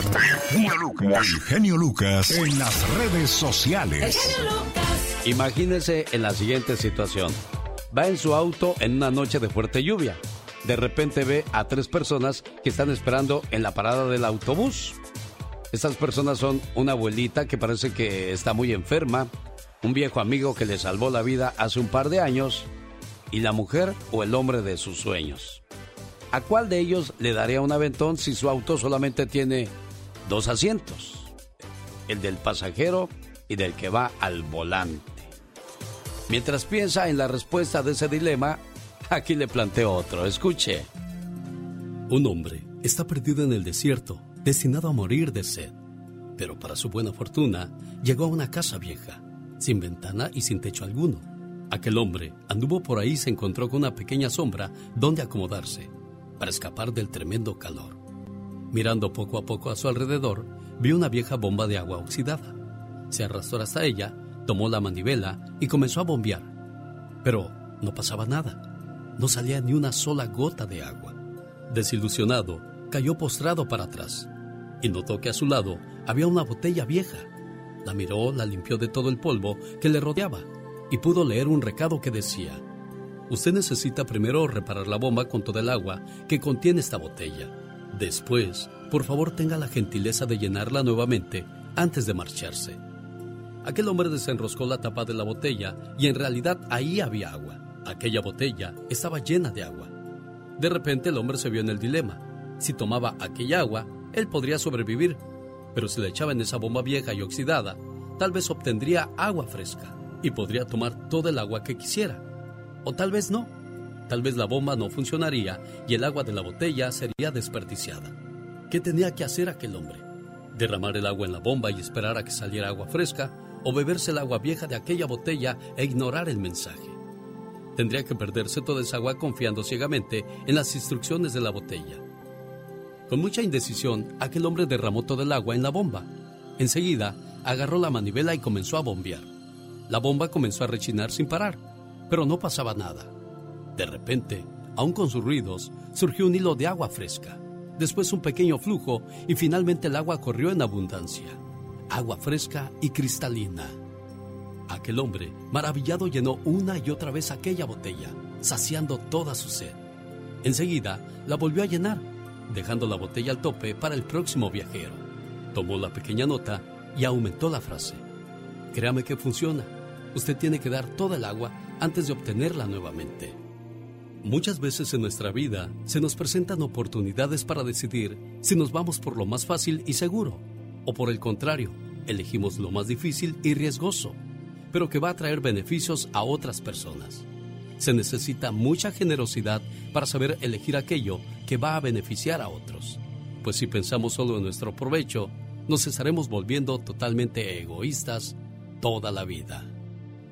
El genio Lucas en las redes sociales. Imagínese en la siguiente situación. Va en su auto en una noche de fuerte lluvia. De repente ve a tres personas que están esperando en la parada del autobús. Estas personas son una abuelita que parece que está muy enferma, un viejo amigo que le salvó la vida hace un par de años y la mujer o el hombre de sus sueños. ¿A cuál de ellos le daría un aventón si su auto solamente tiene dos asientos? El del pasajero y del que va al volante. Mientras piensa en la respuesta de ese dilema, aquí le planteo otro. Escuche. Un hombre está perdido en el desierto destinado a morir de sed. Pero para su buena fortuna, llegó a una casa vieja, sin ventana y sin techo alguno. Aquel hombre anduvo por ahí y se encontró con una pequeña sombra donde acomodarse, para escapar del tremendo calor. Mirando poco a poco a su alrededor, vio una vieja bomba de agua oxidada. Se arrastró hasta ella, tomó la manivela y comenzó a bombear. Pero no pasaba nada. No salía ni una sola gota de agua. Desilusionado, cayó postrado para atrás y notó que a su lado había una botella vieja. La miró, la limpió de todo el polvo que le rodeaba y pudo leer un recado que decía, Usted necesita primero reparar la bomba con toda el agua que contiene esta botella. Después, por favor tenga la gentileza de llenarla nuevamente antes de marcharse. Aquel hombre desenroscó la tapa de la botella y en realidad ahí había agua. Aquella botella estaba llena de agua. De repente el hombre se vio en el dilema. Si tomaba aquella agua, él podría sobrevivir, pero si la echaba en esa bomba vieja y oxidada, tal vez obtendría agua fresca y podría tomar todo el agua que quisiera. O tal vez no. Tal vez la bomba no funcionaría y el agua de la botella sería desperdiciada. ¿Qué tenía que hacer aquel hombre? ¿Derramar el agua en la bomba y esperar a que saliera agua fresca? ¿O beberse el agua vieja de aquella botella e ignorar el mensaje? Tendría que perderse toda esa agua confiando ciegamente en las instrucciones de la botella con mucha indecisión, aquel hombre derramó todo el agua en la bomba. Enseguida, agarró la manivela y comenzó a bombear. La bomba comenzó a rechinar sin parar, pero no pasaba nada. De repente, aun con sus ruidos, surgió un hilo de agua fresca, después un pequeño flujo y finalmente el agua corrió en abundancia. Agua fresca y cristalina. Aquel hombre, maravillado, llenó una y otra vez aquella botella, saciando toda su sed. Enseguida, la volvió a llenar dejando la botella al tope para el próximo viajero. Tomó la pequeña nota y aumentó la frase. Créame que funciona. Usted tiene que dar toda el agua antes de obtenerla nuevamente. Muchas veces en nuestra vida se nos presentan oportunidades para decidir si nos vamos por lo más fácil y seguro o por el contrario, elegimos lo más difícil y riesgoso, pero que va a traer beneficios a otras personas. Se necesita mucha generosidad para saber elegir aquello que va a beneficiar a otros. Pues si pensamos solo en nuestro provecho, nos estaremos volviendo totalmente egoístas toda la vida.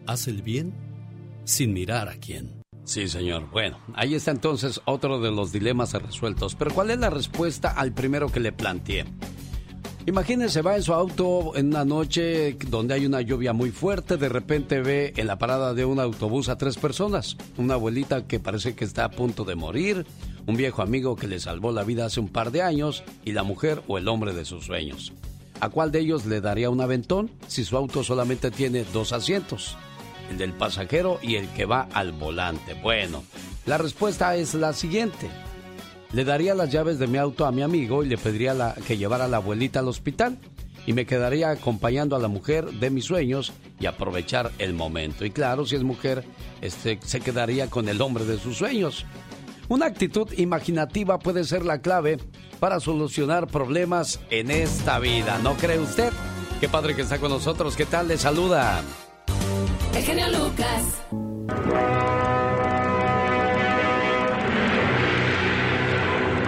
Haz el bien sin mirar a quién. Sí, señor. Bueno, ahí está entonces otro de los dilemas resueltos. Pero ¿cuál es la respuesta al primero que le planteé? Imagínense, va en su auto en una noche donde hay una lluvia muy fuerte, de repente ve en la parada de un autobús a tres personas, una abuelita que parece que está a punto de morir, un viejo amigo que le salvó la vida hace un par de años y la mujer o el hombre de sus sueños. ¿A cuál de ellos le daría un aventón si su auto solamente tiene dos asientos? El del pasajero y el que va al volante. Bueno, la respuesta es la siguiente. Le daría las llaves de mi auto a mi amigo y le pediría que llevara a la abuelita al hospital y me quedaría acompañando a la mujer de mis sueños y aprovechar el momento. Y claro, si es mujer, este, se quedaría con el hombre de sus sueños. Una actitud imaginativa puede ser la clave para solucionar problemas en esta vida, ¿no cree usted? Qué padre que está con nosotros, ¿qué tal? Le saluda. El genio Lucas.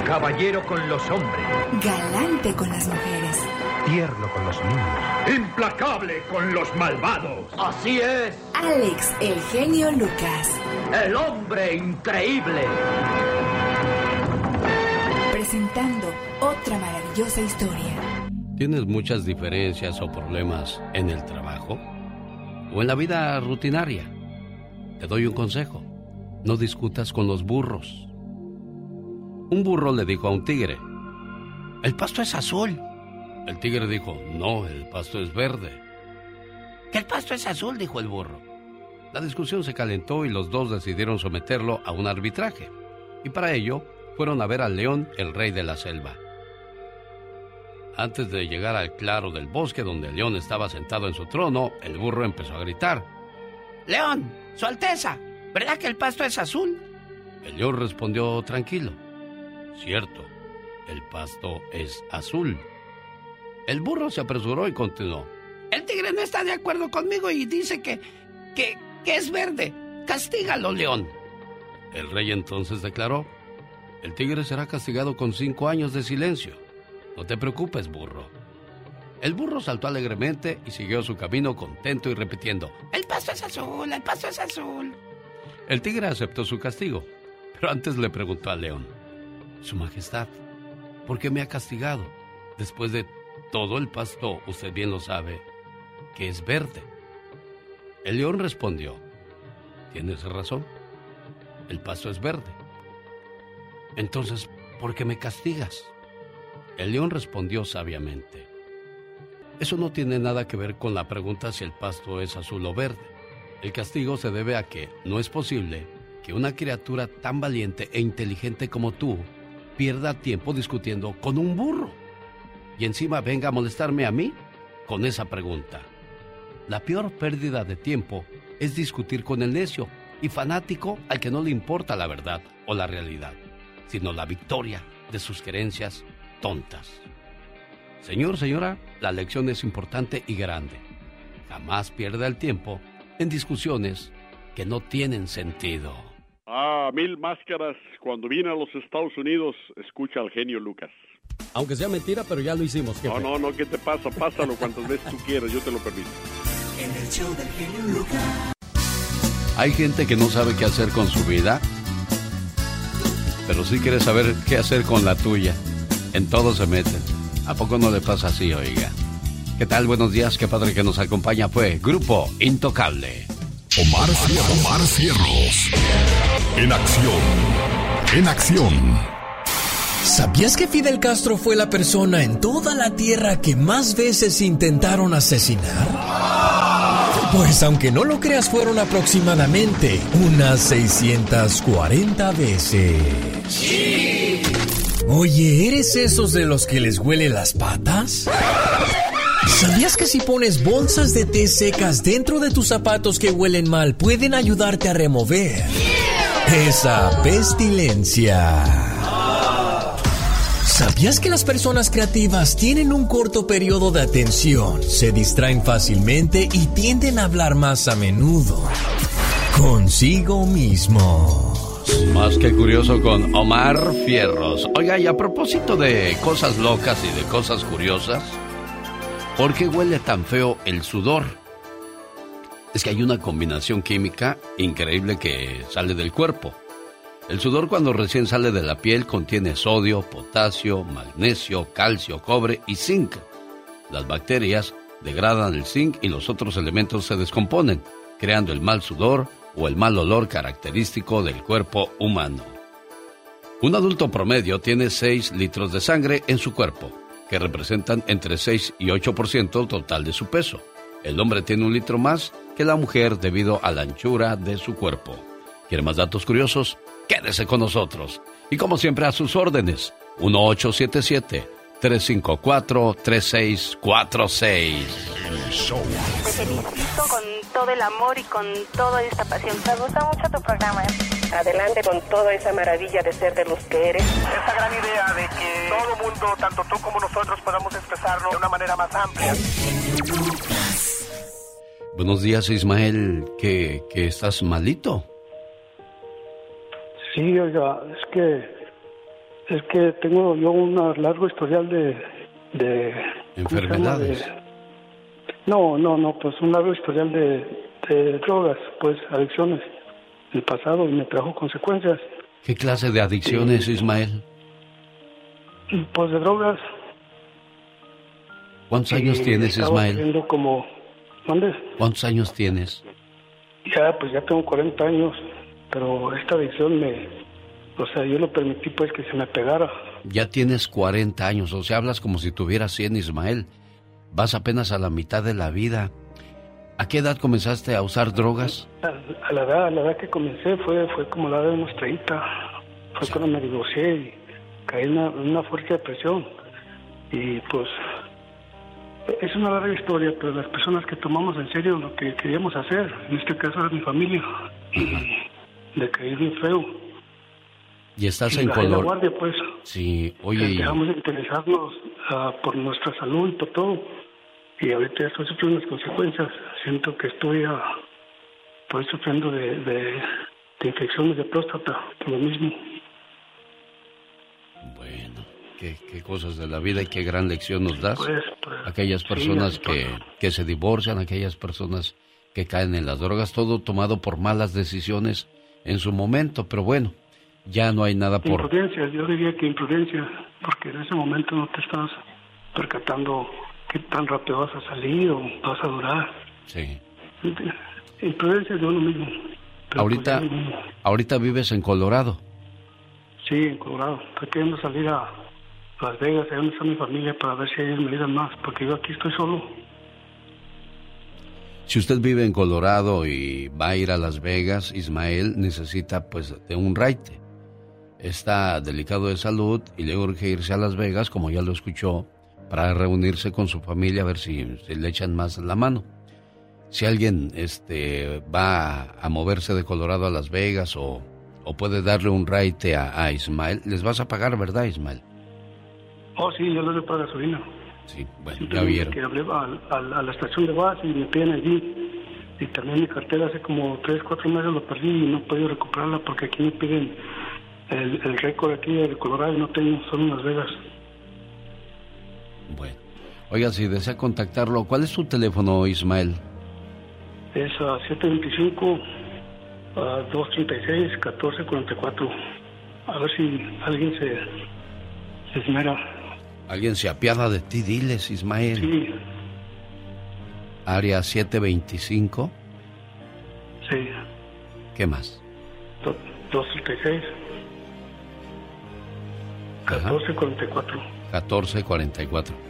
Caballero con los hombres. Galante con las mujeres. Tierno con los niños. Implacable con los malvados. Así es. Alex, el genio Lucas. El hombre increíble. Presentando otra maravillosa historia. ¿Tienes muchas diferencias o problemas en el trabajo? ¿O en la vida rutinaria? Te doy un consejo. No discutas con los burros un burro le dijo a un tigre, el pasto es azul El tigre dijo, no, el pasto es verde. El pasto es azul, dijo el burro. La discusión se calentó y los dos decidieron someterlo a un arbitraje. Y para ello fueron a ver al león, el rey de la selva. Antes de llegar al claro del bosque donde el león estaba sentado en su trono, el burro empezó a gritar. León, Su Alteza, ¿verdad que el pasto es azul? El león respondió tranquilo. Cierto, el pasto es azul. El burro se apresuró y continuó. El tigre no está de acuerdo conmigo y dice que, que, que es verde. Castígalo, león. El rey entonces declaró, el tigre será castigado con cinco años de silencio. No te preocupes, burro. El burro saltó alegremente y siguió su camino contento y repitiendo, El pasto es azul, el pasto es azul. El tigre aceptó su castigo, pero antes le preguntó al león, Su Majestad, ¿por qué me ha castigado? Después de todo el pasto, usted bien lo sabe, que es verde. El león respondió, Tienes razón, el pasto es verde. Entonces, ¿por qué me castigas? El león respondió sabiamente. Eso no tiene nada que ver con la pregunta si el pasto es azul o verde. El castigo se debe a que no es posible que una criatura tan valiente e inteligente como tú pierda tiempo discutiendo con un burro. Y encima venga a molestarme a mí con esa pregunta. La peor pérdida de tiempo es discutir con el necio y fanático al que no le importa la verdad o la realidad, sino la victoria de sus creencias tontas. Señor, señora, la lección es importante y grande. Jamás pierda el tiempo en discusiones que no tienen sentido. Ah, mil máscaras. Cuando viene a los Estados Unidos, escucha al genio Lucas. Aunque sea mentira, pero ya lo hicimos. No, no, no, ¿qué te pasa? Pásalo cuantas veces tú quieras, yo te lo permito. En el show del genio Lucas. Hay gente que no sabe qué hacer con su vida, pero sí quiere saber qué hacer con la tuya. En todo se meten. ¿A poco no le pasa así, oiga? ¿Qué tal? Buenos días, qué padre que nos acompaña fue Grupo Intocable. Omar, Omar Cierros. En acción. En acción. ¿Sabías que Fidel Castro fue la persona en toda la Tierra que más veces intentaron asesinar? Pues aunque no lo creas, fueron aproximadamente unas 640 veces. Oye, ¿eres esos de los que les huele las patas? ¿Sabías que si pones bolsas de té secas dentro de tus zapatos que huelen mal pueden ayudarte a remover esa pestilencia? ¿Sabías que las personas creativas tienen un corto periodo de atención, se distraen fácilmente y tienden a hablar más a menudo consigo mismo? Más que curioso con Omar Fierros. Oiga, y a propósito de cosas locas y de cosas curiosas, ¿por qué huele tan feo el sudor? Es que hay una combinación química increíble que sale del cuerpo. El sudor cuando recién sale de la piel contiene sodio, potasio, magnesio, calcio, cobre y zinc. Las bacterias degradan el zinc y los otros elementos se descomponen, creando el mal sudor, o el mal olor característico del cuerpo humano. Un adulto promedio tiene 6 litros de sangre en su cuerpo, que representan entre 6 y 8% total de su peso. El hombre tiene un litro más que la mujer debido a la anchura de su cuerpo. ¿Quiere más datos curiosos? Quédese con nosotros. Y como siempre a sus órdenes, 1877 354-3646. Te felicito con todo el amor y con toda esta pasión. Me gusta mucho tu programa. Adelante con toda esa maravilla de ser de los que eres. Esa gran idea de que todo mundo, tanto tú como nosotros, podamos expresarlo de una manera más amplia. Buenos días, Ismael. ¿Que, que estás malito? Sí, oiga, es que es que tengo yo un largo historial de... de ¿Enfermedades? no, no, no, pues un largo historial de, de drogas, pues adicciones. El pasado y me trajo consecuencias. ¿Qué clase de adicciones, Ismael? Pues de drogas. ¿Cuántos años tienes, Ismael? como... ¿Dónde? ¿Cuántos años tienes? Ya, pues ya tengo 40 años, pero esta adicción me, o sea, yo lo permití pues que se me pegara Ya tienes 40 años, o sea, hablas como si tuvieras 100, Ismael. Vas apenas a la mitad de la vida. ¿A qué edad comenzaste a usar drogas? A, la edad, a la edad que comencé fue, fue como la edad de unos 30. Fue cuando me divorcié y caí en una, una fuerte depresión. Y pues es una larga historia, pero las personas que tomamos en serio lo que queríamos hacer, en este caso era mi familia, y le caí bien feo. Y estás en color. guardia, pues. Sí, oye. Dejamos de interesarnos uh, por nuestra salud y por todo. Y ahorita estoy sufriendo las consecuencias. Siento que estoy, uh, estoy sufriendo de, de, de infecciones de próstata, por lo mismo. Bueno qué, cosas de la vida y qué gran lección nos das. Pues, pues, aquellas personas que, que se divorcian, aquellas personas que caen en las drogas, todo tomado por malas decisiones en su momento, pero bueno, ya no hay nada por... Imprudencia, yo diría que imprudencia, porque en ese momento no te estás percatando qué tan rápido vas a salir o vas a durar. Sí. Imprudencia de uno mismo. ahorita, pues ahorita vives en Colorado. Sí, en Colorado. Estoy queriendo salir a, las Vegas, ahí donde está mi familia, para ver si ellos me ayudan más, porque yo aquí estoy solo. Si usted vive en Colorado y va a ir a Las Vegas, Ismael necesita pues de un raite. Está delicado de salud y le urge irse a Las Vegas, como ya lo escuchó, para reunirse con su familia a ver si, le echan más la mano. Si alguien este, va a moverse de Colorado a Las Vegas o, o puede darle un raite a, a Ismael, les vas a pagar, ¿verdad, Ismael? Oh, sí, yo lo doy para gasolina. Sí, bueno, ya vieron. Que hablé a, la estación de base y me piden allí. Y también mi cartera hace como tres, cuatro meses lo perdí y no he podido recuperarla porque aquí me piden el, el récord aquí de Colorado no tengo, solo en Las Vegas. Bueno. Oiga, si desea contactarlo, ¿cuál es su teléfono, Ismael? Es a 725 a 236 1444. A ver si alguien se, se esmera Alguien se apiada de ti, diles, Ismael. Sí. Área 725. Sí. ¿Qué más? 236. 1444. 1444.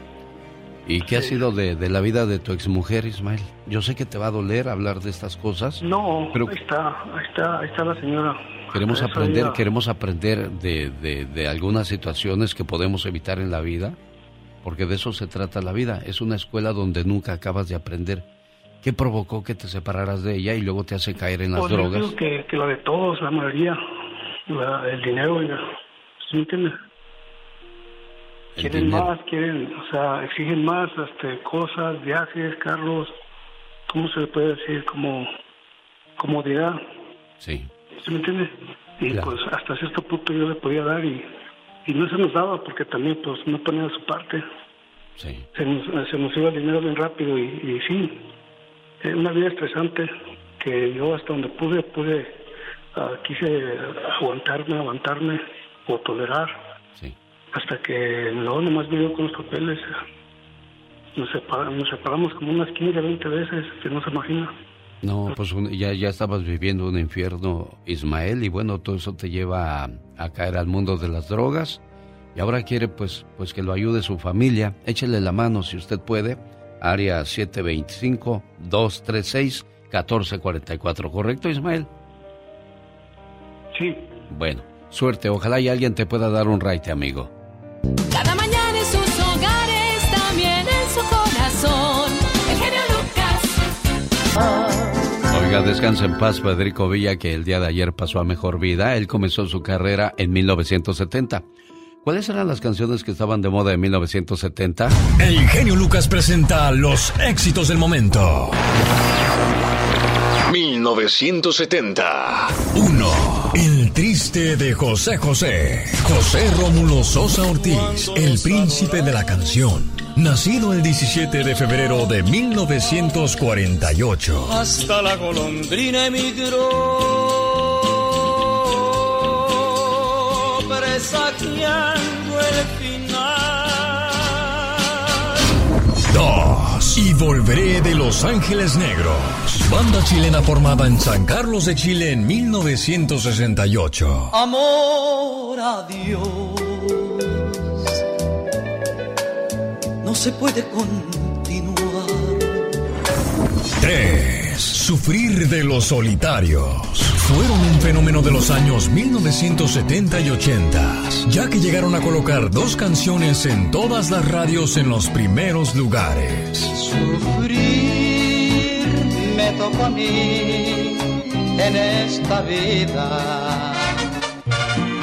¿Y qué ha sido de, de, la vida de tu exmujer, Ismael? Yo sé que te va a doler hablar de estas cosas. No, pero ahí está, ahí está, ahí está la señora. Queremos aprender, queremos aprender de, de, algunas situaciones que podemos evitar en la vida, porque de eso se trata la vida. Es una escuela donde nunca acabas de aprender. ¿Qué provocó que te separaras de ella y luego te hace caer en las pues drogas? Yo creo que, que, la de todos, la mayoría, el dinero, ¿sí entiendes? Quieren más, quieren, o sea, exigen más este, cosas, viajes, carros, ¿cómo se le puede decir? Como comodidad. Sí. ¿Sí me entiendes? Y pues hasta cierto punto yo le podía dar y, y no se nos daba porque también pues no ponía su parte. Sí. Se nos, se nos iba el dinero bien rápido y, y sí, es una vida estresante que yo hasta donde pude, pude, uh, quise aguantarme, aguantarme o tolerar. Sí. Hasta que no, nomás vivió con los papeles. Nos, nos separamos como unas 15, 20 veces, que no se imagina. No, pues ya, ya estabas viviendo un infierno, Ismael, y bueno, todo eso te lleva a, caer al mundo de las drogas. Y ahora quiere pues, pues que lo ayude su familia. Échele la mano si usted puede. Área 725-236-1444. ¿Correcto, Ismael? Sí. Bueno, suerte. Ojalá y alguien te pueda dar un raite, amigo. Oiga, descansa en paz, Federico Villa, que el día de ayer pasó a mejor vida. Él comenzó su carrera en 1970. ¿Cuáles eran las canciones que estaban de moda en 1970? El genio Lucas presenta los éxitos del momento. 1970. 1. El triste de José José. José Rómulo Sosa Ortiz, el príncipe de la canción. Nacido el 17 de febrero de 1948. Hasta la golondrina emigró, presagiando el final. 2 y Volveré de Los Ángeles Negros. Banda chilena formada en San Carlos de Chile en 1968. Amor a Dios. No se puede continuar. 3. Sufrir de los solitarios. Fueron un fenómeno de los años 1970 y 80, ya que llegaron a colocar dos canciones en todas las radios en los primeros lugares. Sufrir me tocó a mí en esta vida.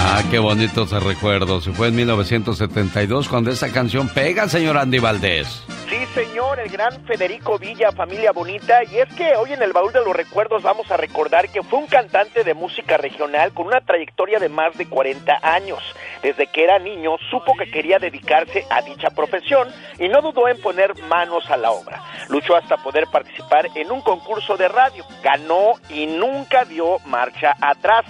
Ah, qué bonitos recuerdos. Se fue en 1972 cuando esa canción pega, señor Andy Valdés. Sí, señor, el gran Federico Villa, familia bonita. Y es que hoy en el baúl de los recuerdos vamos a recordar que fue un cantante de música regional con una trayectoria de más de 40 años. Desde que era niño supo que quería dedicarse a dicha profesión y no dudó en poner manos a la obra. Luchó hasta poder participar en un concurso de radio. Ganó y nunca dio marcha atrás.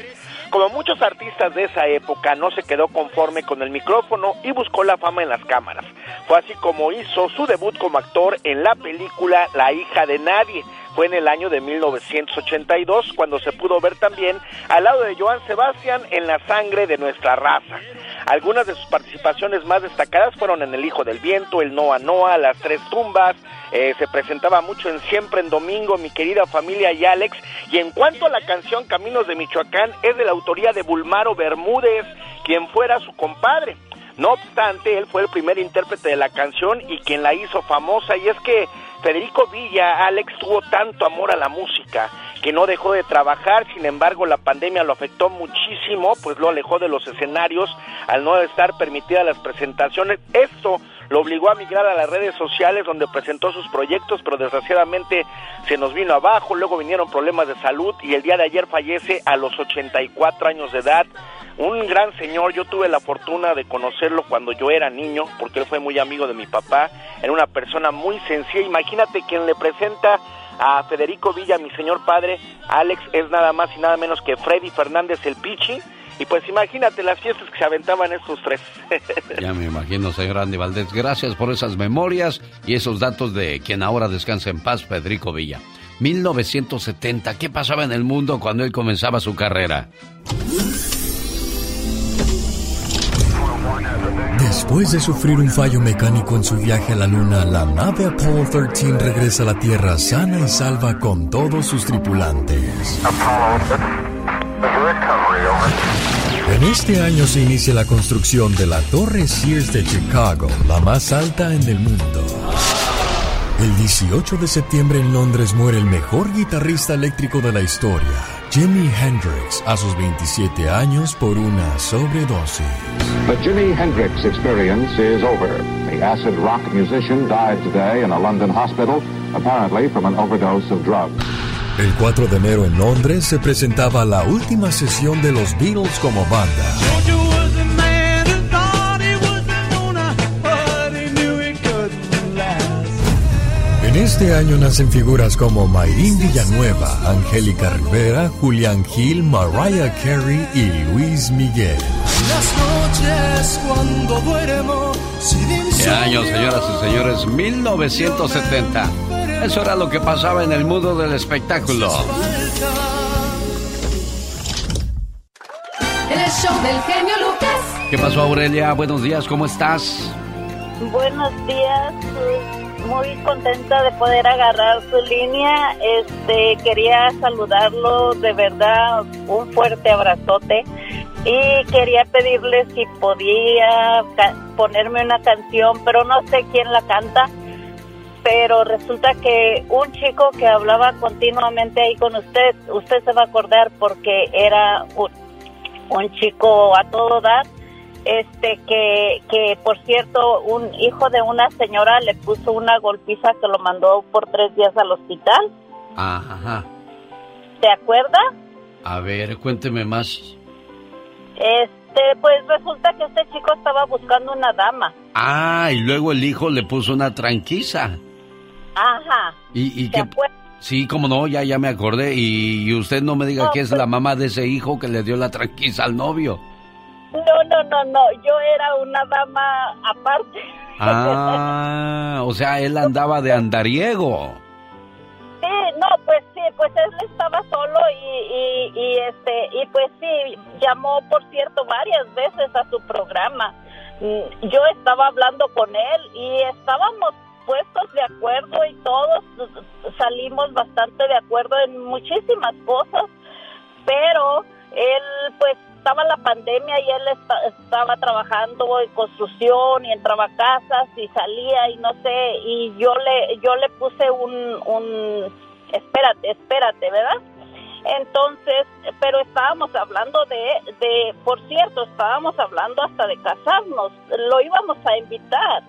Como muchos artistas de esa época, no se quedó conforme con el micrófono y buscó la fama en las cámaras. Fue así como hizo su debut como actor en la película La hija de nadie. Fue en el año de 1982 cuando se pudo ver también al lado de Joan Sebastián en La sangre de nuestra raza. Algunas de sus participaciones más destacadas fueron en El Hijo del Viento, El Noa Noa, Las Tres Tumbas, eh, se presentaba mucho en Siempre en Domingo, Mi Querida Familia y Alex. Y en cuanto a la canción Caminos de Michoacán, es de la autoría de Bulmaro Bermúdez, quien fuera su compadre. No obstante, él fue el primer intérprete de la canción y quien la hizo famosa. Y es que Federico Villa, Alex, tuvo tanto amor a la música que no dejó de trabajar, sin embargo la pandemia lo afectó muchísimo, pues lo alejó de los escenarios al no estar permitidas las presentaciones. Esto lo obligó a migrar a las redes sociales donde presentó sus proyectos, pero desgraciadamente se nos vino abajo, luego vinieron problemas de salud y el día de ayer fallece a los 84 años de edad. Un gran señor, yo tuve la fortuna de conocerlo cuando yo era niño, porque él fue muy amigo de mi papá, era una persona muy sencilla, imagínate quien le presenta a Federico Villa, mi señor padre, Alex es nada más y nada menos que Freddy Fernández el Pichi. Y pues imagínate las fiestas que se aventaban estos tres. ya me imagino, señor Andy Valdés. Gracias por esas memorias y esos datos de quien ahora descansa en paz, Federico Villa. 1970, ¿qué pasaba en el mundo cuando él comenzaba su carrera? Después de sufrir un fallo mecánico en su viaje a la Luna, la nave Apollo 13 regresa a la Tierra sana y salva con todos sus tripulantes. En este año se inicia la construcción de la Torre Sears de Chicago, la más alta en el mundo. El 18 de septiembre en Londres muere el mejor guitarrista eléctrico de la historia, Jimi Hendrix, a sus 27 años por una sobredosis. The Jimi Hendrix experience is over. The acid rock musician died today in a London hospital, apparently from an overdose of drugs. El 4 de enero en Londres se presentaba la última sesión de los Beatles como banda. En este año nacen figuras como Mayrín Villanueva, Angélica Rivera, Julián Gil, Mariah Carey y Luis Miguel. Las noches cuando duermo ¿Qué año, señoras y señores? 1970. Eso era lo que pasaba en el mundo del espectáculo. El show del genio Lucas. ¿Qué pasó, Aurelia? Buenos días, ¿cómo estás? Buenos días, muy contenta de poder agarrar su línea. Este, quería saludarlo de verdad, un fuerte abrazote y quería pedirle si podía ponerme una canción, pero no sé quién la canta. Pero resulta que un chico que hablaba continuamente ahí con usted, usted se va a acordar porque era un, un chico a todo dar este que, que por cierto un hijo de una señora le puso una golpiza que lo mandó por tres días al hospital Ajá. ¿se acuerda? A ver, cuénteme más. este pues resulta que este chico estaba buscando una dama Ah, y luego el hijo le puso una tranquiza. Ajá ¿Y, y ¿Se qué? Sí, como no, ya, ya me acordé. Y, y usted no me diga No, que es pues- la mamá de ese hijo que le dio la tranquiza al novio. no no no no yo era una dama aparte Ah, o sea, él andaba de andariego. Sí, no, pues sí, pues él estaba solo y, y, y, este y pues sí llamó por cierto varias veces a su programa, mm, yo estaba hablando con él y estábamos puestos de acuerdo y todos salimos bastante de acuerdo en muchísimas cosas, pero él pues estaba la pandemia y él estaba trabajando en construcción y entraba a casas y salía y no sé, y yo le yo le puse un, un espérate, espérate, ¿verdad? Entonces, pero estábamos hablando de, de, por cierto, estábamos hablando hasta de casarnos, lo íbamos a invitar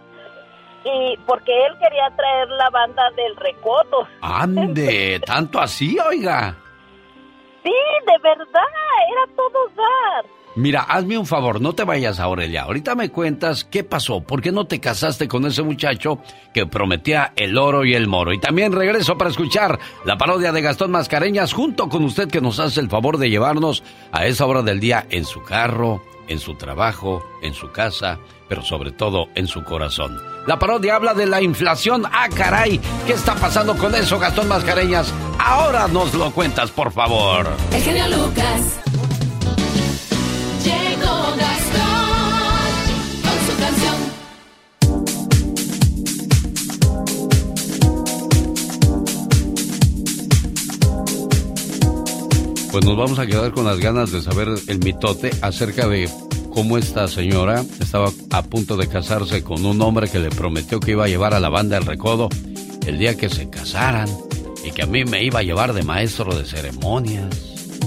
y porque él quería traer la banda del recodo. Ande, tanto así, oiga. Sí, de verdad, era todo dar. Mira, hazme un favor, no te vayas Aurelia. Ahorita me cuentas qué pasó, por qué no te casaste con ese muchacho que prometía el oro y el moro. Y también regreso para escuchar la parodia de Gastón Mascareñas junto con usted que nos hace el favor de llevarnos a esa hora del día en su carro, en su trabajo, en su casa, pero sobre todo en su corazón. La parodia habla de la inflación. ¡Ah, caray! ¿Qué está pasando con eso, Gastón Mascareñas? Ahora nos lo cuentas, por favor. El genio Lucas. Llegó Gastón con su canción. Pues nos vamos a quedar con las ganas de saber el mitote acerca de cómo esta señora estaba a punto de casarse con un hombre que le prometió que iba a llevar a la banda El Recodo el día que se casaran y que a mí me iba a llevar de maestro de ceremonias.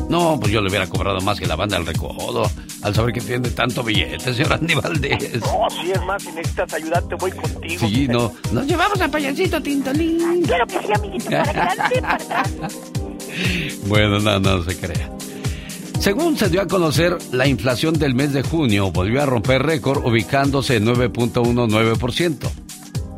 No, pues yo le hubiera cobrado más que la banda El Recodo al saber que tiene tanto billete, señor Andy Valdés. No, si es más, si necesitas ayuda, te voy contigo. Sí, no. Nos llevamos a payasito Tintolín. Quiero que sí, amiguito, para adelante, para atrás. Bueno, no, no se crea. Según se dio a conocer, la inflación del mes de junio volvió a romper récord ubicándose en 9.19%.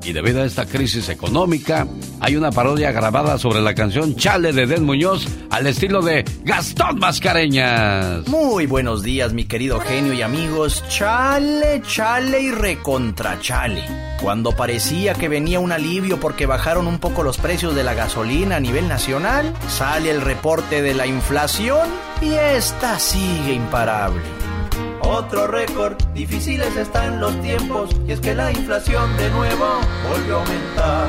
Y debido a esta crisis económica, hay una parodia grabada sobre la canción Chale de Den Muñoz al estilo de Gastón Mascareñas. Muy buenos días, mi querido genio y amigos. Chale, chale y recontra chale. Cuando parecía que venía un alivio porque bajaron un poco los precios de la gasolina a nivel nacional, sale el reporte de la inflación y esta sigue imparable. Otro récord, difíciles están los tiempos, y es que la inflación de nuevo volvió a aumentar.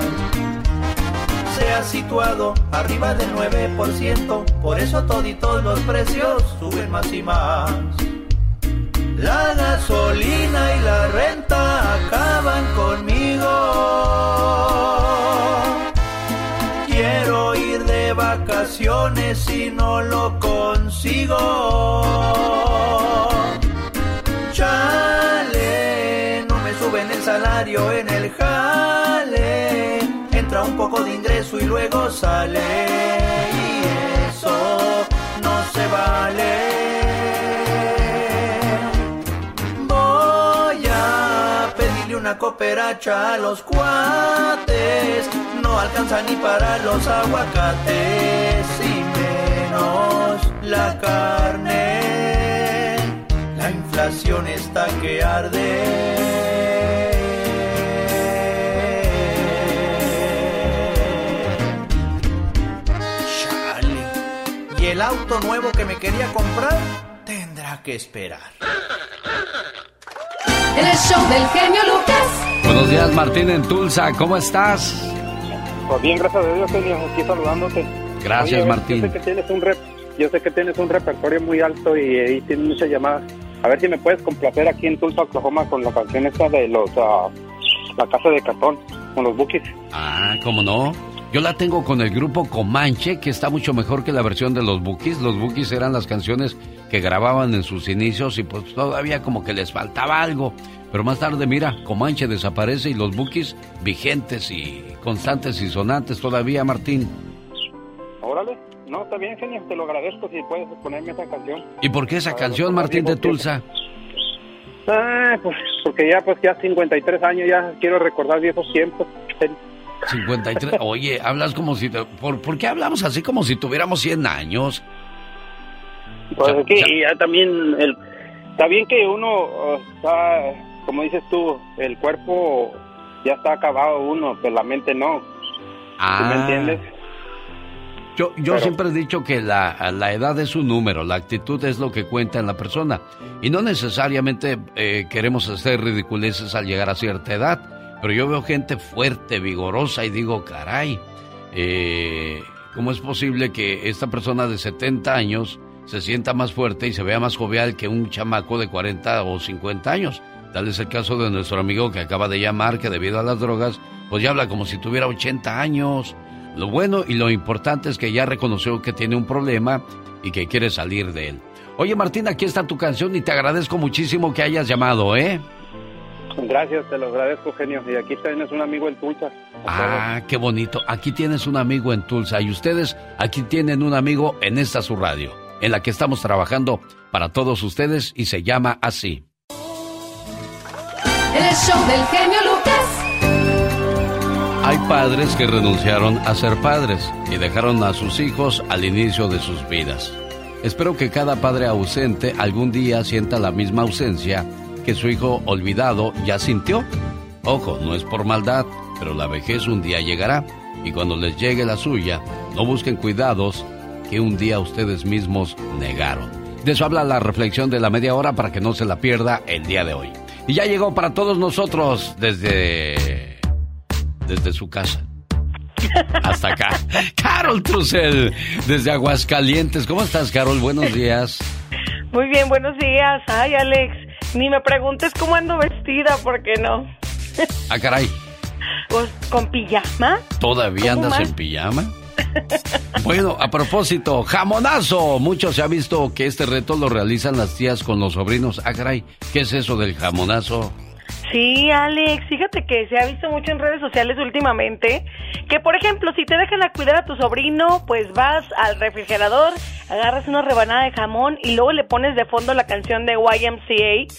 Se ha situado arriba del 9%, por eso toditos los precios suben más y más. La gasolina y la renta acaban conmigo. Quiero ir de vacaciones y no lo consigo. Chale, no me suben el salario en el jale. Entra un poco de ingreso y luego sale. Y eso no se vale. Voy a pedirle una cooperacha a los cuates. No alcanza ni para los aguacates y menos la carne. La inflación está que arde. Chale. Y el auto nuevo que me quería comprar tendrá que esperar. En el show del genio Lucas. Buenos días, Martín en Tulsa. ¿Cómo estás? Pues bien, gracias a Dios, genio. Aquí saludándote. Gracias, Oye, Martín. Yo sé, que tienes un rep- yo sé que tienes un repertorio muy alto y, y tienes muchas llamadas. A ver si me puedes complacer aquí en Tulsa, Oklahoma, con la canción esta de los... ah, la casa de cartón, con los bookies. Ah, ¿cómo no? Yo la tengo con el grupo Comanche, que está mucho mejor que la versión de los Bookies. Los Bookies eran las canciones que grababan en sus inicios y pues todavía como que les faltaba algo. Pero más tarde, mira, Comanche desaparece y los Bookies vigentes y constantes y sonantes todavía, Martín. Órale. No, está bien, genio. Te lo agradezco si puedes ponerme esa canción. ¿Y por qué esa canción, Martín de Tulsa? Ah, pues porque ya, pues ya 53 años, ya quiero recordar viejos tiempos. 53. Oye, hablas como si... te- ¿Por, por qué hablamos así como si tuviéramos 100 años? Pues es que ya también, el, está bien que uno está, como dices tú, el cuerpo ya está acabado uno, pero la mente no. ¿Sí Ah. me entiendes? Yo, yo siempre he dicho que la, la, edad es un número, la actitud es lo que cuenta en la persona. Y no necesariamente eh, queremos hacer ridiculeces al llegar a cierta edad. Pero yo veo gente fuerte, vigorosa y digo, caray, eh, ¿cómo es posible que esta persona de 70 años se sienta más fuerte y se vea más jovial que un chamaco de 40 o 50 años? Tal es el caso de nuestro amigo que acaba de llamar, que debido a las drogas, pues ya habla como si tuviera 80 años. Lo bueno y lo importante es que ya reconoció que tiene un problema y que quiere salir de él. Oye Martín, aquí está tu canción y te agradezco muchísimo que hayas llamado, ¿eh? Gracias, te lo agradezco, genio. Y aquí tienes un amigo en Tulsa. Ah, qué bonito. Aquí tienes un amigo en Tulsa y ustedes aquí tienen un amigo en esta su radio, en la que estamos trabajando para todos ustedes y se llama así. El show del genio Lucas. Hay padres que renunciaron a ser padres y dejaron a sus hijos al inicio de sus vidas. Espero que cada padre ausente algún día sienta la misma ausencia que su hijo olvidado ya sintió. Ojo, no es por maldad, pero la vejez un día llegará y cuando les llegue la suya, no busquen cuidados que un día ustedes mismos negaron. De eso habla la reflexión de la media hora para que no se la pierda el día de hoy. Y ya llegó para todos nosotros desde desde su casa. Hasta acá. Carol Trussell, desde Aguascalientes. ¿Cómo estás, Carol? Buenos días. Muy bien, buenos días. Ay, Alex, ni me preguntes cómo ando vestida, porque no. Ah, caray. Pues con pijama. ¿Todavía andas en pijama? Bueno, a propósito, jamonazo. Mucho se ha visto que este reto lo realizan las tías con los sobrinos. Ah, caray, ¿qué es eso del jamonazo? Sí, Alex, fíjate que se ha visto mucho en redes sociales últimamente que, por ejemplo, si te dejan a cuidar a tu sobrino, pues vas al refrigerador, agarras una rebanada de jamón y luego le pones de fondo la canción de YMCA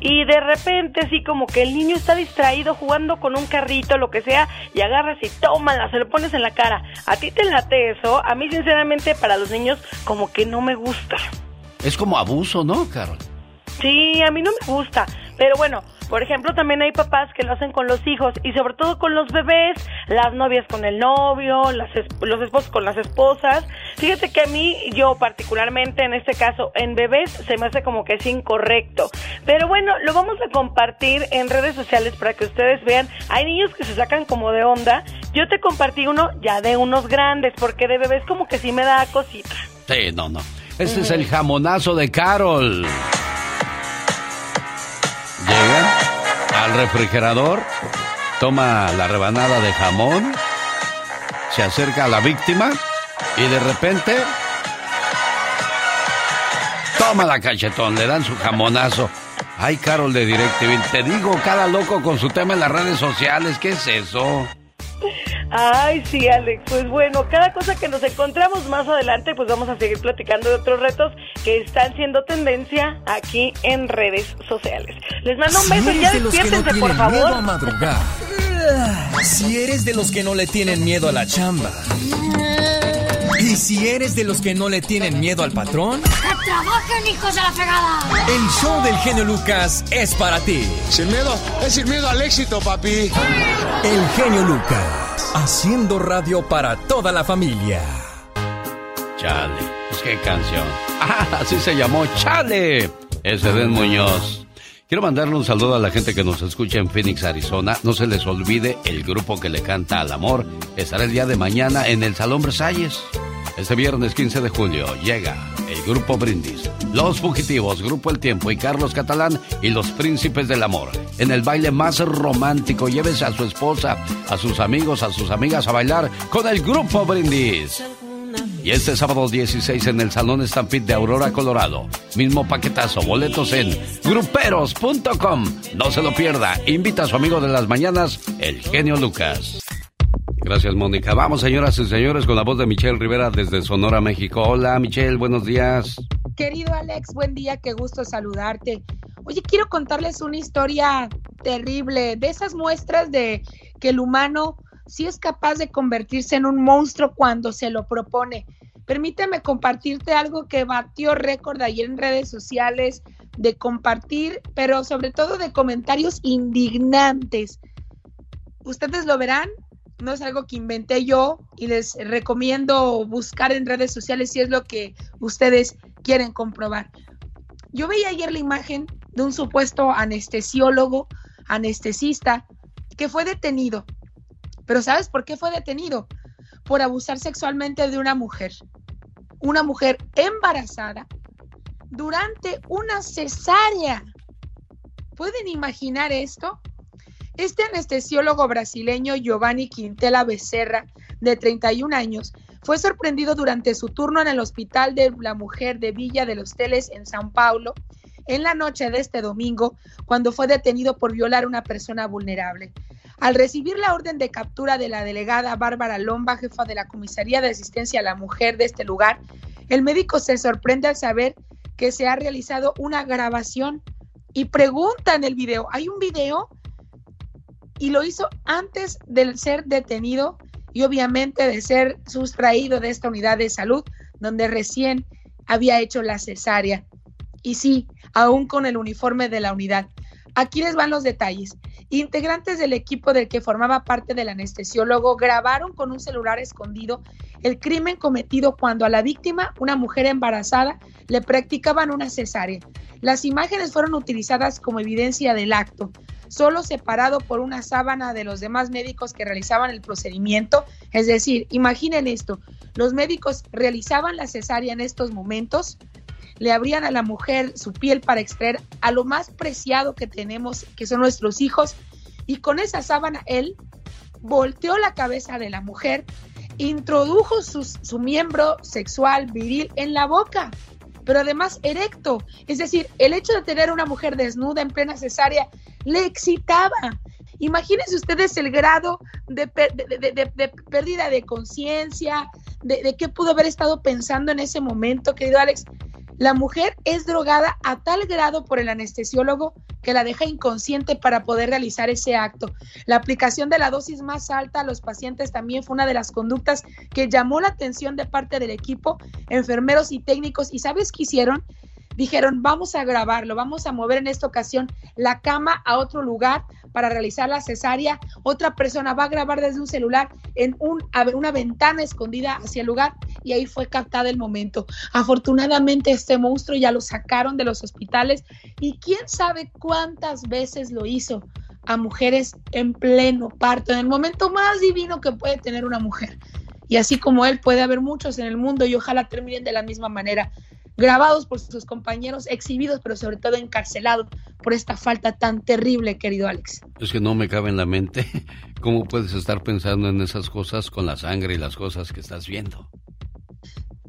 y de repente así como que el niño está distraído jugando con un carrito, lo que sea, y agarras y tómala, se lo pones en la cara. ¿A ti te late eso? A mí, sinceramente, para los niños como que no me gusta. Es como abuso, ¿no, Carol? Sí, a mí no me gusta. Pero bueno, por ejemplo, también hay papás que lo hacen con los hijos y sobre todo con los bebés, las novias con el novio, las los esposos con las esposas. Fíjate que a mí, yo particularmente en este caso, en bebés, se me hace como que es incorrecto. Pero bueno, lo vamos a compartir en redes sociales para que ustedes vean. Hay niños que se sacan como de onda. Yo te compartí uno ya de unos grandes, porque de bebés como que sí me da cosita. Sí, no, no. Este es el jamonazo de Carol. Al refrigerador, toma la rebanada de jamón, se acerca a la víctima y de repente toma la cachetón, le dan su jamonazo. Ay, Carol de DirecTV, te digo, cada loco con su tema en las redes sociales, ¿qué es eso? Ay, sí, Alex. Pues bueno, cada cosa que nos encontramos más adelante, pues vamos a seguir platicando de otros retos que están siendo tendencia aquí en redes sociales. Les mando un beso y ya despiértense, por favor. Miedo a madrugar. Si eres de los que no le tienen miedo a la chamba. Y si eres de los que no le tienen miedo al patrón. ¡Que trabajen, hijos de la fregada! El show del genio Lucas es para ti. Sin miedo, es sin miedo al éxito, papi. El genio Lucas, haciendo radio para toda la familia. Chale, pues qué canción. Ah, así se llamó, Chale. Ese Den Muñoz. Quiero mandarle un saludo a la gente que nos escucha en Phoenix, Arizona. No se les olvide el grupo que le canta al amor. Estará el día de mañana en el Salón Versalles. Este viernes 15 de julio llega el Grupo Brindis, Los Fugitivos, Grupo El Tiempo y Carlos Catalán y los Príncipes del Amor. En el baile más romántico, llévese a su esposa, a sus amigos, a sus amigas a bailar con el Grupo Brindis. Y este sábado 16 en el Salón Stampede de Aurora, Colorado. Mismo paquetazo, boletos en gruperos.com. No se lo pierda. Invita a su amigo de las mañanas, el genio Lucas. Gracias, Mónica. Vamos, señoras y señores, con la voz de Michelle Rivera desde Sonora, México. Hola, Michelle, buenos días. Querido Alex, buen día, qué gusto saludarte. Oye, quiero contarles una historia terrible, de esas muestras de que el humano sí es capaz de convertirse en un monstruo cuando se lo propone. Permíteme compartirte algo que batió récord ayer en redes sociales de compartir, pero sobre todo de comentarios indignantes. Ustedes lo verán no es algo que inventé yo y les recomiendo buscar en redes sociales si es lo que ustedes quieren comprobar. Yo veía ayer la imagen de un supuesto anestesiólogo, anestesista, que fue detenido. Pero ¿sabes por qué fue detenido? Por abusar sexualmente de una mujer. Una mujer embarazada durante una cesárea. ¿Pueden imaginar esto? Este anestesiólogo brasileño Giovanni Quintela Becerra, de 31 años, fue sorprendido durante su turno en el Hospital de la Mujer de Villa de los Teles en Sao Paulo en la noche de este domingo, cuando fue detenido por violar a una persona vulnerable. Al recibir la orden de captura de la delegada Bárbara Lomba, jefa de la Comisaría de Asistencia a la Mujer de este lugar, el médico se sorprende al saber que se ha realizado una grabación y pregunta en el video, ¿hay un video? Y lo hizo antes de ser detenido y obviamente de ser sustraído de esta unidad de salud donde recién había hecho la cesárea. Y sí, aún con el uniforme de la unidad. Aquí les van los detalles. Integrantes del equipo del que formaba parte del anestesiólogo grabaron con un celular escondido el crimen cometido cuando a la víctima, una mujer embarazada, le practicaban una cesárea. Las imágenes fueron utilizadas como evidencia del acto solo separado por una sábana de los demás médicos que realizaban el procedimiento. Es decir, imaginen esto, los médicos realizaban la cesárea en estos momentos, le abrían a la mujer su piel para extraer a lo más preciado que tenemos, que son nuestros hijos, y con esa sábana él volteó la cabeza de la mujer, introdujo su miembro sexual viril en la boca pero además erecto. Es decir, el hecho de tener una mujer desnuda en plena cesárea le excitaba. Imagínense ustedes el grado de, pérdida de conciencia, de, de qué pudo haber estado pensando en ese momento, querido Alex. La mujer es drogada a tal grado por el anestesiólogo que la deja inconsciente para poder realizar ese acto. La aplicación de la dosis más alta a los pacientes también fue una de las conductas que llamó la atención de parte del equipo, enfermeros y técnicos. ¿Y sabes qué hicieron? dijeron, vamos a grabarlo, vamos a mover en esta ocasión la cama a otro lugar para realizar la cesárea. Otra persona va a grabar desde un celular en un, una ventana escondida hacia el lugar y ahí fue captado el momento. Afortunadamente este monstruo ya lo sacaron de los hospitales y quién sabe cuántas veces lo hizo a mujeres en pleno parto, en el momento más divino que puede tener una mujer. Y así como él, puede haber muchos en el mundo y ojalá terminen de la misma manera grabados por sus compañeros, exhibidos, pero sobre todo encarcelados por esta falta tan terrible, querido Alex. Es que no me cabe en la mente cómo puedes estar pensando en esas cosas con la sangre y las cosas que estás viendo.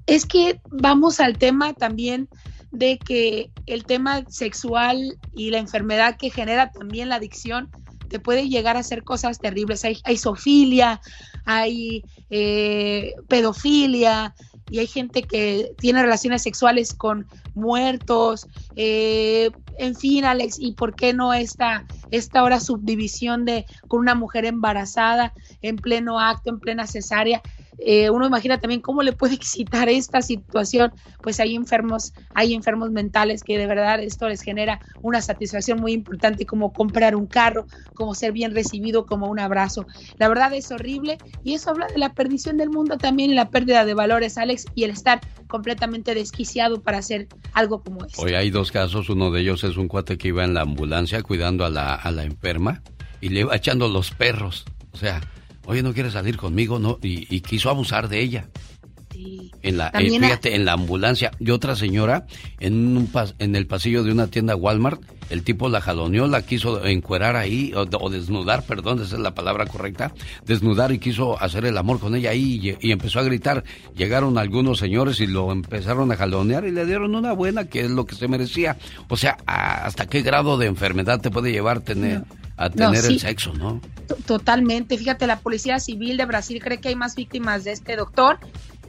Es que vamos al tema también de que el tema sexual y la enfermedad que genera también la adicción te puede llegar a hacer cosas terribles. Hay, hay sofilia, hay eh, pedofilia, y hay gente que tiene relaciones sexuales con muertos, eh, en fin, Alex, ¿y por qué no esta, esta ahora subdivisión de con una mujer embarazada en pleno acto, en plena cesárea? Eh, uno imagina también cómo le puede excitar esta situación, pues hay enfermos, hay enfermos mentales que de verdad esto les genera una satisfacción muy importante como comprar un carro, como ser bien recibido, como un abrazo. La verdad es horrible y eso habla de la perdición del mundo también y la pérdida de valores, Alex, y el estar completamente desquiciado para hacer algo como esto. Hoy hay dos casos, uno de ellos es un cuate que iba en la ambulancia cuidando a la, a la enferma y le iba echando los perros, o sea, oye, no quiere salir conmigo, ¿no? Y, quiso abusar de ella. Sí. En la, eh, fíjate, en la ambulancia. Y otra señora, en, un en el pasillo de una tienda Walmart, el tipo la jaloneó, la quiso encuerar ahí, o, desnudar, perdón, esa es la palabra correcta, desnudar y quiso hacer el amor con ella ahí y, empezó a gritar. Llegaron algunos señores y lo empezaron a jalonear y le dieron una buena, que es lo que se merecía. O sea, ¿hasta qué grado de enfermedad te puede llevar tener, a tener el sexo, no? Totalmente. Fíjate, la Policía Civil de Brasil cree que hay más víctimas de este doctor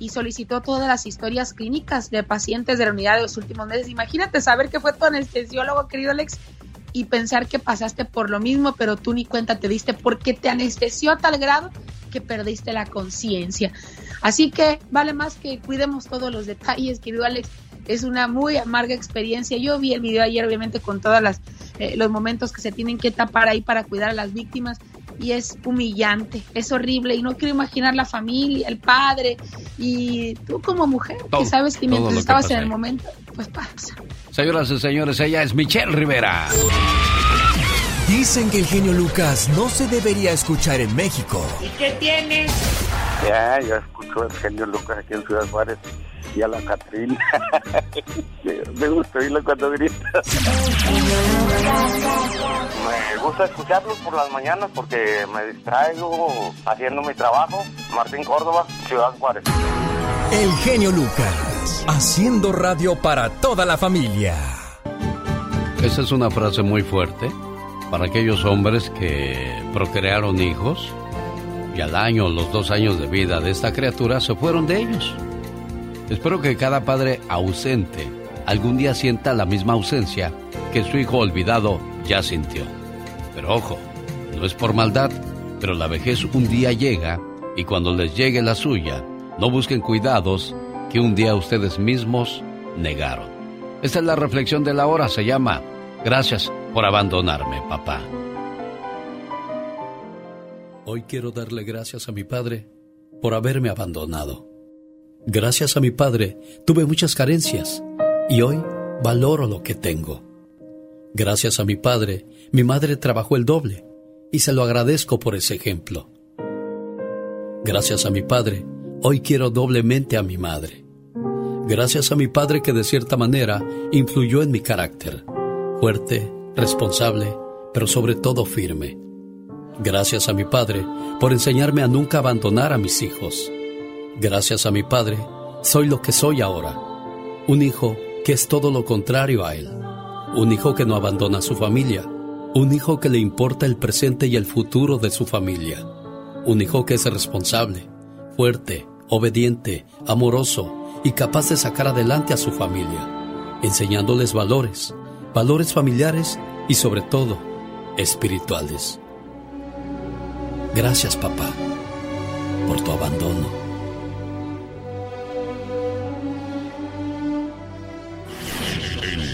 y solicitó todas las historias clínicas de pacientes de la unidad de los últimos meses. Imagínate saber que fue tu anestesiólogo, querido Alex, y pensar que pasaste por lo mismo, pero tú ni cuenta te diste porque te anestesió a tal grado que perdiste la conciencia. Así que vale más que cuidemos todos los detalles, querido Alex. Es una muy amarga experiencia. Yo vi el video ayer, obviamente, con todos eh, los momentos que se tienen que tapar ahí para cuidar a las víctimas y es humillante, es horrible y no quiero imaginar la familia, el padre y tú como mujer que sabes que mientras estabas en el momento, pues pasa. Señoras y señores, ella es Michelle Rivera. Dicen que el genio Lucas no se debería escuchar en México. ¿Y qué tienes? Ya, yo escucho el genio Lucas aquí en Ciudad Juárez y a la Catrina. Me gusta oírlo cuando grita. Me gusta escucharlos por las mañanas porque me distraigo haciendo mi trabajo. Martín Córdoba, Ciudad Juárez. El genio Lucas, haciendo radio para toda la familia. Esa es una frase muy fuerte para aquellos hombres que procrearon hijos y al año, los dos años de vida de esta criatura se fueron de ellos. Espero que cada padre ausente algún día sienta la misma ausencia que su hijo olvidado ya sintió. Pero ojo, no es por maldad, pero la vejez un día llega y cuando les llegue la suya, no busquen cuidados que un día ustedes mismos negaron. Esta es la reflexión de la hora, se llama Gracias por abandonarme, papá. Hoy quiero darle gracias a mi padre por haberme abandonado. Gracias a mi padre tuve muchas carencias y hoy valoro lo que tengo. Gracias a mi padre, mi madre trabajó el doble y se lo agradezco por ese ejemplo. Gracias a mi padre, hoy quiero doblemente a mi madre. Gracias a mi padre que de cierta manera influyó en mi carácter, fuerte, responsable, pero sobre todo firme. Gracias a mi padre por enseñarme a nunca abandonar a mis hijos. Gracias a mi padre, soy lo que soy ahora. Un hijo que es todo lo contrario a él. Un hijo que no abandona a su familia. Un hijo que le importa el presente y el futuro de su familia. Un hijo que es responsable, fuerte, obediente, amoroso y capaz de sacar adelante a su familia, enseñándoles valores, valores familiares y sobre todo espirituales. Gracias papá por tu abandono.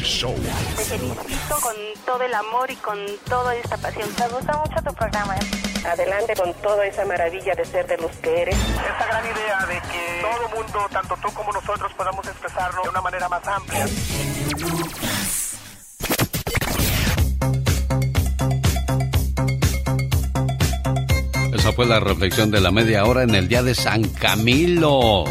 Te felicito con todo el amor y con toda esta pasión. Me gusta mucho tu programa. ¿eh? Adelante con toda esa maravilla de ser de los que eres. Esta gran idea de que todo mundo, tanto tú como nosotros, podamos expresarlo de una manera más amplia. Esa fue la reflexión de la media hora en el día de San Camilo.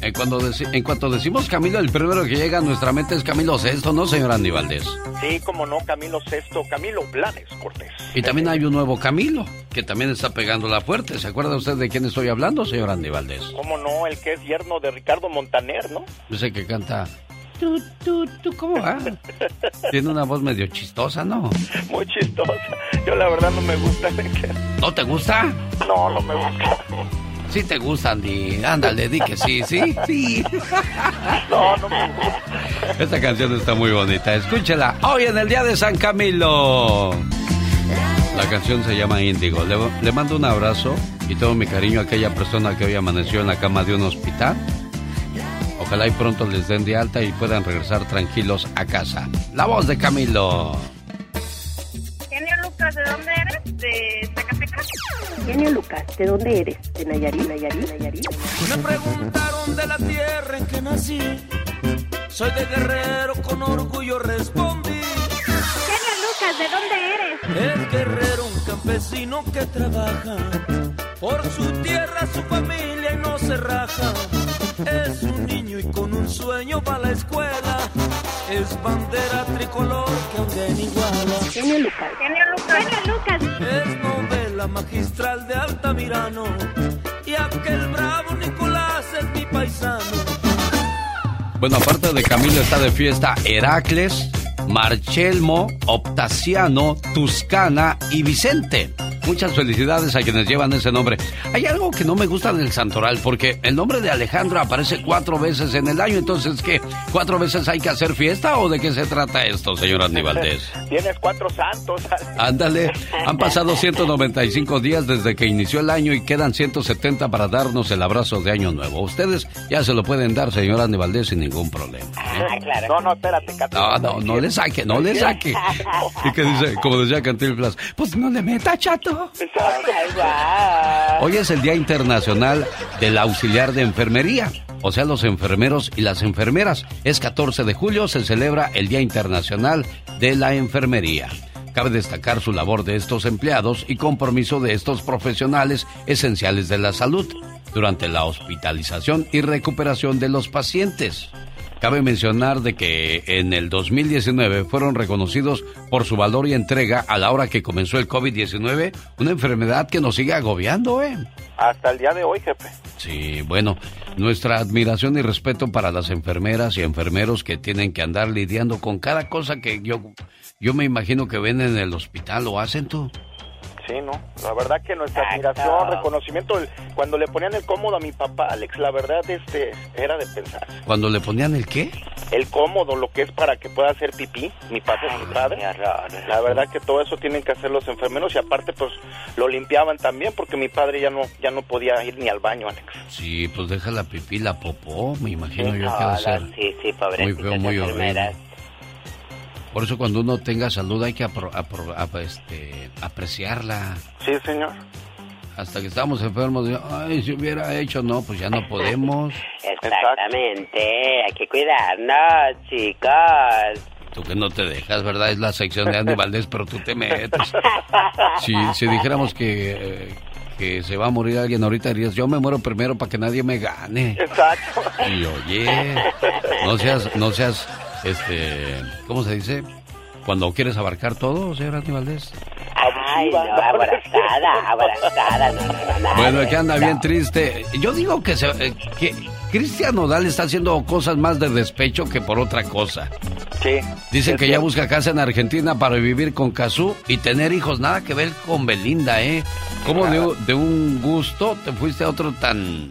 En, cuando en cuanto decimos Camilo, el primero que llega a nuestra mente es Camilo Sesto, ¿no, señor Andy Valdés? Sí, como no, Camilo Sesto, Camilo Blanes Cortés. Y también hay un nuevo Camilo, que también está pegando la fuerte. ¿Se acuerda usted de quién estoy hablando, señor Andy Valdés? ¿Cómo no? El que es yerno de Ricardo Montaner, ¿no? Ese que canta... Tú, tú, tú, ¿cómo va? Tiene una voz medio chistosa, ¿no? Muy chistosa. Yo la verdad no me gusta. ¿No te gusta? No, no me gusta. Sí te gusta, Andy. Ándale, di que sí, ¿sí? Sí. No, no me gusta. Esta canción está muy bonita. Escúchela hoy en el Día de San Camilo. La canción se llama Índigo. Le, le, mando un abrazo y todo mi cariño a aquella persona que hoy amaneció en la cama de un hospital. Ojalá y pronto les den de alta y puedan regresar tranquilos a casa. La voz de Camilo. Lucas, ¿de dónde eres? ¿De Zacatecas? Genio Lucas, ¿de dónde eres? ¿De Nayarit? ¿Nayarit? ¿Nayarit? Me preguntaron de la tierra en que nací. Soy de Guerrero, con orgullo respondí. Genio Lucas, ¿de dónde eres? Es guerrero, un campesino que trabaja por su tierra, su familia y no se raja. Es un niño y con un sueño va a la escuela. Es bandera tricolor que aunque iguala. Genio Lucas. Genio Lucas. Genio Lucas. Es novela magistral de Altamirano. Y aquel bravo Nicolás es mi paisano. Bueno, aparte de Camilo está de fiesta Heracles, Marchelmo, Optaciano, Tuscana y Vicente. Muchas felicidades a quienes llevan ese nombre. Hay algo que no me gusta del santoral, porque el nombre de Alejandro aparece cuatro veces en el año. Entonces, ¿qué? ¿Cuatro veces hay que hacer fiesta o de qué se trata esto, señor Aníbaldez? Tienes cuatro santos. Ándale, han pasado 195 días desde que inició el año y quedan 170 para darnos el abrazo de Año Nuevo. Ustedes ya se lo pueden dar, señor Aníbaldez, sin ningún problema. ¿eh? Ah, claro. No, no, espérate, No, no, no le saque, no le saque. Y que dice, como decía Cantinflas, pues no le meta, chato. Hoy es el Día Internacional del Auxiliar de Enfermería, o sea, los enfermeros y las enfermeras. Es 14 de julio, se celebra el Día Internacional de la Enfermería. Cabe destacar su labor de estos empleados y compromiso de estos profesionales esenciales de la salud durante la hospitalización y recuperación de los pacientes. Cabe mencionar de que en el 2019 fueron reconocidos por su valor y entrega a la hora que comenzó el COVID-19, una enfermedad que nos sigue agobiando, ¿eh? Hasta el día de hoy, jefe. Sí, bueno, nuestra admiración y respeto para las enfermeras y enfermeros que tienen que andar lidiando con cada cosa que yo, yo me imagino que ven en el hospital o hacen tú. Sí, ¿no? La verdad que nuestra admiración, reconocimiento, cuando le ponían el cómodo a mi papá, Alex, la verdad este era de pensar. ¿Cuando le ponían el qué? El cómodo, lo que es para que pueda hacer pipí, mi padre es mi padre. La verdad que todo eso tienen que hacer los enfermeros y aparte pues lo limpiaban también porque mi padre ya no ya no podía ir ni al baño, Alex. Sí, pues deja la pipí, la popó, me imagino yo que va a ser. Sí, sí, Muy feo, muy horrible. Por eso cuando uno tenga salud hay que este, apreciarla. Sí, señor. Hasta que estamos enfermos, ay, si hubiera hecho, no, pues ya no podemos. Exactamente, hay que cuidarnos, chicos. Tú que no te dejas, ¿verdad? Es la sección de Andy Valdés, pero tú te metes. Si, si dijéramos que, que se va a morir alguien ahorita, dirías, yo me muero primero para que nadie me gane. Exacto. Y oye, no seas, no seas este, ¿cómo se dice? Cuando quieres abarcar todo, señor Andy Valdés. Ay, no, abrazada, abrazada, no, no, no, Bueno, que anda bien triste. Yo digo que, se, eh, que Cristian Nodal está haciendo cosas más de despecho que por otra cosa. Sí. Dicen que ya busca casa en Argentina para vivir con Cazú y tener hijos. Nada que ver con Belinda, ¿eh? ¿Cómo de, de un gusto te fuiste a otro tan...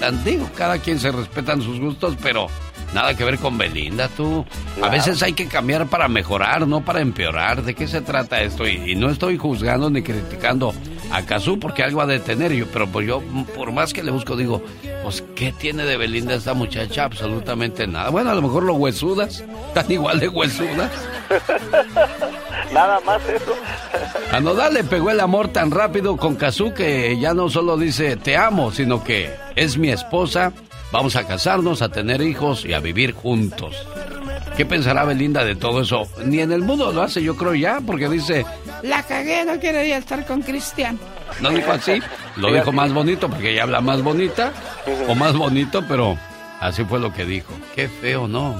tan digo, cada quien se respetan sus gustos, pero Nada que ver con Belinda, tú. A veces hay que cambiar para mejorar, no para empeorar. ¿De qué se trata esto? Y, no estoy juzgando ni criticando a Kazú porque algo ha de tener. Yo, pero pues yo, por más que le busco, digo, pues, ¿qué tiene de Belinda esta muchacha? Absolutamente nada. Bueno, a lo mejor los huesudas están igual de huesudas. nada más eso. A Nodal le pegó el amor tan rápido con Kazú que ya no solo dice te amo, sino que es mi esposa Vamos a casarnos, a tener hijos y a vivir juntos. ¿Qué pensará Belinda de todo eso? Ni en el mundo lo hace, yo creo ya, porque dice... La cagué, no quería estar con Cristian. No dijo así, lo dijo más bonito, porque ella habla más bonita, o más bonito, pero así fue lo que dijo. Qué feo, ¿no?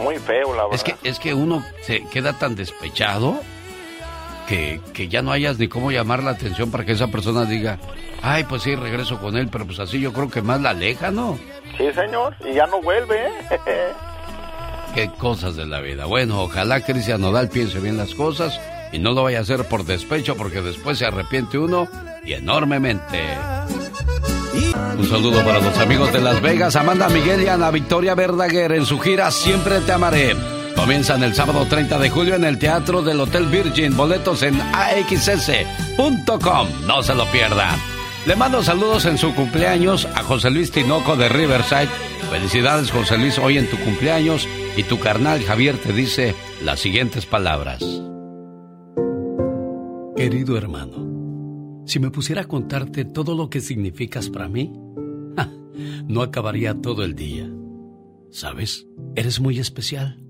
Muy feo, la verdad. Es que, es que uno se queda tan despechado que, que ya no hayas ni cómo llamar la atención para que esa persona diga, ay, pues sí, regreso con él, pero pues así yo creo que más la aleja, ¿no? Sí, señor, y ya no vuelve. ¿eh? Qué cosas de la vida. Bueno, ojalá Cristian Nodal piense bien las cosas y no lo vaya a hacer por despecho porque después se arrepiente uno y enormemente. Un saludo para los amigos de Las Vegas, Amanda Miguel y Ana Victoria Verdaguer en su gira Siempre te amaré. Comienzan el sábado 30 de julio en el Teatro del Hotel Virgin. Boletos en axs.com. No se lo pierdan. Le mando saludos en su cumpleaños a José Luis Tinoco de Riverside. Felicidades José Luis hoy en tu cumpleaños y tu carnal Javier te dice las siguientes palabras. Querido hermano, si me pusiera a contarte todo lo que significas para mí, no acabaría todo el día. ¿Sabes? Eres muy especial.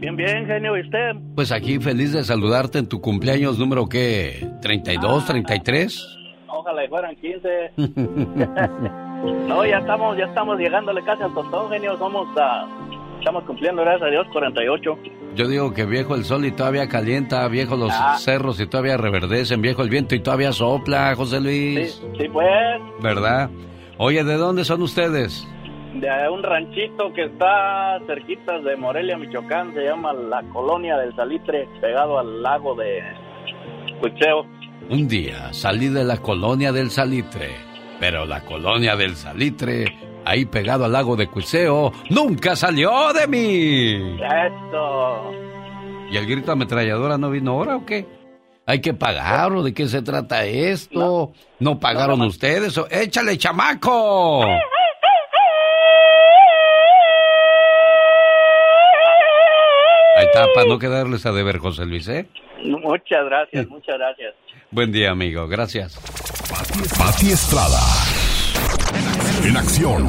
Bien, bien, genio, ¿y usted? Pues aquí feliz de saludarte en tu cumpleaños número qué, 32, 33. Ojalá y fueran 15. no, ya estamos, ya estamos llegándole casi al tontón, genio. Somos, uh, estamos cumpliendo, gracias a Dios, 48. Yo digo que viejo el sol y todavía calienta, viejo los Ah. cerros y todavía reverdecen, viejo el viento y todavía sopla, José Luis. Sí, pues, ¿Verdad? Oye, ¿de dónde son ustedes? De un ranchito que está cerquita de Morelia, Michoacán, se llama la Colonia del Salitre, pegado al lago de Cuicheo. Un día salí de la colonia del Salitre, pero la colonia del Salitre, ahí pegado al lago de Cuiseo, nunca salió de mí. Eso. ¿Y el grito ametralladora no vino ahora o qué? ¿Hay que pagar o de qué se trata esto? ¿No, pagaron ustedes? O... ¡Échale, chamaco! Ahí está, para no quedarles a deber, José Luis, ¿eh? Muchas gracias, muchas gracias. Buen día, amigo. Gracias. Pati Estrada. En acción.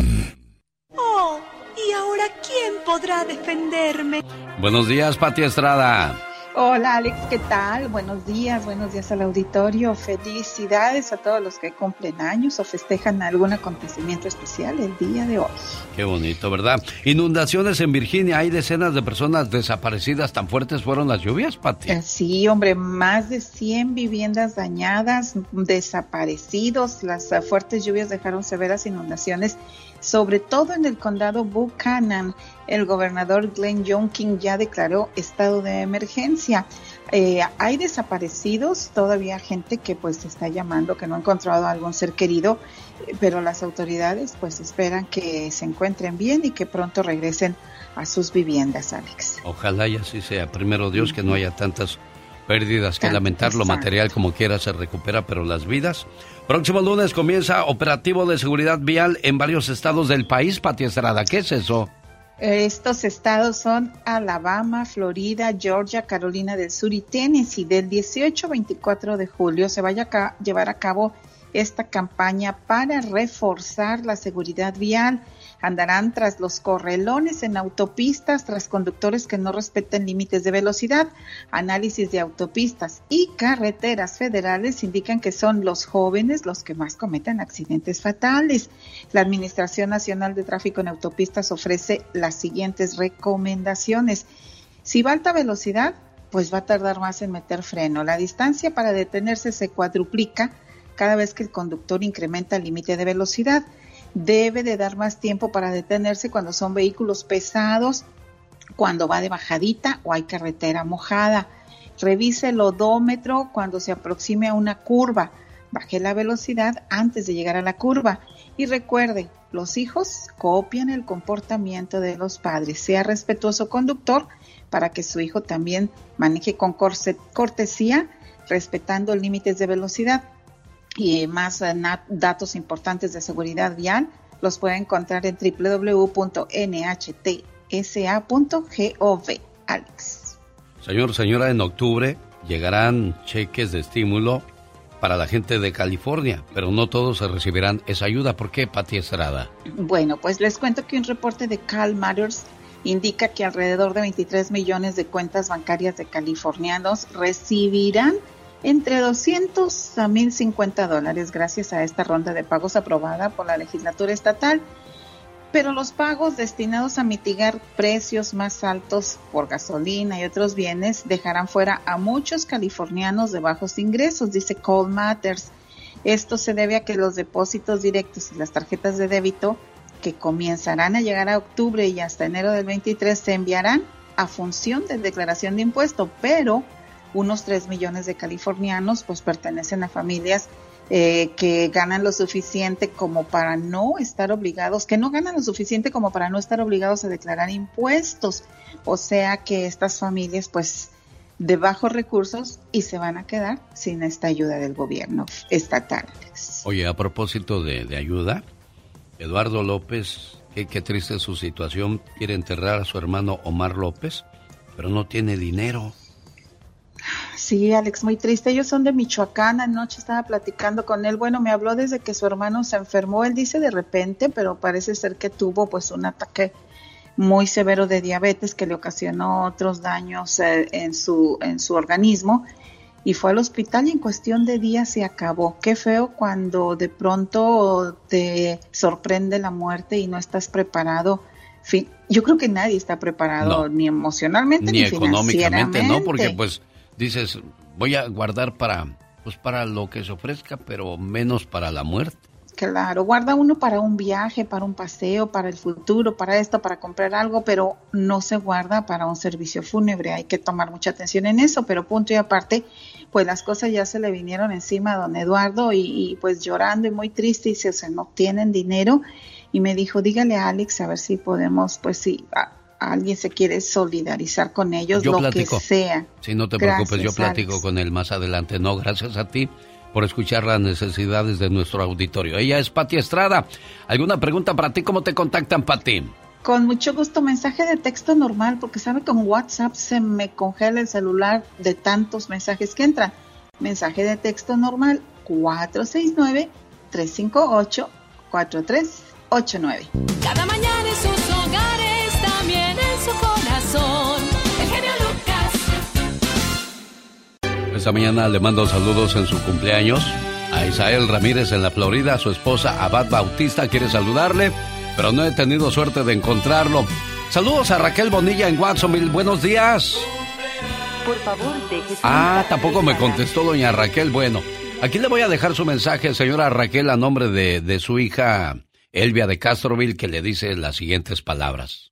Oh, ¿y ahora quién podrá defenderme? Buenos días, Pati Estrada. Hola Alex, ¿qué tal? Buenos días, buenos días al auditorio. Felicidades a todos los que cumplen años o festejan algún acontecimiento especial el día de hoy. Qué bonito, ¿verdad? Inundaciones en Virginia, hay decenas de personas desaparecidas. ¿Tan fuertes fueron las lluvias, Pati? Eh, Sí, hombre, más de 100 viviendas dañadas, desaparecidos. Las eh, fuertes lluvias dejaron severas inundaciones, sobre todo en el condado Buchanan. El gobernador Glenn Youngkin ya declaró estado de emergencia. Eh, hay desaparecidos, todavía gente que pues está llamando que no ha encontrado a algún ser querido, eh, pero las autoridades pues esperan que se encuentren bien y que pronto regresen a sus viviendas, Alex. Ojalá y así sea. Primero Dios, que no haya tantas pérdidas que lamentar. Lo material como quiera se recupera, pero las vidas. Próximo lunes comienza operativo de seguridad vial en varios estados del país, Pati Estrada. ¿Qué es eso? Estos estados son Alabama, Florida, Georgia, Carolina del Sur y Tennessee. Del 18 al 24 de julio se vaya a llevar a cabo esta campaña para reforzar la seguridad vial. Andarán tras los correlones en autopistas, tras conductores que no respeten límites de velocidad. Análisis de autopistas y carreteras federales indican que son los jóvenes los que más cometen accidentes fatales. La Administración Nacional de Tráfico en Autopistas ofrece las siguientes recomendaciones. Si va alta velocidad, pues va a tardar más en meter freno. La distancia para detenerse se cuadruplica cada vez que el conductor incrementa el límite de velocidad. Debe de dar más tiempo para detenerse cuando son vehículos pesados, cuando va de bajadita o hay carretera mojada. Revise el odómetro cuando se aproxime a una curva. Baje la velocidad antes de llegar a la curva. Y recuerde, los hijos copian el comportamiento de los padres. Sea respetuoso conductor para que su hijo también maneje con cortesía, respetando límites de velocidad. Y más eh, datos importantes de seguridad vial los puede encontrar en www.nhtsa.gov. Alex. Señor, señora, en octubre llegarán cheques de estímulo para la gente de California, pero no todos se recibirán esa ayuda. ¿Por qué, Pati Estrada? Bueno, pues les cuento que un reporte de Cal Matters indica que alrededor de 23 millones de cuentas bancarias de californianos recibirán entre 200 a 1050 dólares gracias a esta ronda de pagos aprobada por la legislatura estatal. Pero los pagos destinados a mitigar precios más altos por gasolina y otros bienes dejarán fuera a muchos californianos de bajos ingresos, dice Cole Matters. Esto se debe a que los depósitos directos y las tarjetas de débito que comenzarán a llegar a octubre y hasta enero del 23 se enviarán a función de declaración de impuesto, pero unos 3 millones de californianos pues pertenecen a familias eh, que ganan lo suficiente como para no estar obligados, que no ganan lo suficiente como para no estar obligados a declarar impuestos. O sea que estas familias pues de bajos recursos y se van a quedar sin esta ayuda del gobierno estatal. Oye, a propósito de, de ayuda, Eduardo López, qué, qué triste su situación, quiere enterrar a su hermano Omar López, pero no tiene dinero. Sí, Alex, muy triste. Ellos son de Michoacán. Anoche estaba platicando con él. Bueno, me habló desde que su hermano se enfermó. Él dice de repente, pero parece ser que tuvo pues un ataque muy severo de diabetes que le ocasionó otros daños eh, en su en su organismo y fue al hospital y en cuestión de días se acabó. Qué feo cuando de pronto te sorprende la muerte y no estás preparado. Yo creo que nadie está preparado No. ni emocionalmente ni, Ni económicamente, ¿no? Porque pues dices, voy a guardar para, pues para lo que se ofrezca, pero menos para la muerte. Claro, guarda uno para un viaje, para un paseo, para el futuro, para esto, para comprar algo, pero no se guarda para un servicio fúnebre. Hay que tomar mucha atención en eso, pero punto y aparte, pues las cosas ya se le vinieron encima a don Eduardo y, pues llorando y muy triste, y dice, o no tienen dinero. Y me dijo, dígale a Alex a ver si podemos, pues si alguien se quiere solidarizar con ellos, lo que sea. Si no te preocupes, yo platico con él más adelante. No, gracias a ti por escuchar las necesidades de nuestro auditorio. Ella es Pati Estrada. ¿Alguna pregunta para ti? ¿Cómo te contactan, Pati? Con mucho gusto, mensaje de texto normal, porque sabe con WhatsApp se me congela el celular de tantos mensajes que entran. Mensaje de texto normal 469-358-4389. Cada mañana en sus hogares, también su corazón. El genio Lucas. Esta mañana le mando saludos en su cumpleaños a Isael Ramírez en la Florida. Su esposa Abad Bautista quiere saludarle pero no he tenido suerte de encontrarlo. Saludos a Raquel Bonilla en Watsonville. Buenos días. Por favor, deje Ah, tampoco me contestó doña Raquel. Bueno, aquí le voy a dejar su mensaje, señora Raquel, a nombre de, de su hija Elvia de Castroville, que le dice las siguientes palabras.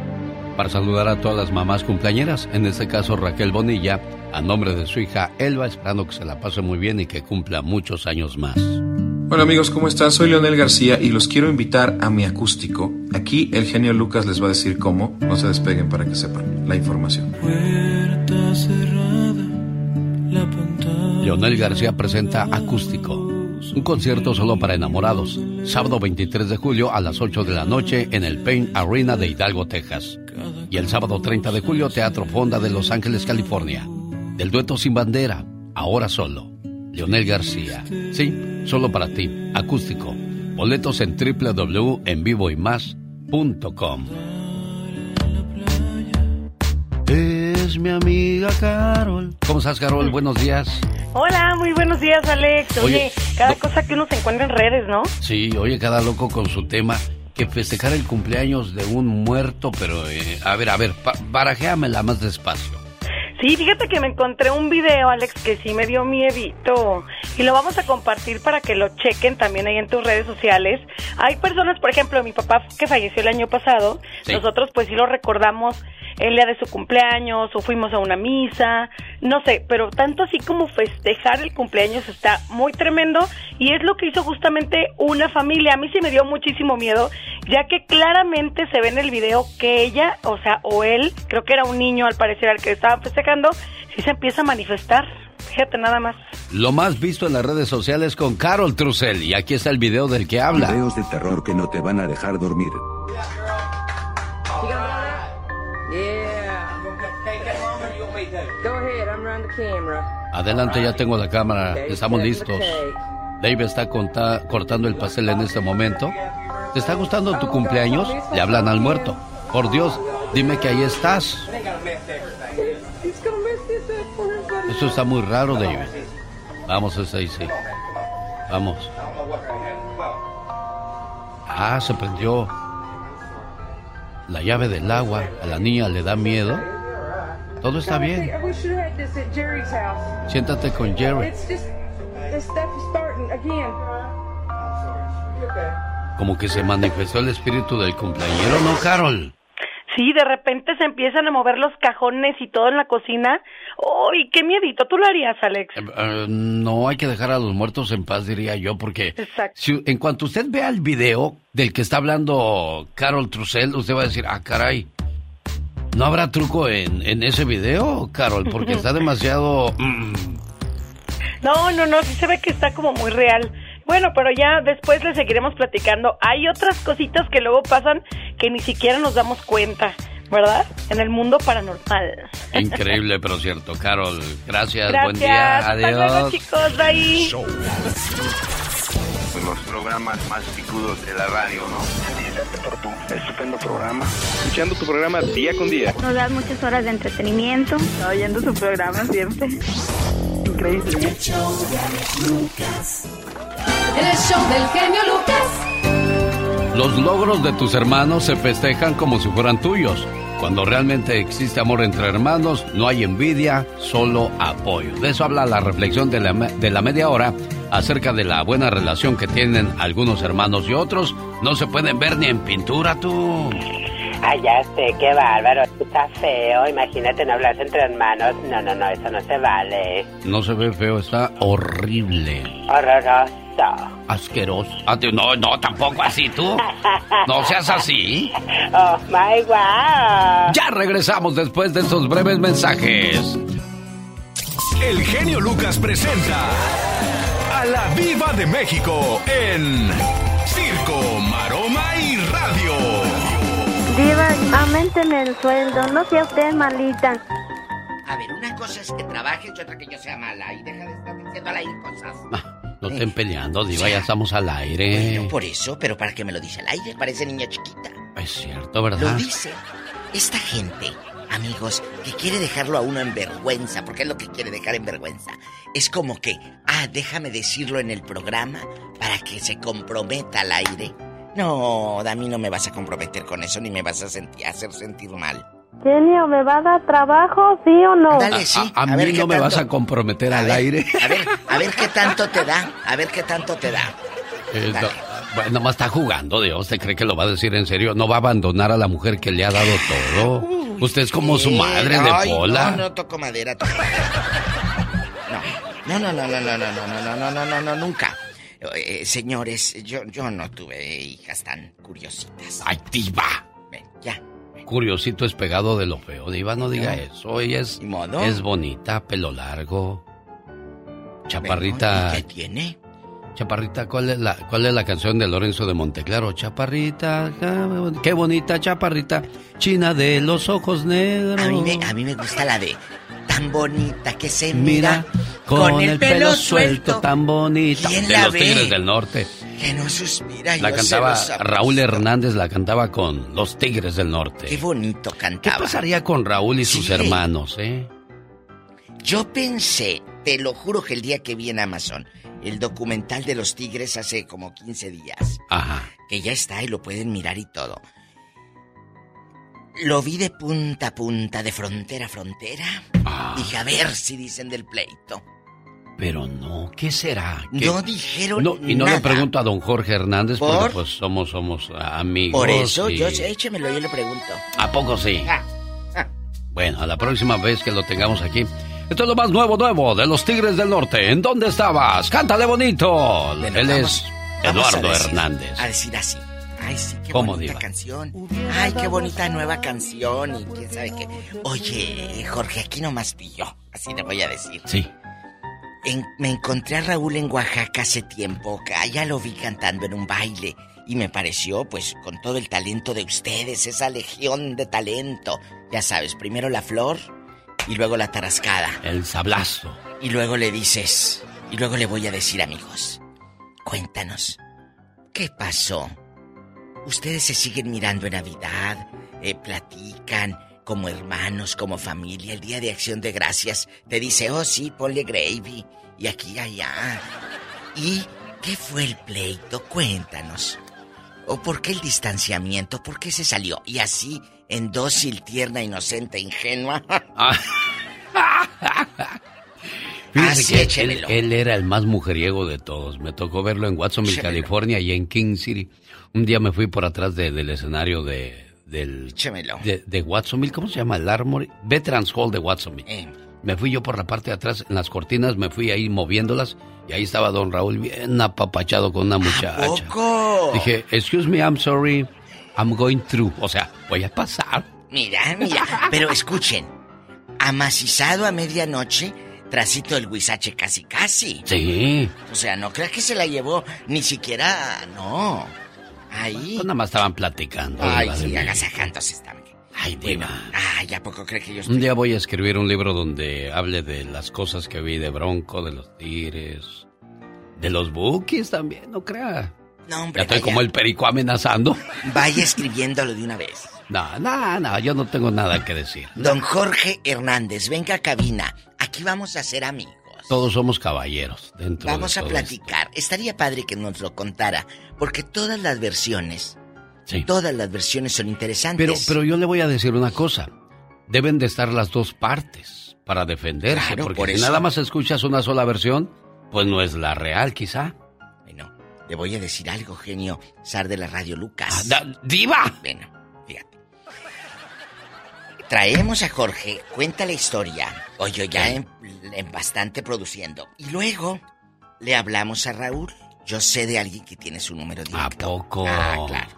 para saludar a todas las mamás cumpleañeras, en este caso Raquel Bonilla, a nombre de su hija Elba, esperando que se la pase muy bien y que cumpla muchos años más. Hola amigos, ¿cómo están? Soy Leonel García y los quiero invitar a mi acústico. Aquí el genio Lucas les va a decir cómo. No se despeguen para que sepan la información. Leonel García presenta Acústico, un concierto solo para enamorados, sábado 23 de julio a las 8 de la noche en el Pain Arena de Hidalgo, Texas. Y el sábado 30 de julio, Teatro Fonda de Los Ángeles, California. Del dueto Sin Bandera, ahora solo. Leonel García. Sí, solo para ti, acústico. Boletos en www.envivoymás.com. Es mi amiga Carol. ¿Cómo estás, Carol? Buenos días. Hola, muy buenos días, Alex. Oye, cada cosa que uno se encuentra en redes, ¿no? Sí, oye, cada loco con su tema. Que festejar el cumpleaños de un muerto, pero eh, a ver, a ver, barajéamela más despacio. Sí, fíjate que me encontré un video, Alex, que sí me dio miedito. Y lo vamos a compartir para que lo chequen también ahí en tus redes sociales. Hay personas, por ejemplo, mi papá que falleció el año pasado, nosotros pues sí lo recordamos el día de su cumpleaños o fuimos a una misa, no sé, pero tanto así como festejar el cumpleaños está muy tremendo y es lo que hizo justamente una familia. A mí sí me dio muchísimo miedo, ya que claramente se ve en el video que ella, o sea, o él, creo que era un niño al parecer al que estaban festejando, sí se empieza a manifestar. Fíjate nada más. Lo más visto en las redes sociales con Carol Trussell. Y aquí está el video del que habla. Videos de terror que no te van a dejar dormir. Adelante, ya tengo la cámara. Estamos listos. Dave está cortando el pastel en este momento. ¿Te está gustando tu cumpleaños? Le hablan al muerto. Por Dios, dime que ahí estás. Eso está muy raro, David. Vamos, ahí sí. Vamos. Ah, se prendió la llave del agua. A la niña le da miedo. Todo está bien. Siéntate con Jerry. Como que se manifestó el espíritu del cumpleañero, ¿no, Carol? Sí, de repente se empiezan a mover los cajones y todo en la cocina. ¡Uy, qué miedito! ¿Tú lo harías, Alex? Eh, eh, no hay que dejar a los muertos en paz, diría yo, porque si, en cuanto usted vea el video del que está hablando Carol Trussell, usted va a decir, ah, caray, ¿no habrá truco en, en ese video, Carol? Porque está demasiado... Mm. No, no, no, sí se ve que está como muy real. Bueno, pero ya después le seguiremos platicando. Hay otras cositas que luego pasan que ni siquiera nos damos cuenta, ¿verdad? En el mundo paranormal. Increíble, pero cierto. Carol, gracias, buen día. Adiós. Hasta luego, chicos. Bye. Los programas más picudos de la radio, ¿no? Por tu estupendo programa. Escuchando tu programa día con día. Nos das muchas horas de entretenimiento. Oyendo su programa siempre. Increíble. El show del genio Lucas. Los logros de tus hermanos se festejan como si fueran tuyos. Cuando realmente existe amor entre hermanos, no hay envidia, solo apoyo. De eso habla la reflexión de la, de la media hora acerca de la buena relación que tienen algunos hermanos y otros. No se pueden ver ni en pintura, tú. Ay, ya sé, qué bárbaro. Está feo. Imagínate no hablarse entre hermanos. No, no, no, eso no se vale. No se ve feo, está horrible. Horroroso. Asqueroso. Ah, No, no, tampoco así tú. No seas así. Oh, my wow. Ya regresamos después de estos breves mensajes. El genio Lucas presenta a la Viva de México en Circo, Maroma y Radio. Diva, aumenteme el sueldo. No sea usted malita. A ver, una cosa es que trabajes y otra que yo sea mala. Y deja de estar diciendo al aire cosas. No estén peleando, Diva, ya estamos al aire. Bueno, por eso, pero para que me lo dice al aire, parece niña chiquita. Es cierto, ¿verdad? Lo dice. Esta gente, amigos, que quiere dejarlo a uno en vergüenza, porque es lo que quiere dejar en vergüenza. Es como que, ah, déjame decirlo en el programa para que se comprometa al aire. No, a mí no me vas a comprometer con eso ni me vas a sentir, hacer sentir mal. Genio, ¿me va a dar trabajo, sí o no? Dale, sí. A, mí no me vas a comprometer al aire. A ver, a ver qué tanto te da. A ver qué tanto te da. Eh, no, bueno, nomás está jugando, Dios. ¿Usted cree que lo va a decir en serio? No va a abandonar a la mujer que le ha dado todo. Usted es como su madre de Ay, Pola. No, no toco madera. toco madera. No, no, no, no, no, no, no, no, no, no, no, no, no, nunca. Eh, señores, yo, yo no tuve hijas tan curiositas. ¡Ay, diva! Ven, ya. Curiosito es pegado de lo feo. Diva, no diga No. eso. Ella es, es bonita, pelo largo. Chaparrita. Bueno, ¿y qué tiene? Chaparrita, ¿cuál es, la, ¿cuál es la canción de Lorenzo de Monteclaro? Chaparrita, qué bonita chaparrita, china de los ojos negros. A mí me, a mí me gusta la de tan bonita que se mira, Mira, con, el, pelo suelto, tan bonita. ¿Quién De la los ve? Tigres del Norte. que no suspira. La yo cantaba se los amo. Raúl Hernández, la cantaba con los Tigres del Norte. Qué bonito ¿Qué cantaba. pasaría con Raúl y sus Sí. hermanos, eh? Yo pensé, te lo juro que el día que vi en Amazon el documental de los tigres hace como 15 días, Ajá. que ya está y lo pueden mirar y todo. Lo vi de punta a punta, de frontera a frontera. Ah. Dije, a ver si dicen del pleito. Pero no, ¿qué será? ¿Qué- No dijeron No, y no nada. le pregunto a don Jorge Hernández ¿Por? porque pues somos, somos amigos. Por eso, y- yo échemelo, yo le pregunto. ¿A poco sí? Ah, ah. Bueno, a la próxima vez que lo tengamos aquí. Esto es lo más nuevo, nuevo de los Tigres del Norte. ¿En dónde estabas? Cántale bonito. Bueno, Él vamos- es vamos a Eduardo decir- Hernández. A decir así. Ay, sí, qué ¿Cómo, bonita diva? canción. Ay, qué bonita nueva canción y quién sabe qué. Oye, Jorge, aquí nomás pillo. Así le voy a decir. Sí. En- me encontré a Raúl en Oaxaca hace tiempo. Allá lo vi cantando en un baile. Y me pareció, pues, con todo el talento de ustedes, esa legión de talento. Ya sabes, primero la flor y luego la tarascada. El sablazo. Y luego le dices, y luego le voy a decir, amigos, cuéntanos, ¿qué pasó? Ustedes se siguen mirando en Navidad, eh, platican como hermanos, como familia. El día de acción de gracias te dice, oh sí, ponle gravy, y aquí allá. ¿Y qué fue el pleito? Cuéntanos. ¿O por qué el distanciamiento? ¿Por qué se salió? Y así, en dócil, tierna, inocente, ingenua. Que él, él, era el más mujeriego de todos. Me tocó verlo en Watsonville, California y en King City. Un día me fui por atrás del escenario de, del, de, de, Watsonville. ¿Cómo se llama? El Armory. Veterans Hall de Watsonville. Eh. Me fui yo por la parte de atrás, en las cortinas, me fui ahí moviéndolas y ahí estaba don Raúl bien apapachado con una muchacha. Poco? Dije, excuse me, I'm sorry, I'm going through. O sea, voy a pasar. Mira, mira, pero escuchen, amacizado a medianoche, trasito el huizache casi casi. Sí. O sea, no creas que se la llevó, ni siquiera, no. Ahí. Pues nada más estaban platicando. Ay, sí, agasajándose estaban. Ay, diva. ay, ¿a poco cree que yo estoy... Un día voy a escribir un libro donde hable de las cosas que vi de Bronco, de los Tigres, de los Bookies también, no crea. No, hombre, Ya estoy como el perico amenazando. Vaya escribiéndolo de una vez. No, no, no, yo no tengo nada que decir. Don Jorge Hernández, venga a cabina. Aquí vamos a ser amigos. Todos somos caballeros dentro Vamos de a platicar. Estaría padre que nos lo contara, porque todas las versiones, Sí. todas las versiones son interesantes. Pero, pero yo le voy a decir una cosa. Deben de estar las dos partes para defenderse. Claro, porque por si eso. nada más escuchas una sola versión, pues no es la real, quizá. Bueno, le voy a decir algo, genio. Sar de la radio Lucas. Ah, ¡Diva! Bueno. Traemos a Jorge, cuenta la historia. Oye, ya en, en bastante produciendo. Y luego le hablamos a Raúl. Yo sé de alguien que tiene su número directo. ¿A poco? Ah, claro.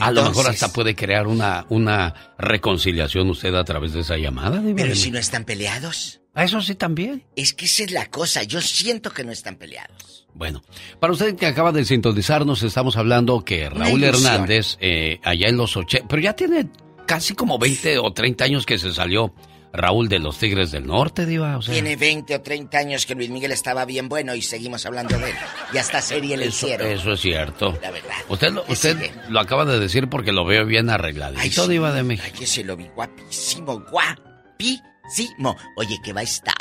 a lo mejor hasta puede crear una, una reconciliación usted a través de esa llamada. Diva Pero si no están peleados. A eso sí también. Es que esa es la cosa. Yo siento que no están peleados. Bueno, para usted que acaba de sintonizarnos, estamos hablando que Raúl. Hernández, eh, allá en los 80, pero ya tiene casi como 20 o 30 años que se salió Raúl de los Tigres del Norte, Diva. O sea, Tiene 20 o 30 años que Luis Miguel estaba bien bueno y seguimos hablando de él. Y hasta serie le eso, hicieron. eso es cierto. La verdad. Usted, lo, usted lo acaba de decir porque lo veo bien arregladito, Ay, sí. Diva de México. Ay, que se lo vi guapísimo, guapísimo. Oye, que va a estar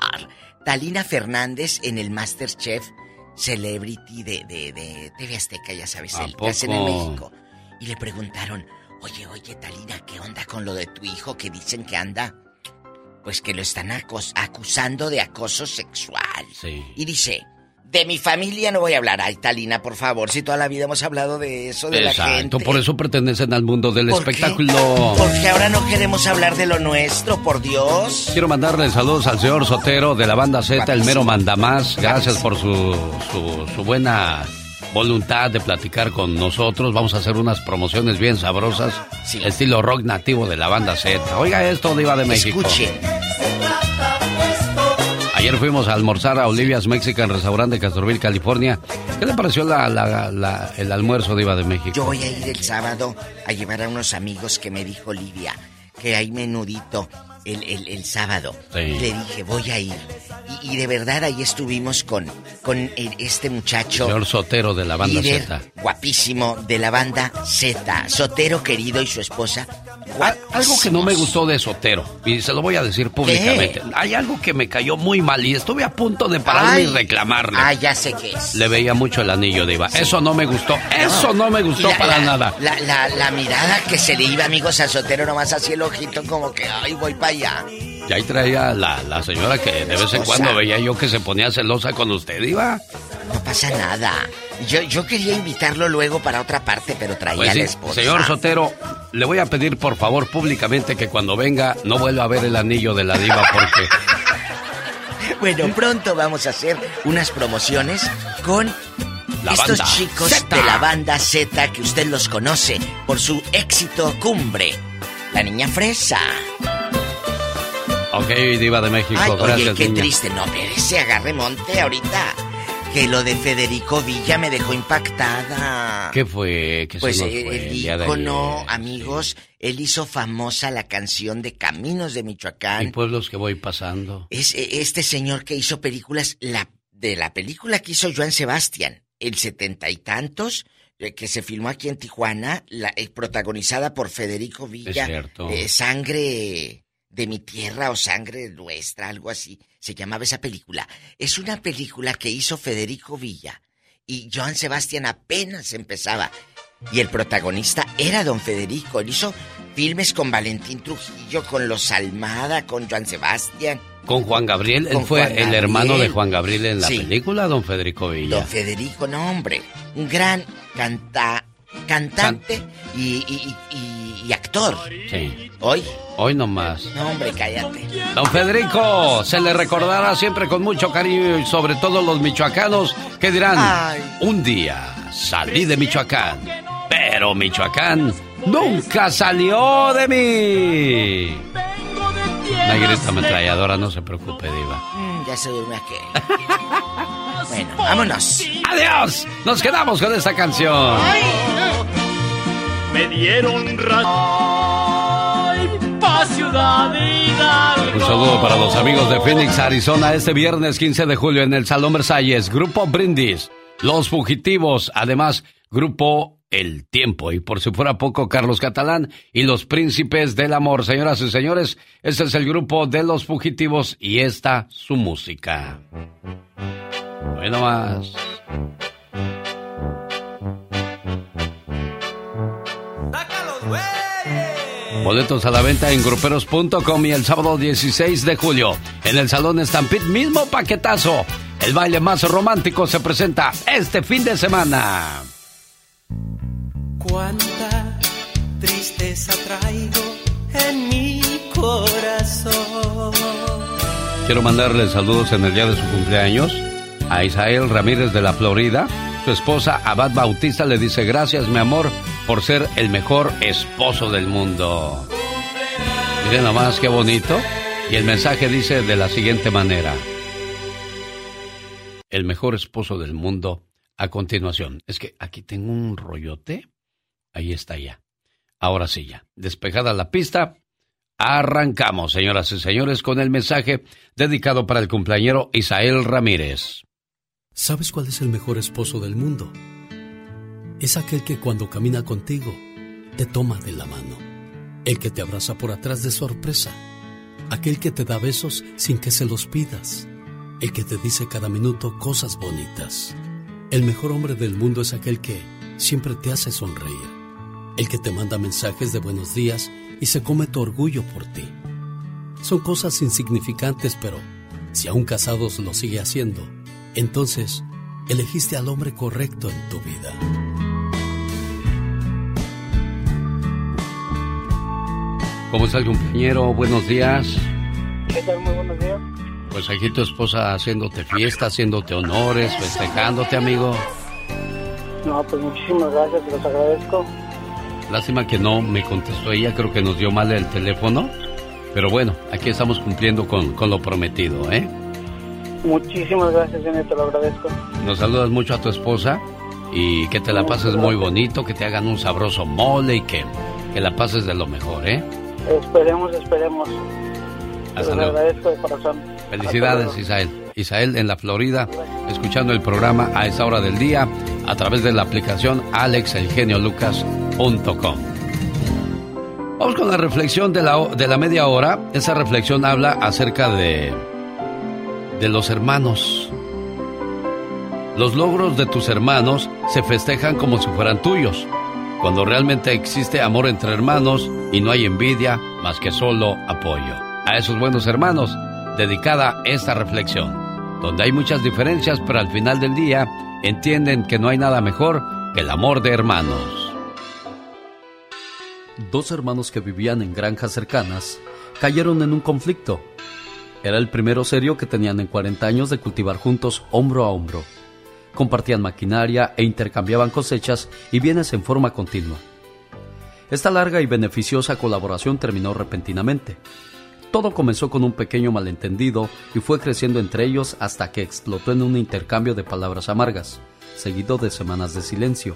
Talina Fernández en el Masterchef Celebrity de, de, de TV Azteca, ya sabes, ¿A el que hacen en? México. Y le preguntaron, oye, oye, Talina, ¿qué onda con lo de tu hijo que dicen que anda? Pues que lo están acos- acusando de acoso sexual. Sí. Y dice, de mi familia no voy a hablar. Ay, Talina, por favor, si toda la vida hemos hablado de eso, de la Exacto, gente. por eso pertenecen al mundo del ¿Por qué? espectáculo. Porque ahora no queremos hablar de lo nuestro, por Dios. Quiero mandarle saludos al señor Sotero de la banda Z, el mero mandamás. Gracias por su, su, su buena voluntad de platicar con nosotros. Vamos a hacer unas promociones bien sabrosas, estilo rock nativo de la banda Z. Oiga esto, Diva de México. Escuche. Ayer fuimos a almorzar a Olivia's Mexican Restaurant de Castroville, California. ¿Qué le pareció la, la- la- el almuerzo, Diva de México? Yo voy a ir el sábado a llevar a unos amigos que me dijo Livia que hay menudito el, el- el sábado. Sí. Y le dije, voy a ir. Y, y de verdad ahí estuvimos con, con el- este muchacho. Señor Sotero de la banda líder Z. Guapísimo de la banda Z. Sotero querido y su esposa. Al- Algo que no me gustó de Sotero, y se lo voy a decir públicamente. Hay algo que me cayó muy mal y estuve a punto de pararme Ay. y reclamarle. Ah, ya sé qué es. Le veía mucho el anillo de Iva. Eso no me gustó. Eso no me gustó la- para la- nada. La, la, la mirada que se le iba, amigos, a Sotero, nomás así el ojito, como que, ay, voy para Y ahí traía la, la señora que de vez en cuando veía yo que se ponía celosa con usted, Iba. No pasa nada. Yo, yo quería invitarlo luego para otra parte, pero traía Pues a la esposa. señor Sotero, le voy a pedir por favor públicamente que cuando venga no vuelva a ver el anillo de la diva porque Bueno, pronto vamos a hacer unas promociones con La estos chicos Zeta. de la banda Z que usted los conoce por su éxito cumbre. La niña fresa. Ok, diva de México, Ay, gracias oye, qué niña. triste. No, se agarre monte ahorita. Que lo de Federico Villa me dejó impactada. ¿Qué fue? ¿Qué Pues se nos eh, fue el el ícono, amigos, él hizo famosa la canción de Caminos de Michoacán. Y pueblos que voy pasando. Es eh, este señor que hizo películas, la de la película que hizo Joan Sebastián, el setenta y tantos, eh, que se filmó aquí en Tijuana, la, eh, protagonizada por Federico Villa. Es cierto. eh, sangre de mi tierra o sangre nuestra, algo así. Se llamaba esa película. Es una película que hizo Federico Villa y Joan Sebastián apenas empezaba. Y el protagonista era don Federico. Él hizo filmes con Valentín Trujillo, con Los Almada, con Joan Sebastián. Con Juan Gabriel, él fue el hermano de Juan Gabriel en la película, don Federico Villa. Don Federico, no hombre, un gran canta, cantante y, y, actor. Sí. Hoy. Hoy nomás. No hombre, cállate. Don Federico, se le recordará siempre con mucho cariño y sobre todo los michoacanos que dirán, un día salí de Michoacán, pero Michoacán nunca salió de mí. Una ametralladora, no se preocupe, Diva. Mm, ya se duerme aquí. bueno, vámonos. ¡Adiós! Nos quedamos con esta canción. Me dieron pa ciudad Un saludo para los amigos de Phoenix, Arizona, este viernes 15 de julio en el Salón Versalles, Grupo Brindis, Los Fugitivos, además, Grupo el tiempo. Y por si fuera poco, Carlos Catalán y los príncipes del amor. Señoras y señores, este es el grupo de los fugitivos y esta su música. Bueno más. Boletos a la venta en gruperos.com y el sábado 16 de julio en el Salón Stampede, mismo paquetazo. El baile más romántico se presenta este fin de semana. Cuánta tristeza traigo en mi corazón. Quiero mandarle saludos en el día de su cumpleaños a Isael Ramírez de la Florida. Su esposa Abad Bautista le dice gracias mi amor por ser el mejor esposo del mundo. Miren nomás qué bonito. Y el mensaje dice de la siguiente manera. El mejor esposo del mundo a continuación. Es que aquí tengo un rollote Ahí está ya. Ahora sí ya. Despejada la pista, arrancamos, señoras y señores, con el mensaje dedicado para el cumpleañero Isael Ramírez. ¿Sabes cuál es el mejor esposo del mundo? Es aquel que cuando camina contigo te toma de la mano. El que te abraza por atrás de sorpresa. Aquel que te da besos sin que se los pidas. El que te dice cada minuto cosas bonitas. El mejor hombre del mundo es aquel que siempre te hace sonreír el que te manda mensajes de buenos días y se come tu orgullo por ti. Son cosas insignificantes, pero si aún casados lo sigue haciendo, entonces elegiste al hombre correcto en tu vida. ¿Cómo está el compañero? Buenos días. ¿Qué tal? Muy buenos días. Pues aquí tu esposa haciéndote fiesta, haciéndote honores, festejándote, amigo. No, pues muchísimas gracias, los agradezco. Lástima que no me contestó ella, creo que nos dio mal el teléfono. Pero bueno, aquí estamos cumpliendo con, lo prometido, ¿eh? Muchísimas gracias, Jenny, te lo agradezco. Nos saludas mucho a tu esposa y que te la pases muy bonito, que te hagan un sabroso mole y que, que la pases de lo mejor, ¿eh? Esperemos, esperemos. Hasta luego. agradezco de corazón. Felicidades, Isael. Isael en la Florida, escuchando el programa a esa hora del día a través de la aplicación alexelgeniolucas.com. Vamos con la reflexión de la, de la media hora. Esa reflexión habla acerca de, de los hermanos. Los logros de tus hermanos se festejan como si fueran tuyos, cuando realmente existe amor entre hermanos y no hay envidia más que solo apoyo. A esos buenos hermanos dedicada esta reflexión donde hay muchas diferencias, pero al final del día entienden que no hay nada mejor que el amor de hermanos. Dos hermanos que vivían en granjas cercanas cayeron en un conflicto. Era el primero serio que tenían en 40 años de cultivar juntos hombro a hombro. Compartían maquinaria e intercambiaban cosechas y bienes en forma continua. Esta larga y beneficiosa colaboración terminó repentinamente. Todo comenzó con un pequeño malentendido y fue creciendo entre ellos hasta que explotó en un intercambio de palabras amargas, seguido de semanas de silencio.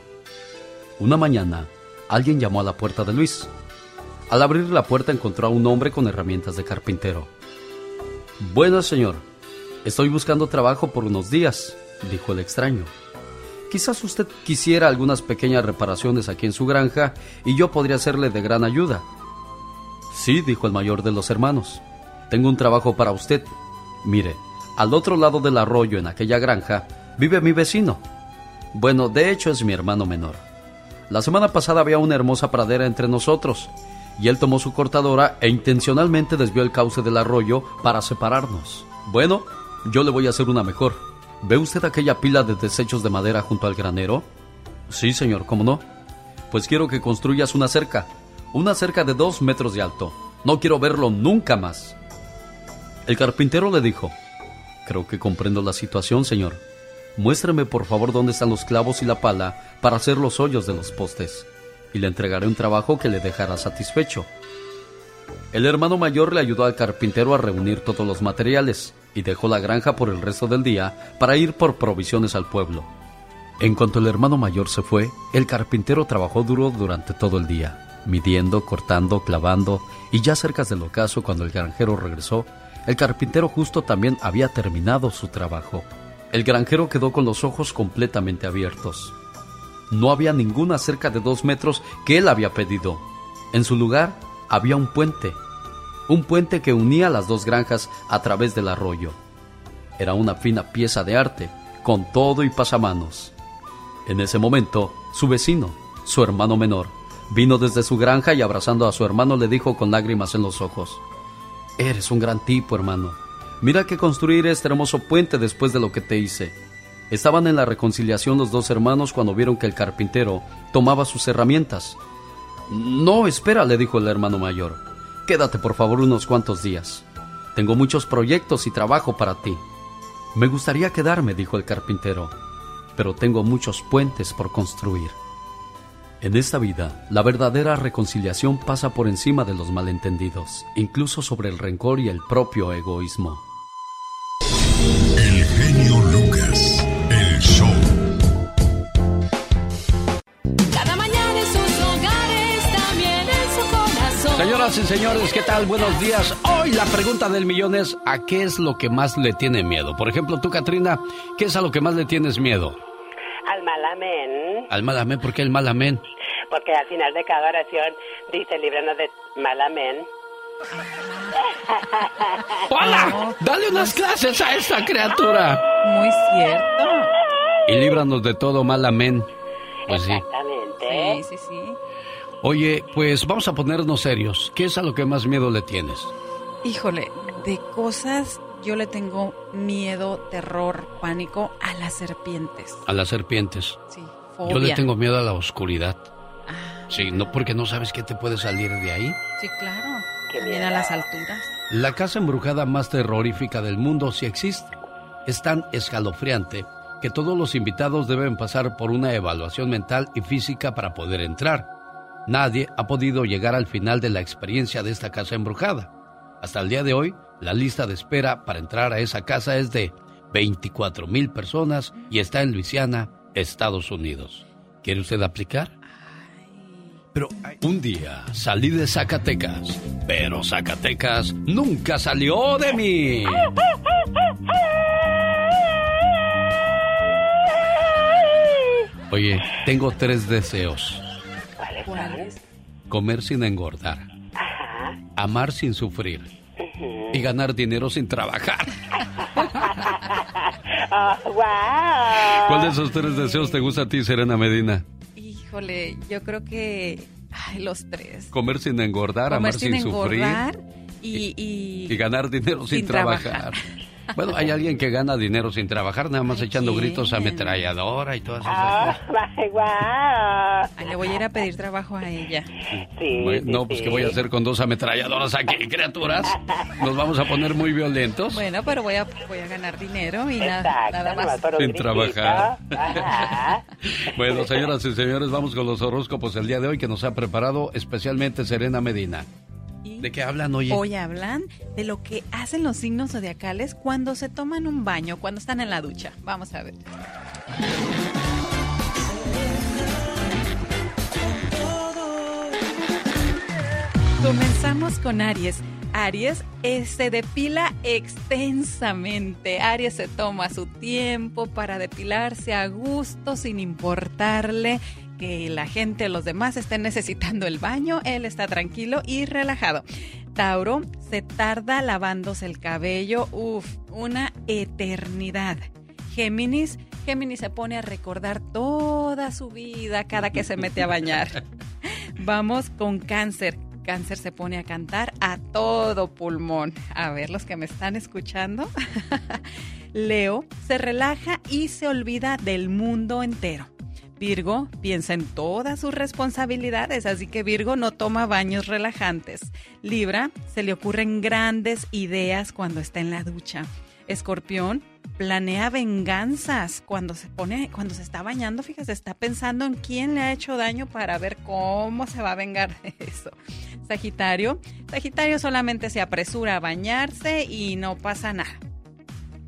Una mañana, alguien llamó a la puerta de Luis. Al abrir la puerta encontró a un hombre con herramientas de carpintero. Buenas, señor. Estoy buscando trabajo por unos días, dijo el extraño. Quizás usted quisiera algunas pequeñas reparaciones aquí en su granja y yo podría serle de gran ayuda. Sí, dijo el mayor de los hermanos. Tengo un trabajo para usted. Mire, al otro lado del arroyo, en aquella granja, vive mi vecino. Bueno, de hecho es mi hermano menor. La semana pasada había una hermosa pradera entre nosotros, y él tomó su cortadora e intencionalmente desvió el cauce del arroyo para separarnos. Bueno, yo le voy a hacer una mejor. ¿Ve usted aquella pila de desechos de madera junto al granero? Sí, señor, ¿cómo no? Pues quiero que construyas una cerca, una cerca de dos metros de alto. No quiero verlo nunca más. El carpintero le dijo, Creo que comprendo la situación, señor. Muéstrame por favor dónde están los clavos y la pala para hacer los hoyos de los postes, y le entregaré un trabajo que le dejará satisfecho. El hermano mayor le ayudó al carpintero a reunir todos los materiales y dejó la granja por el resto del día para ir por provisiones al pueblo. En cuanto el hermano mayor se fue, el carpintero trabajó duro durante todo el día, midiendo, cortando, clavando, y ya cerca del ocaso cuando el granjero regresó, el carpintero justo también había terminado su trabajo. El granjero quedó con los ojos completamente abiertos. No había ninguna cerca de dos metros que él había pedido. En su lugar había un puente, un puente que unía las dos granjas a través del arroyo. Era una fina pieza de arte, con todo y pasamanos. En ese momento, su vecino, su hermano menor, vino desde su granja y abrazando a su hermano le dijo con lágrimas en los ojos, Eres un gran tipo, hermano. Mira que construir este hermoso puente después de lo que te hice. Estaban en la reconciliación los dos hermanos cuando vieron que el carpintero tomaba sus herramientas. No, espera, le dijo el hermano mayor. Quédate por favor unos cuantos días. Tengo muchos proyectos y trabajo para ti. Me gustaría quedarme, dijo el carpintero, pero tengo muchos puentes por construir. En esta vida, la verdadera reconciliación pasa por encima de los malentendidos, incluso sobre el rencor y el propio egoísmo. El genio Señoras y señores, ¿qué tal? Buenos días. Hoy la pregunta del millón es, ¿a qué es lo que más le tiene miedo? Por ejemplo, tú, Katrina, ¿qué es a lo que más le tienes miedo? Al mal amén. Al mal amén, ¿por qué el mal amén? Porque al final de cada oración dice, líbranos de mal amén. ¡Hola! ¡Dale unas clases a esta criatura! Muy cierto. Y líbranos de todo mal amén. Pues sí. Exactamente. Sí, sí, sí. Oye, pues vamos a ponernos serios. ¿Qué es a lo que más miedo le tienes? Híjole, de cosas yo le tengo miedo, terror, pánico a las serpientes. A las serpientes. Sí, Yo le tengo miedo a la oscuridad. Sí, no porque no sabes qué te puede salir de ahí. Sí, claro. También a las alturas. La casa embrujada más terrorífica del mundo sí existe. Es tan escalofriante que todos los invitados deben pasar por una evaluación mental y física para poder entrar. Nadie ha podido llegar al final de la experiencia de esta casa embrujada. Hasta el día de hoy, la lista de espera para entrar a esa casa es de 24 mil personas y está en Luisiana, Estados Unidos. ¿Quiere usted aplicar? Pero un día salí de Zacatecas, pero Zacatecas nunca salió de mí. Oye, tengo tres deseos. Comer sin engordar, amar sin sufrir y ganar dinero sin trabajar. Oh, wow. ¿Cuál de esos tres deseos te gusta a ti, Serena Medina? Híjole, yo creo que ay, los tres. Comer sin engordar, Comer amar sin sin, sufrir y, y, y ganar dinero sin, sin trabajar. trabajar. Bueno, hay alguien que gana dinero sin trabajar, nada más echando ¿quién? gritos a ametralladora y todas esas Ah, cosas. wow. Ay, le voy a ir a pedir trabajo a ella. Sí, Bueno, sí, no, pues sí. ¿qué voy a hacer con dos ametralladoras aquí, criaturas? Nos vamos a poner muy violentos. Bueno, pero voy a, voy a ganar dinero y nada, Exacto, nada más. Sin gritito. trabajar. Ajá. Bueno, señoras y señores, vamos con los horóscopos el día de hoy que nos ha preparado especialmente Serena Medina. ¿De qué hablan, oye? Hoy hablan de lo que hacen los signos zodiacales cuando se toman un baño, cuando están en la ducha. Vamos a ver. Comenzamos con Aries. Aries eh, se depila extensamente. Aries se toma su tiempo para depilarse a gusto sin importarle que la gente, los demás estén necesitando el baño. Él está tranquilo y relajado. Tauro se tarda lavándose el cabello. Uf, una eternidad. Géminis, Géminis se pone a recordar toda su vida cada que se mete a bañar. Vamos con cáncer. Cáncer se pone a cantar a todo pulmón. A ver, los que me están escuchando. Leo se relaja y se olvida del mundo entero. Virgo piensa en todas sus responsabilidades, así que Virgo no toma baños relajantes. Libra se le ocurren grandes ideas cuando está en la ducha. Escorpión planea venganzas cuando se pone, cuando se está bañando, fíjese, está pensando en quién le ha hecho daño para ver cómo se va a vengar de eso. Sagitario, Sagitario solamente se apresura a bañarse y no pasa nada.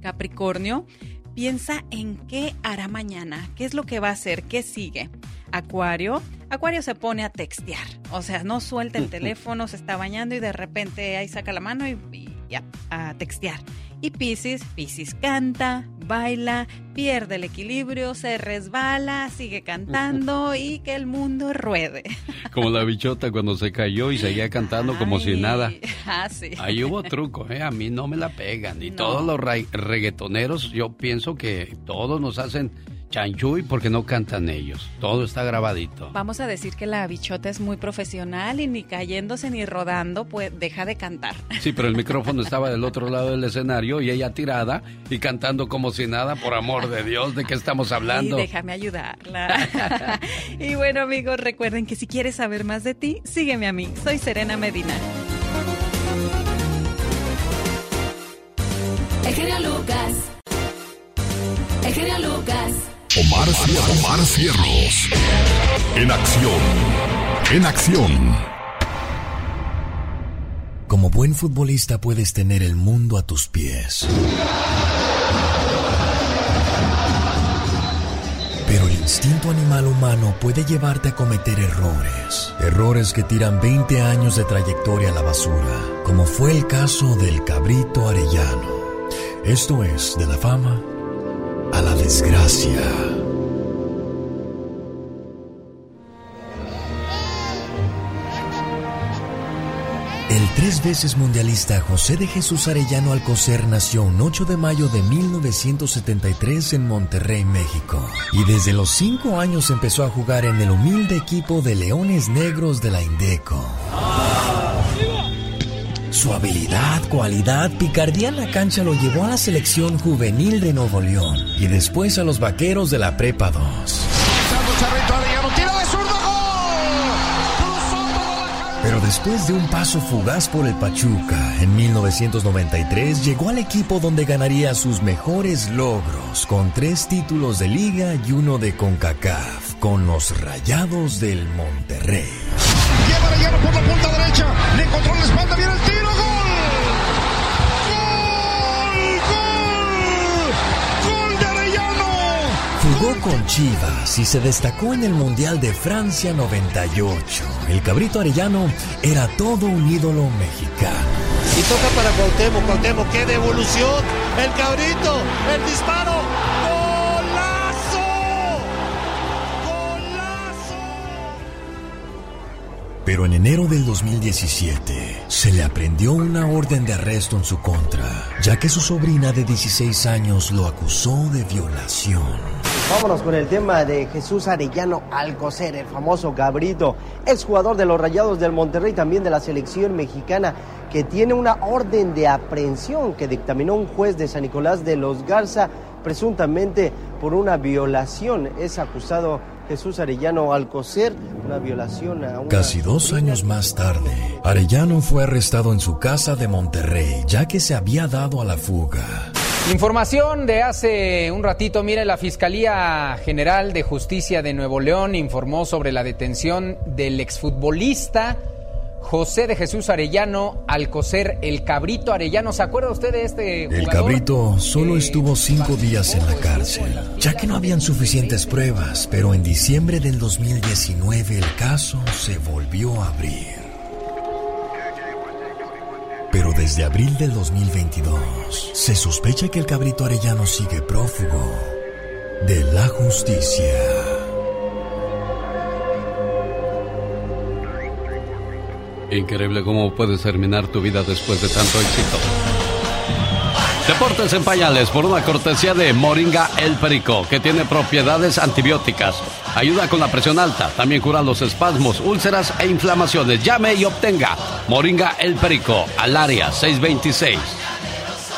Capricornio, piensa en qué hará mañana, qué es lo que va a hacer, qué sigue. Acuario, Acuario se pone a textear, o sea, no suelta el teléfono, se está bañando y de repente ahí saca la mano y, y ya, a textear. Y Piscis, Piscis canta, baila, pierde el equilibrio, se resbala, sigue cantando y que el mundo ruede. Como la bichota cuando se cayó y seguía cantando como si nada. Ah, sí. Ahí hubo truco, ¿eh? A mí no me la pegan. Y todos los reggaetoneros, yo pienso que todos nos hacen Chanchuy porque no cantan ellos. Todo está grabadito. Vamos a decir que la bichota es muy profesional y ni cayéndose ni rodando, pues deja de cantar. Sí, pero el micrófono estaba del otro lado del escenario y ella tirada y cantando como si nada, por amor de Dios, ¿de qué estamos hablando? Y déjame ayudarla. y bueno, amigos, recuerden que si quieres saber más de ti, sígueme a mí. Soy Serena Medina. El Lucas. El Lucas. Omar, Omar Cierros. En acción. En acción. Como buen futbolista puedes tener el mundo a tus pies. Pero el instinto animal humano puede llevarte a cometer errores. Errores que tiran 20 años de trayectoria a la basura, como fue el caso del cabrito arellano. Esto es de la fama a la desgracia. El tres veces mundialista José de Jesús Arellano Alcocer nació un 8 de mayo de 1973 en Monterrey, México. Y desde los 5 años empezó a jugar en el humilde equipo de Leones Negros de la Indeco. Su habilidad, cualidad, picardía en la cancha lo llevó a la selección juvenil de Nuevo León y después a los vaqueros de la Prepa 2. Pero después de un paso fugaz por el Pachuca, en 1993 llegó al equipo donde ganaría sus mejores logros, con tres títulos de liga y uno de CONCACAF, con los Rayados del Monterrey. Lleva por la punta derecha, le encontró la espalda, viene el tiro. Con Chivas y se destacó en el Mundial de Francia 98. El cabrito arellano era todo un ídolo mexicano. Y toca para Cuauhtémoc, Cuauhtémoc, qué devolución, el cabrito, el disparo, Pero en enero del 2017 se le aprendió una orden de arresto en su contra, ya que su sobrina de 16 años lo acusó de violación. Vámonos con el tema de Jesús Arellano Alcocer, el famoso cabrito, exjugador de los Rayados del Monterrey, también de la selección mexicana, que tiene una orden de aprehensión que dictaminó un juez de San Nicolás de los Garza, presuntamente por una violación. Es acusado Jesús Arellano Alcocer, una violación a Casi dos años más tarde, Arellano fue arrestado en su casa de Monterrey, ya que se había dado a la fuga. Información de hace un ratito, mire, la Fiscalía General de Justicia de Nuevo León informó sobre la detención del exfutbolista José de Jesús Arellano Alcocer, el cabrito Arellano. ¿Se acuerda usted de este El cabrito solo estuvo cinco días en la cárcel, ya que no habían suficientes pruebas, pero en diciembre del 2019 el caso se volvió a abrir. Pero desde abril del 2022 se sospecha que el cabrito Arellano sigue prófugo de la justicia. Increíble cómo puedes terminar tu vida después de tanto éxito. Deportes en pañales por una cortesía de Moringa El Perico, que tiene propiedades antibióticas. Ayuda con la presión alta. También cura los espasmos, úlceras e inflamaciones. Llame y obtenga Moringa El Perico al área 626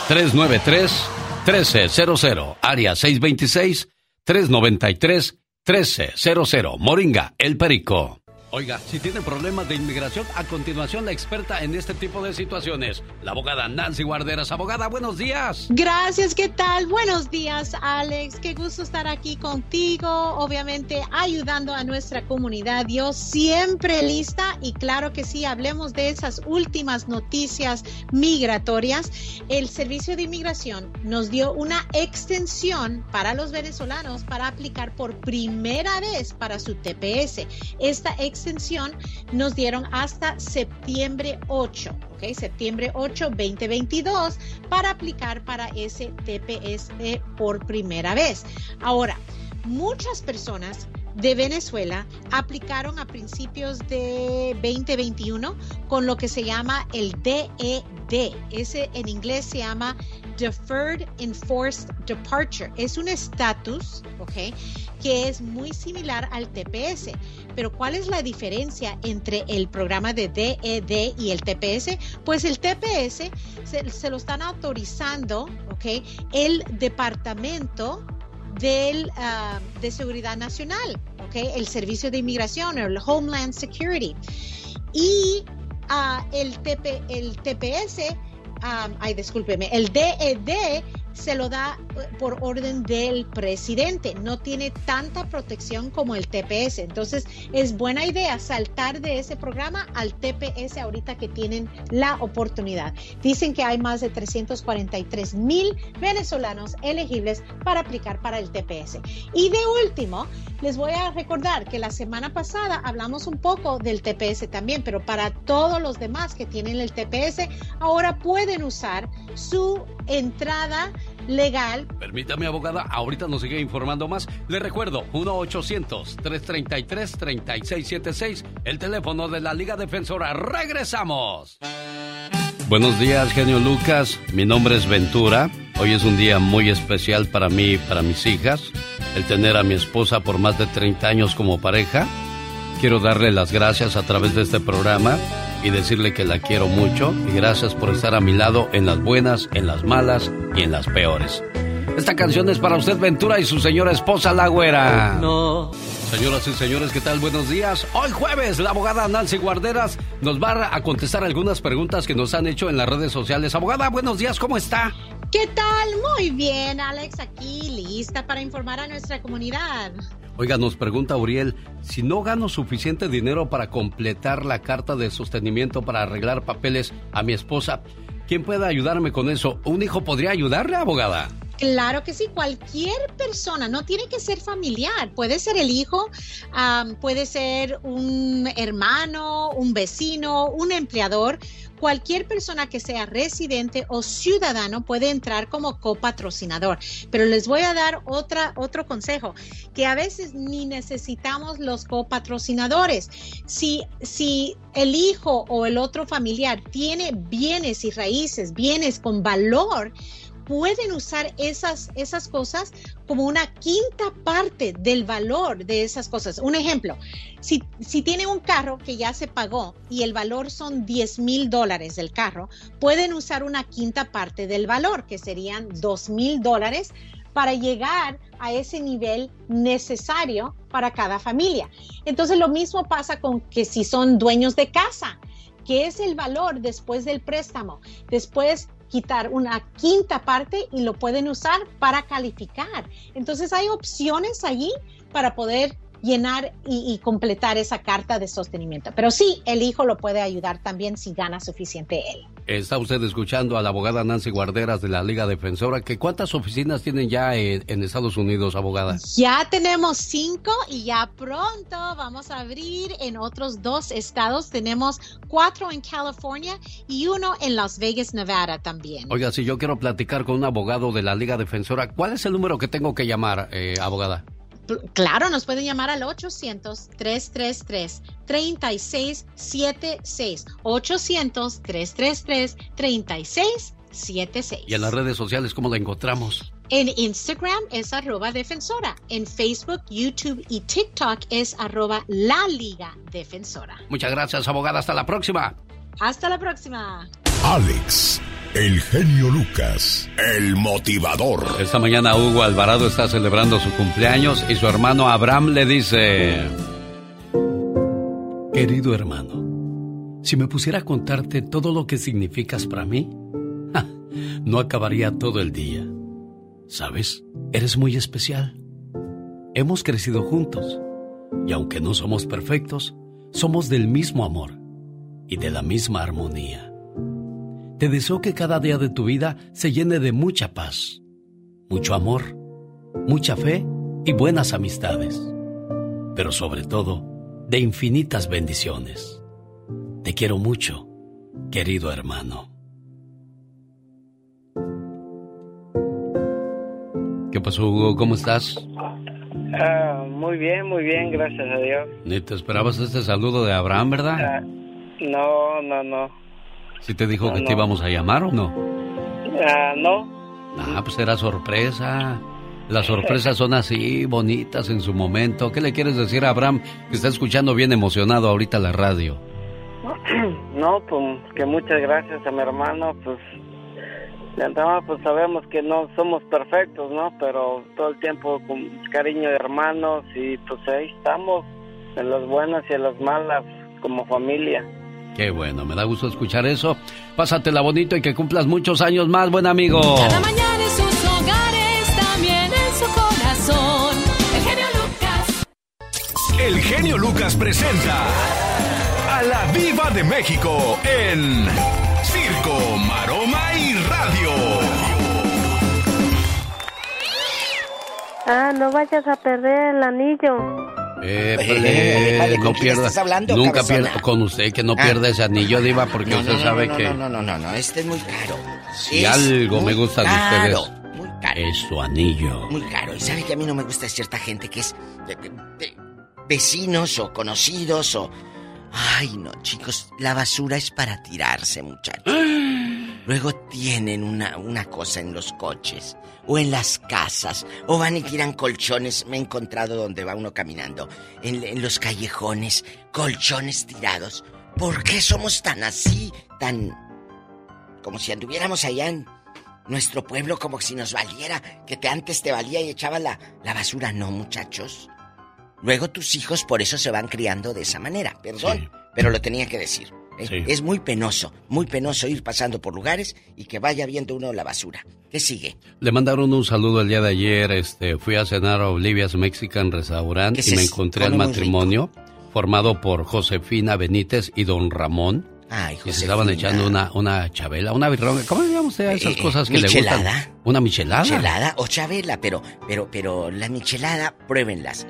393 1300. Área 626 393 1300. Moringa El Perico. Oiga, si tiene problemas de inmigración, a continuación la experta en este tipo de situaciones, la abogada Nancy Guarderas. Abogada, buenos días. Gracias, ¿qué tal? Buenos días, Alex. Qué gusto estar aquí contigo, obviamente ayudando a nuestra comunidad. Yo siempre lista y claro que sí, hablemos de esas últimas noticias migratorias. El Servicio de Inmigración nos dio una extensión para los venezolanos para aplicar por primera vez para su TPS. Esta extensión nos dieron hasta septiembre 8, ¿ok? Septiembre 8, 2022 para aplicar para ese TPS por primera vez. Ahora, muchas personas de Venezuela aplicaron a principios de 2021 con lo que se llama el DED. Ese en inglés se llama Deferred Enforced Departure. Es un estatus, ¿ok? Que es muy similar al TPS. Pero ¿cuál es la diferencia entre el programa de DED y el TPS? Pues el TPS se, lo están autorizando, ¿ok? El departamento del, ah, de Seguridad Nacional, ¿ok? El Servicio de Inmigración, el Homeland Security. Y uh, el, TP, el TPS, um, ay, discúlpeme, el DED se lo da eh, por orden del presidente. No tiene tanta protección como el TPS. Entonces es buena idea saltar de ese programa al TPS ahorita que tienen la oportunidad. Dicen que hay más de 343 mil venezolanos elegibles para aplicar para el TPS. Y de último, les voy a recordar que la semana pasada hablamos un poco del TPS también, pero para todos los demás que tienen el TPS, ahora pueden usar su entrada legal. Permítame, abogada, ahorita nos sigue informando más. Le recuerdo, 1-800-333-3676, el teléfono de la Liga Defensora. ¡Regresamos! Buenos días, genio Lucas. Mi nombre es Ventura. Hoy es un día muy especial para mí y para mis hijas. El tener a mi esposa por más de 30 años como pareja. Quiero darle las gracias a través de este programa y decirle que la quiero mucho y gracias por estar a mi lado en las buenas, en las malas y en las peores. Esta canción es para usted, Ventura, y su señora esposa, la güera. No. Señoras y señores, ¿qué tal? Buenos días. Hoy jueves, la abogada Nancy Guarderas nos va a contestar algunas preguntas que nos han hecho en las redes sociales. Abogada, buenos días, ¿cómo está? ¿Qué tal? Muy bien, Alex, aquí lista para informar a nuestra comunidad. Oiga, nos pregunta Uriel, si no gano suficiente dinero para completar la carta de sostenimiento para arreglar papeles a mi esposa, ¿quién puede ayudarme con eso? ¿Un hijo podría ayudarle, abogada? Claro que sí, cualquier persona, no tiene que ser familiar, puede ser el hijo, puede ser un hermano, un vecino, un empleador, cualquier persona que sea residente o ciudadano puede entrar como copatrocinador. Pero les voy a dar otra, otro consejo, que a veces ni necesitamos los copatrocinadores. Si, si el hijo o el otro familiar tiene bienes y raíces, bienes con valor, pueden usar esas, esas cosas como una quinta parte del valor de esas cosas. Un ejemplo, si, si tiene un carro que ya se pagó y el valor son 10 mil dólares del carro, pueden usar una quinta parte del valor, que serían 2 mil dólares, para llegar a ese nivel necesario para cada familia. Entonces lo mismo pasa con que si son dueños de casa, que es el valor después del préstamo. Después quitar una quinta parte y lo pueden usar para calificar. Entonces hay opciones allí para poder llenar y, completar esa carta de sostenimiento. Pero sí, el hijo lo puede ayudar también si gana suficiente él. Está usted escuchando a la abogada Nancy Guarderas de la Liga Defensora. Que ¿Cuántas oficinas tienen ya en, Estados Unidos, abogada? Ya tenemos cinco y ya pronto vamos a abrir en otros dos estados. Tenemos cuatro en California y uno en Las Vegas, Nevada también. Oiga, si yo quiero platicar con un abogado de la Liga Defensora, ¿cuál es el número que tengo que llamar, eh, abogada? Claro, nos pueden llamar al 800-333-3676. 800-333-3676. ¿Y en las redes sociales cómo la encontramos? En Instagram es arroba defensora. En Facebook, YouTube y TikTok es arroba la liga defensora. Muchas gracias, abogada. Hasta la próxima. Hasta la próxima. Alex, el genio Lucas, el motivador. Esta mañana Hugo Alvarado está celebrando su cumpleaños y su hermano Abraham le dice... Querido hermano, si me pusiera a contarte todo lo que significas para mí, no acabaría todo el día. ¿Sabes? Eres muy especial. Hemos crecido juntos y aunque no somos perfectos, somos del mismo amor y de la misma armonía. Te deseo que cada día de tu vida se llene de mucha paz, mucho amor, mucha fe y buenas amistades, pero sobre todo de infinitas bendiciones. Te quiero mucho, querido hermano. ¿Qué pasó, Hugo? ¿Cómo estás? Ah, muy bien, muy bien, gracias a Dios. Ni te esperabas este saludo de Abraham, ¿verdad? Ah, no, no, no. ¿Sí te dijo que te íbamos a llamar o no? Ah, no. Ah, pues era sorpresa. Las sorpresas son así, bonitas en su momento. ¿Qué le quieres decir a Abraham que está escuchando bien emocionado ahorita la radio? No, pues que muchas gracias a mi hermano, pues de antemano pues sabemos que no somos perfectos, ¿no? Pero todo el tiempo con cariño de hermanos y pues ahí estamos, en las buenas y en las malas, como familia. Qué bueno, me da gusto escuchar eso. Pásatela bonito y que cumplas muchos años más, buen amigo. Cada mañana en sus hogares, también en su corazón. El genio Lucas. El genio Lucas presenta a la Viva de México en Circo, Maroma y Radio. Ah, no vayas a perder el anillo. Eh, Eh, no ¿con quién pierda. estás hablando, nunca cabezona? pierda con usted que no Ah. pierda ese anillo, Diva, porque No, usted no, sabe que No, no, no, no, no, este es muy caro. si Es algo me gusta de ustedes Muy caro. es su anillo. Muy caro. Y sabe que a mí no me gusta cierta gente que es de- de- de vecinos o conocidos o... Ay, no, chicos, la basura es para tirarse, muchachos. Luego tienen una, una cosa en los coches o en las casas o van y tiran colchones. Me he encontrado donde va uno caminando, en, en los callejones, colchones tirados. ¿Por qué somos tan así, tan... como si anduviéramos allá en nuestro pueblo, como si nos valiera, que te antes te valía y echabas la, la basura? No, muchachos. Luego tus hijos por eso se van criando de esa manera. Perdón, pero lo tenía que decir. ¿eh? Sí. Es muy penoso, muy penoso ir pasando por lugares y que vaya viendo uno la basura. ¿Qué sigue? Le mandaron un saludo el día de ayer. Este, fui a cenar a Olivia's Mexican Restaurant ¿Qué y me encontré al matrimonio formado por Josefina Benítez y don Ramón. Ay, Y se Josefina. estaban echando una, una chabela, una birronga. ¿Cómo le llama usted a esas Eh, cosas que le michelada. gustan? ¿Una michelada? Michelada o chabela, pero, pero, pero la michelada, pruébenlas.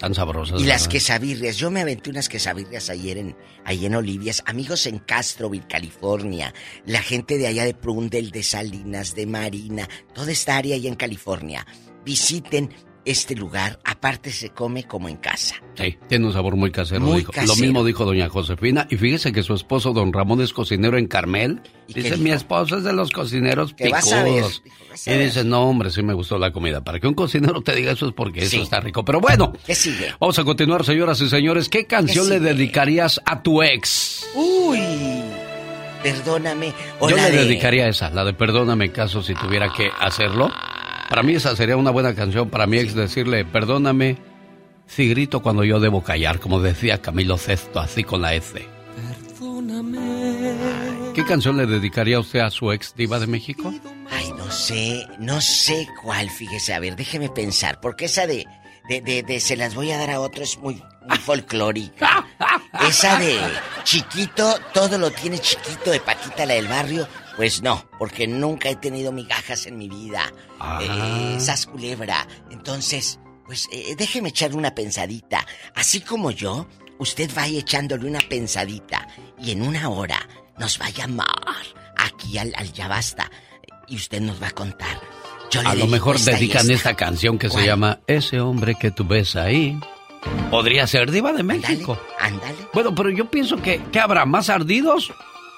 Tan sabrosas. Y las ¿verdad? quesabirrias. Yo me aventé unas quesabirrias ayer en, ahí en Olivias. Amigos en Castroville, California. La gente de allá de Prundle, de Salinas, de Marina. Toda esta área ahí en California. Visiten este lugar. Aparte se come como en casa. Sí, tiene un sabor muy casero. Muy dijo. Lo mismo dijo doña Josefina. Y fíjese que su esposo, don Ramón, es cocinero en Carmel. ¿Y qué Dice, mi esposo es de los cocineros picudos. Y dice, no, hombre, sí me gustó la comida. Para que un cocinero te diga eso es porque Sí. eso está rico. Pero bueno, ¿Qué sigue? vamos a continuar, señoras y señores. ¿Qué canción ¿Qué le dedicarías a tu ex? Uy, perdóname. O Yo le de- dedicaría esa, la de Perdóname caso si tuviera que hacerlo. Para mí esa sería una buena canción para mi ex decirle, perdóname si grito cuando yo debo callar, como decía Camilo Cesto, así con la F. ¿Qué canción le dedicaría usted a su ex diva de México? Ay, no sé, no sé cuál, fíjese. A ver, déjeme pensar, porque esa de, de, de, de se las voy a dar a otro es muy, muy folclórica. Esa de chiquito, todo lo tiene chiquito de Paquita la del barrio, pues no, porque nunca he tenido migajas en mi vida. Ah. Eh, esas culebra. Entonces, pues eh, déjeme echarle una pensadita. Así como yo, usted vaya echándole una pensadita y en una hora nos va a llamar aquí al, al Ya Basta y usted nos va a contar. Yo A lo mejor esta dedican esta. esta canción que se llama Ese hombre que tú ves ahí. Podría ser diva de México. Ándale. Bueno, pero yo pienso que, ¿qué habrá? ¿Más ardidos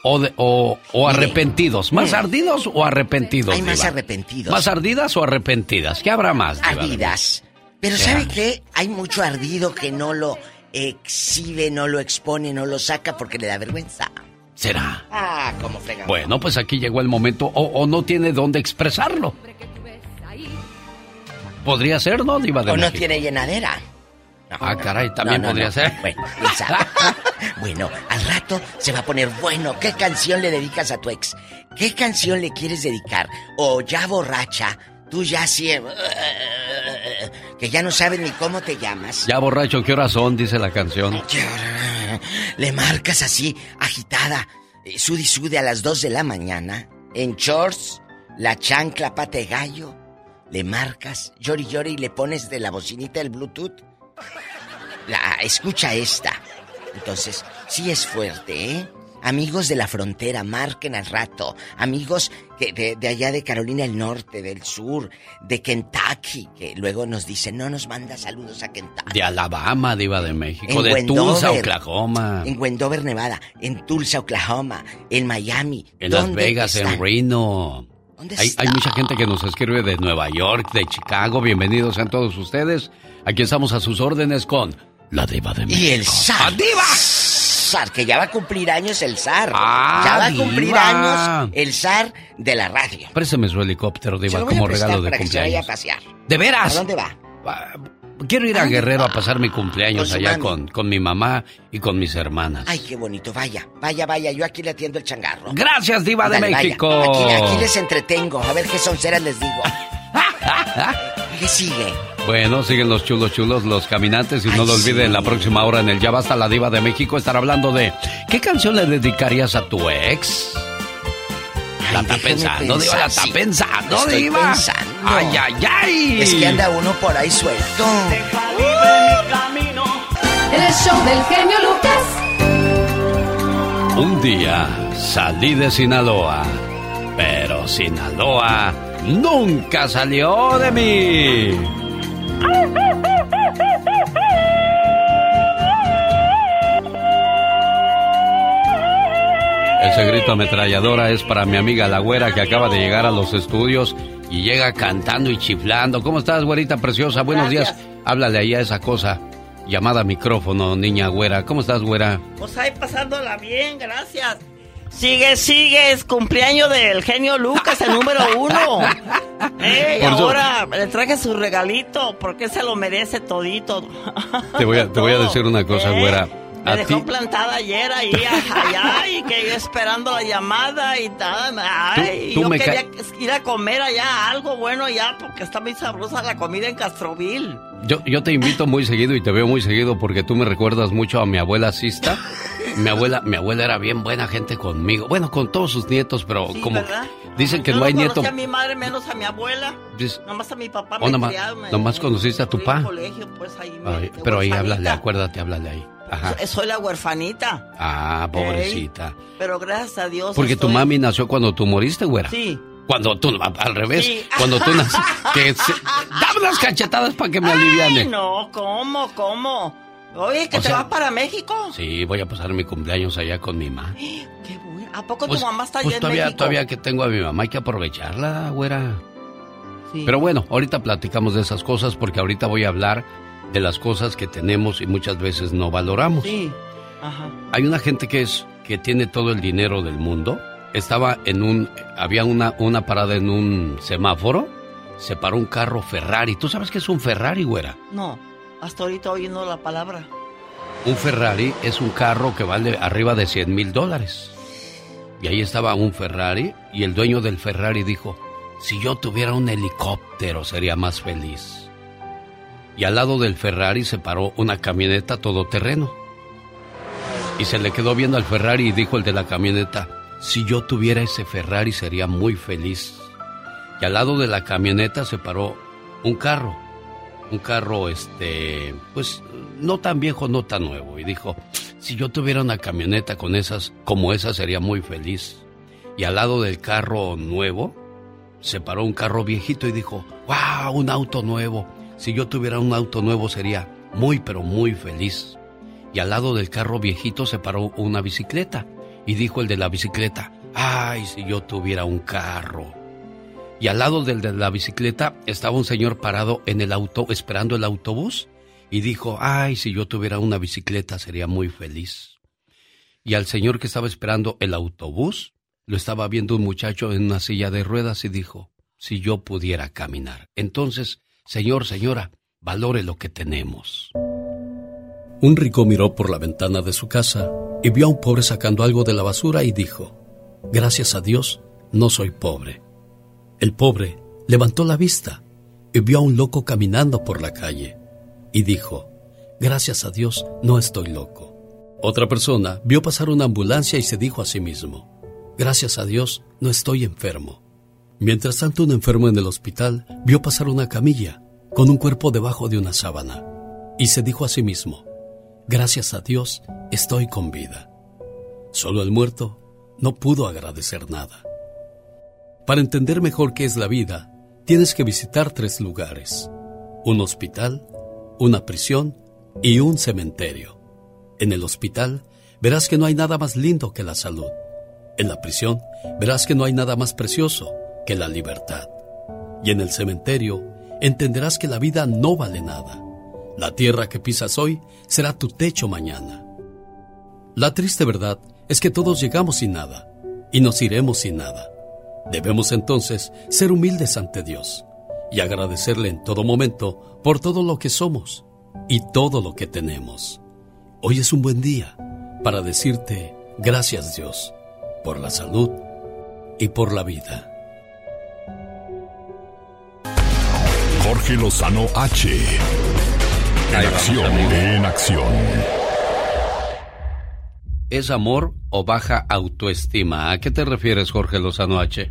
o, de- o, o arrepentidos? ¿Más Mm. ardidos o arrepentidos? Hay más arrepentidos. ¿Más ardidas o arrepentidas? ¿Qué habrá más? Diva Ardidas. Pero ¿Qué ¿sabe qué? Hay mucho ardido que no lo exhibe, no lo expone, no lo saca porque le da vergüenza. ¿Será? Ah, como fregado. Bueno, pues aquí llegó el momento, o, o no tiene dónde expresarlo. Podría ser, ¿no, Diva de O no México? tiene llenadera. Ah, caray, también podría ser. Bueno, bueno, al rato se va a poner bueno. ¿Qué canción le dedicas a tu ex? ¿Qué canción le quieres dedicar? O ya borracha, tú ya eh, que ya no sabes ni cómo te llamas. Ya borracho, ¿qué horas son? Dice la canción. Le marcas así, agitada, eh, sudi sude a las 2 de la mañana, en shorts, la chancla pata de gallo, le marcas, llori llori y le pones de la bocinita el Bluetooth. La, escucha esta. Entonces, sí es fuerte, ¿eh? Amigos de la frontera, marquen al rato. Amigos que de, de allá de Carolina del Norte, del Sur, de Kentucky, que luego nos dicen, no nos manda saludos a Kentucky. De Alabama, Diva de México. En de Wendover. Tulsa, Oklahoma. En Wendover, Nevada, en Tulsa, Oklahoma, en Miami. En Las ¿Dónde Vegas, en Reno. ¿Dónde Hay, está? hay mucha gente que nos escribe de Nueva York, de Chicago. Bienvenidos sean todos ustedes. Aquí estamos a sus órdenes con la Diva de México. Y el zar. ¡Diva! Zar, que ya va a cumplir años el zar. Ah, ya va a cumplir años el zar de la radio. Préstame su helicóptero, Diva, como regalo de para que se vaya a cumpleaños. pasear. ¿De veras? ¿A dónde va? Quiero ir a Guerrero a pasar mi cumpleaños Con allá con, con mi mamá y con mis hermanas. Ay, qué bonito. Vaya, vaya, vaya. Yo aquí le atiendo el changarro. Gracias, Diva de. México. Aquí, aquí les entretengo. A ver qué sonceras les digo. ¿Qué sigue? Bueno, siguen los chulos chulos, los caminantes y no lo olviden, la próxima hora en el Ya Basta la Diva de México estar hablando de ¿qué canción le dedicarías a tu ex? La está pensando, Diva, la está sí. pensando, Estoy Diva. pensando. Ay, ay, ay. Es que anda uno por ahí suelto. El show del genio Lucas. Un día salí de Sinaloa, pero Sinaloa nunca salió de mí. Ese grito ametralladora es para mi amiga la güera que acaba de llegar a los estudios y llega cantando y chiflando. ¿Cómo estás, güerita preciosa? Buenos días. Háblale ahí a esa cosa llamada micrófono, niña güera. ¿Cómo estás, güera? Pues ahí pasándola bien, gracias. Sigue, sigue, es cumpleaños del genio Lucas, el número uno. Ey, Por eso- ahora le traje su regalito, porque se lo merece todito. Te voy a, te voy a decir una cosa, güera. Me dejó ti, plantada ayer ahí, allá, y que esperando la llamada y tal. Ay, Tú- yo quería ir a comer allá algo bueno ya, porque está muy sabrosa la comida en Castroville. yo, yo te invito muy seguido y te veo muy seguido porque tú me recuerdas mucho a mi abuela Sista. Mi abuela, mi abuela era bien buena gente conmigo. Bueno, con todos sus nietos, pero Sí, como ¿verdad? dicen que Yo no hay conocí nieto. a mi madre menos a mi abuela. Nomás a mi papá Oh, me nomás, criaron, me- nomás conociste a tu en pa. el colegio, pues ahí me- Ay, de pero ahí háblale, acuérdate, háblale ahí. Ajá. So- Soy la huerfanita. Ah, pobrecita. Pero gracias a Dios. Porque tu mami nació cuando tú moriste, güera. Sí. Cuando tú, al revés, Sí. cuando tú naciste, que se- dame unas cachetadas para que me aliviane. Ay, no, ¿cómo, cómo? Oye, que O te sea- vas para México. Sí, voy a pasar mi cumpleaños allá con mi mamá. Qué bueno. ¿A poco Pues, tu mamá está pues allá en todavía, México? todavía que tengo a mi mamá hay que aprovecharla, güera. Sí. Pero bueno, ahorita platicamos de esas cosas porque ahorita voy a hablar de las cosas que tenemos y muchas veces no valoramos. Sí. Ajá. Hay una gente que es que tiene todo el dinero del mundo. Estaba en un había una una parada en un semáforo. Se paró un carro Ferrari. ¿Tú sabes qué es un Ferrari, güera? No, hasta ahorita oyendo la palabra. Un Ferrari es un carro que vale arriba de 100 mil dólares. Y ahí estaba un Ferrari y el dueño del Ferrari dijo, si yo tuviera un helicóptero sería más feliz. Y al lado del Ferrari se paró una camioneta todoterreno. Y se le quedó viendo al Ferrari y dijo el de la camioneta, si yo tuviera ese Ferrari sería muy feliz. Y al lado de la camioneta se paró un carro, un carro este, pues no tan viejo, no tan nuevo. Y dijo, si yo tuviera una camioneta con esas, como esa sería muy feliz. Y al lado del carro nuevo se paró un carro viejito y dijo, wow, un auto nuevo. Si yo tuviera un auto nuevo sería muy, pero muy feliz. Y al lado del carro viejito se paró una bicicleta. Y dijo el de la bicicleta, ay, si yo tuviera un carro. Y al lado del de la bicicleta estaba un señor parado en el auto esperando el autobús y dijo, ay, si yo tuviera una bicicleta sería muy feliz. Y al señor que estaba esperando el autobús, lo estaba viendo un muchacho en una silla de ruedas y dijo, si yo pudiera caminar. Entonces, señor, señora, valore lo que tenemos. Un rico miró por la ventana de su casa y vio a un pobre sacando algo de la basura y dijo, Gracias a Dios, no soy pobre. El pobre levantó la vista y vio a un loco caminando por la calle y dijo, Gracias a Dios, no estoy loco. Otra persona vio pasar una ambulancia y se dijo a sí mismo, Gracias a Dios, no estoy enfermo. Mientras tanto, un enfermo en el hospital vio pasar una camilla con un cuerpo debajo de una sábana y se dijo a sí mismo, Gracias a Dios, estoy con vida. Solo el muerto no pudo agradecer nada. Para entender mejor qué es la vida, tienes que visitar tres lugares. Un hospital, una prisión y un cementerio. En el hospital verás que no hay nada más lindo que la salud. En la prisión verás que no hay nada más precioso que la libertad. Y en el cementerio entenderás que la vida no vale nada. La tierra que pisas hoy será tu techo mañana. La triste verdad es que todos llegamos sin nada y nos iremos sin nada. Debemos entonces ser humildes ante Dios y agradecerle en todo momento por todo lo que somos y todo lo que tenemos. Hoy es un buen día para decirte gracias Dios por la salud y por la vida. Jorge Lozano H. En acción, en acción. ¿Es amor o baja autoestima? ¿A qué te refieres, Jorge Lozano H?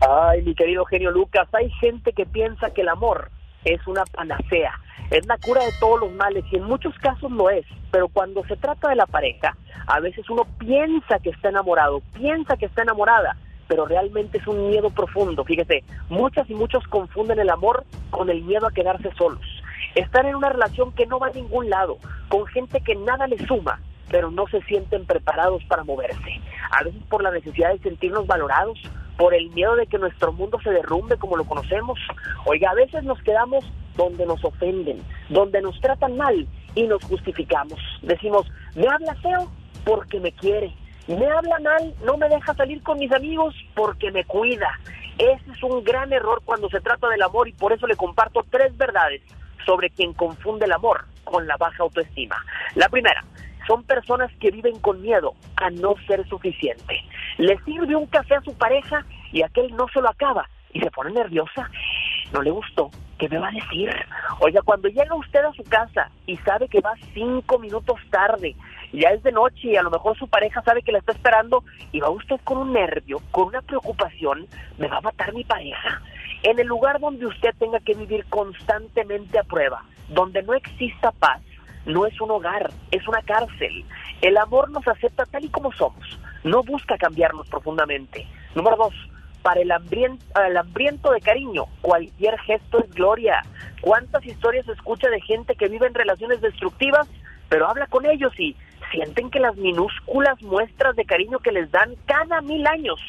Ay, mi querido genio Lucas, hay gente que piensa que el amor es una panacea, es la cura de todos los males y en muchos casos lo es, pero cuando se trata de la pareja, a veces uno piensa que está enamorado, piensa que está enamorada, pero realmente es un miedo profundo. Fíjese, muchas y muchos confunden el amor con el miedo a quedarse solos. Estar en una relación que no va a ningún lado, con gente que nada le suma, pero no se sienten preparados para moverse. A veces por la necesidad de sentirnos valorados, por el miedo de que nuestro mundo se derrumbe como lo conocemos. Oiga, a veces nos quedamos donde nos ofenden, donde nos tratan mal y nos justificamos. Decimos, me habla feo porque me quiere, me habla mal, no me deja salir con mis amigos porque me cuida. Ese es un gran error cuando se trata del amor y por eso le comparto tres verdades sobre quien confunde el amor con la baja autoestima. La primera, son personas que viven con miedo a no ser suficiente. Le sirve un café a su pareja y aquel no se lo acaba y se pone nerviosa. No le gustó. ¿Qué me va a decir? Oiga, cuando llega usted a su casa y sabe que va cinco minutos tarde, ya es de noche y a lo mejor su pareja sabe que la está esperando y va usted con un nervio, con una preocupación, ¿me va a matar mi pareja? En el lugar donde usted tenga que vivir constantemente a prueba, donde no exista paz, no es un hogar, es una cárcel. El amor nos acepta tal y como somos, no busca cambiarnos profundamente. Número dos, para el hambriento, el hambriento de cariño, cualquier gesto es gloria. ¿Cuántas historias escucha de gente que vive en relaciones destructivas, pero habla con ellos y sienten que las minúsculas muestras de cariño que les dan cada mil años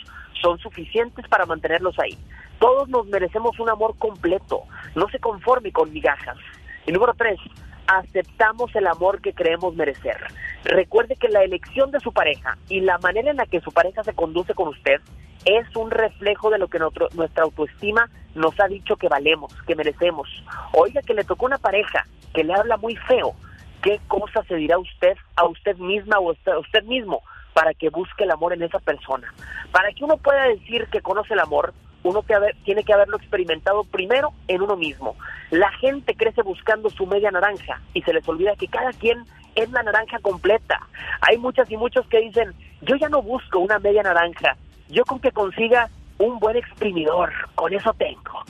son suficientes para mantenerlos ahí? Todos nos merecemos un amor completo, no se conforme con migajas. Y número tres, aceptamos el amor que creemos merecer. Recuerde que la elección de su pareja y la manera en la que su pareja se conduce con usted es un reflejo de lo que nuestra autoestima nos ha dicho que valemos, que merecemos. Oiga que le tocó una pareja que le habla muy feo, ¿qué cosa se dirá usted a usted misma o a usted mismo para que busque el amor en esa persona? Para que uno pueda decir que conoce el amor, uno tiene que haberlo experimentado primero en uno mismo. La gente crece buscando su media naranja y se les olvida que cada quien es la naranja completa. Hay muchas y muchos que dicen, yo ya no busco una media naranja, yo con que consiga un buen exprimidor, con eso tengo.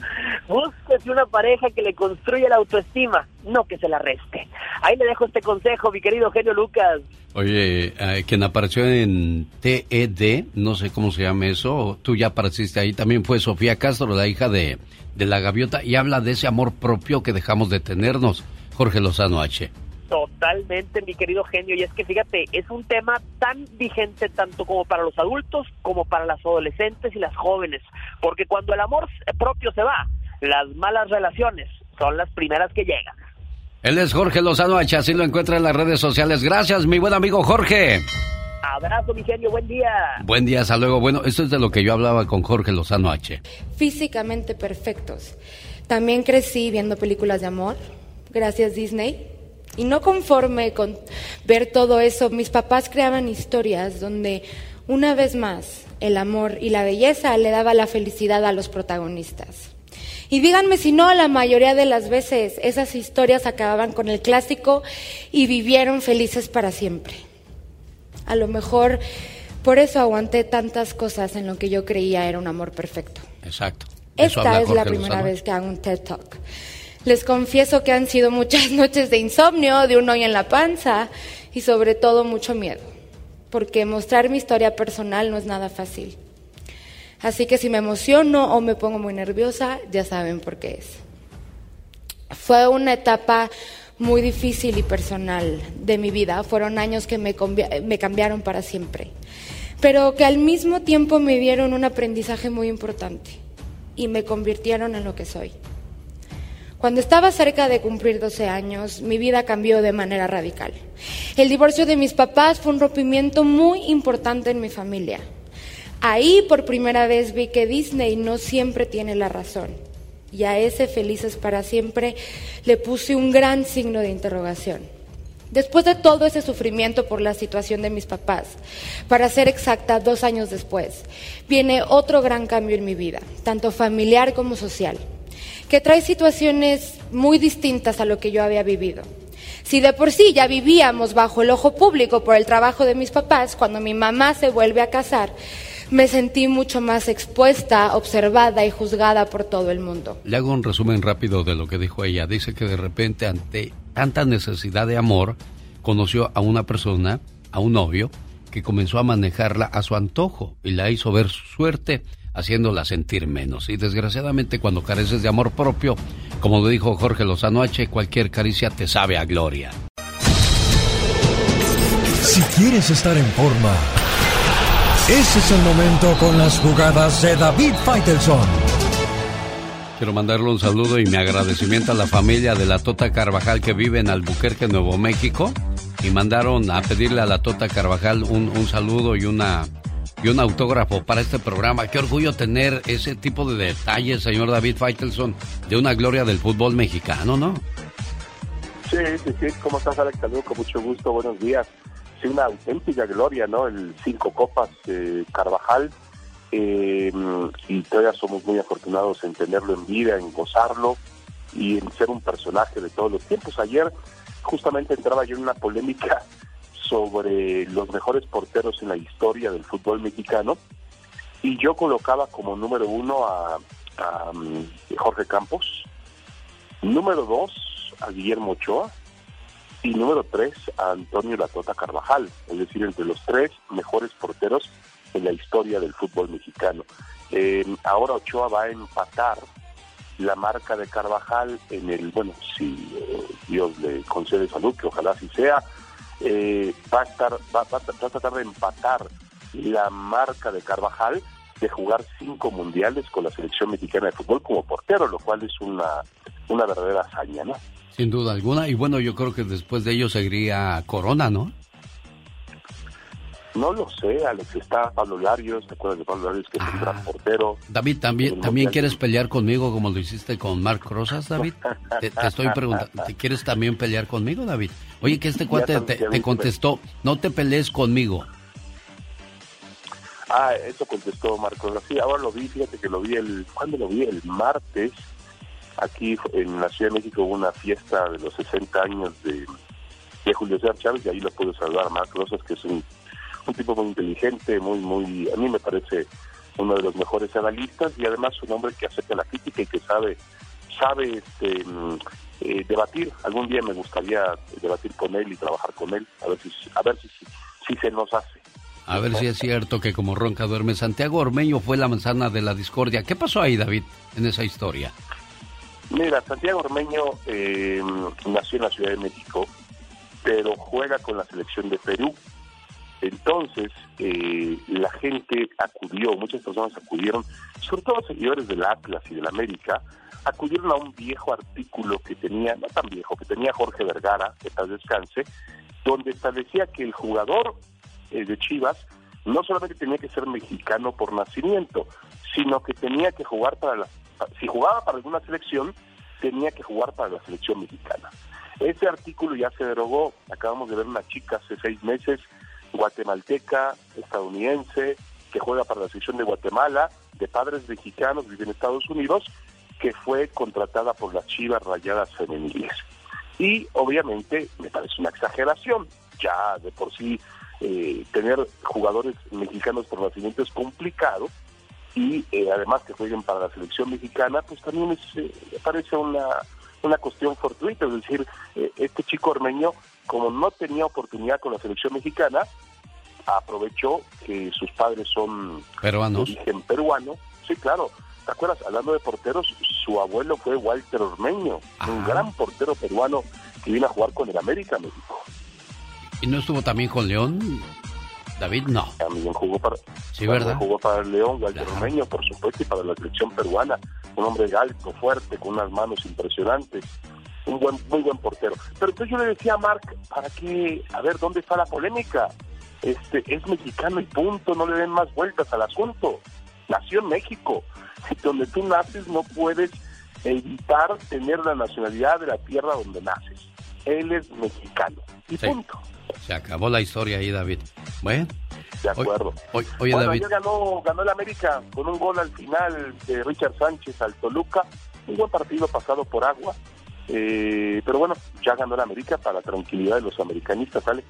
Búsquese una pareja que le construya la autoestima, no que se la reste. Ahí le dejo este consejo, mi querido genio Lucas. Oye, eh, quien apareció en TED, no sé cómo se llama eso, tú ya apareciste ahí, también fue Sofía Castro, la hija de, de la gaviota, y habla de ese amor propio que dejamos de tenernos, Jorge Lozano H. Totalmente, mi querido genio. Y es que fíjate, es un tema tan vigente tanto como para los adultos como para las adolescentes y las jóvenes. Porque cuando el amor propio se va, las malas relaciones son las primeras que llegan. Él es Jorge Lozano H, así lo encuentra en las redes sociales. Gracias, mi buen amigo Jorge. Abrazo, mi genio, buen día. Buen día, hasta luego. Bueno, esto es de lo que yo hablaba con Jorge Lozano H. Físicamente perfectos. También crecí viendo películas de amor, gracias Disney. Y no conforme con ver todo eso, mis papás creaban historias donde, una vez más, el amor y la belleza le daba la felicidad a los protagonistas. Y díganme si no, la mayoría de las veces esas historias acababan con el clásico y vivieron felices para siempre. A lo mejor por eso aguanté tantas cosas en lo que yo creía era un amor perfecto. Exacto. Esta es la primera vez que hago un TED Talk. Les confieso que han sido muchas noches de insomnio, de un hoyo en la panza y sobre todo mucho miedo, porque mostrar mi historia personal no es nada fácil. Así que si me emociono o me pongo muy nerviosa, ya saben por qué es. Fue una etapa muy difícil y personal de mi vida. Fueron años que me, me, cambiaron para siempre, pero que al mismo tiempo me dieron un aprendizaje muy importante y me convirtieron en lo que soy. Cuando estaba cerca de cumplir 12 años, mi vida cambió de manera radical. El divorcio de mis papás fue un rompimiento muy importante en mi familia. Ahí por primera vez vi que Disney no siempre tiene la razón y a ese felices para siempre le puse un gran signo de interrogación. Después de todo ese sufrimiento por la situación de mis papás, para ser exacta, dos años después, viene otro gran cambio en mi vida, tanto familiar como social, que trae situaciones muy distintas a lo que yo había vivido. Si de por sí ya vivíamos bajo el ojo público por el trabajo de mis papás, cuando mi mamá se vuelve a casar, me sentí mucho más expuesta, observada y juzgada por todo el mundo. Le hago un resumen rápido de lo que dijo ella. Dice que de repente ante tanta necesidad de amor, conoció a una persona, a un novio, que comenzó a manejarla a su antojo y la hizo ver su suerte, haciéndola sentir menos. Y desgraciadamente cuando careces de amor propio, como lo dijo Jorge Lozano H, cualquier caricia te sabe a gloria. Si quieres estar en forma, ese es el momento con las jugadas de David Faitelson. Quiero mandarle un saludo y mi agradecimiento a la familia de la Tota Carvajal que vive en Albuquerque, Nuevo México. Y mandaron a pedirle a la Tota Carvajal un, un saludo y una y un autógrafo para este programa. Qué orgullo tener ese tipo de detalles, señor David Faitelson, de una gloria del fútbol mexicano, ¿no? Sí, sí, sí. ¿Cómo estás, Alex? Saludos, con mucho gusto. Buenos días una auténtica gloria, ¿no? El cinco copas de Carvajal. Eh, y todavía somos muy afortunados en tenerlo en vida, en gozarlo y en ser un personaje de todos los tiempos. Ayer justamente entraba yo en una polémica sobre los mejores porteros en la historia del fútbol mexicano y yo colocaba como número uno a, um, Jorge Campos, número dos a Guillermo Ochoa y número tres, a Antonio Latota Carvajal, es decir, entre los tres mejores porteros en la historia del fútbol mexicano. Eh, ahora Ochoa va a empatar la marca de Carvajal en el, bueno, si eh, Dios le concede salud, que ojalá así sea, eh, va, a estar, va, va, a tratar de empatar la marca de Carvajal de jugar cinco mundiales con la selección mexicana de fútbol como portero, lo cual es una, una verdadera hazaña, ¿no? Sin duda alguna. Y bueno, yo creo que después de ello seguiría Corona, ¿no? No lo sé, Alex. Está Pablo Larios, ¿te acuerdas de Pablo Larios, que es un gran ah. portero? David, ¿también, ¿también quieres pelear conmigo como lo hiciste con Marc Rosas, David? Te, estoy preguntando, ¿te quieres también pelear conmigo, David? Oye, que este cuate te, contestó, no te pelees conmigo. Ah, eso contestó Marco Rosas. Sí, ahora lo vi, fíjate que lo vi el... ¿Cuándo lo vi? El martes Aquí en la Ciudad de México hubo una fiesta de los 60 años de, Julio César Chávez y ahí lo puedo saludar, Marc Rosas, que es un, tipo muy inteligente, muy, muy, a mí me parece uno de los mejores analistas y además un hombre que acepta la crítica y que sabe, sabe este, mm, eh, debatir. Algún día me gustaría debatir con él y trabajar con él, a ver si, a ver si, si, se nos hace. A ver si es cierto que como ronca duerme Santiago Ormeño fue la manzana de la discordia. ¿Qué pasó ahí, David, en esa historia? Mira, Santiago Ormeño eh, nació en la Ciudad de México pero juega con la selección de Perú. Entonces, eh, la gente acudió, muchas personas acudieron, sobre todo seguidores del Atlas y del América, acudieron a un viejo artículo que tenía, no tan viejo, que tenía Jorge Vergara, que tal descanse, donde establecía que el jugador eh, de Chivas no solamente tenía que ser mexicano por nacimiento, sino que tenía que jugar para la, si jugaba para alguna selección, tenía que jugar para la selección mexicana. Ese artículo ya se derogó, acabamos de ver una chica hace seis meses guatemalteca, estadounidense, que juega para la selección de Guatemala, de padres mexicanos, vive en Estados Unidos, que fue contratada por las Chivas Rayadas Femeniles. Y obviamente me parece una exageración, ya de por sí eh, tener jugadores mexicanos por nacimiento es complicado y eh, además que jueguen para la selección mexicana, pues también es, eh, parece una, una cuestión fortuita, es decir, este chico armeño como no tenía oportunidad con la selección mexicana, aprovechó que sus padres son peruanos. de origen peruano. Sí, claro. ¿Te acuerdas? Hablando de porteros, su abuelo fue Walter Ormeño, un gran portero peruano que vino a jugar con el América México. ¿Y no estuvo también con León? David, no. También jugó para, sí, ¿verdad? jugó para el León, Walter Ormeño, por supuesto, y para la selección peruana. Un hombre alto, fuerte, con unas manos impresionantes un buen, muy buen portero. Pero entonces yo le decía a Mark, ¿para qué? A ver, ¿dónde está la polémica? Este, es mexicano y punto, no le den más vueltas al asunto. Nació en México. Donde tú naces no puedes evitar tener la nacionalidad de la tierra donde naces. Él es mexicano. Y punto. Se acabó la historia ahí, David. Bueno. De acuerdo. Oye, oye David. ganó, ganó el América con un gol al final de Richard Sánchez al Toluca. Un buen partido pasado por agua. Eh, pero bueno, ya ganó la América para la tranquilidad de los americanistas, Alex.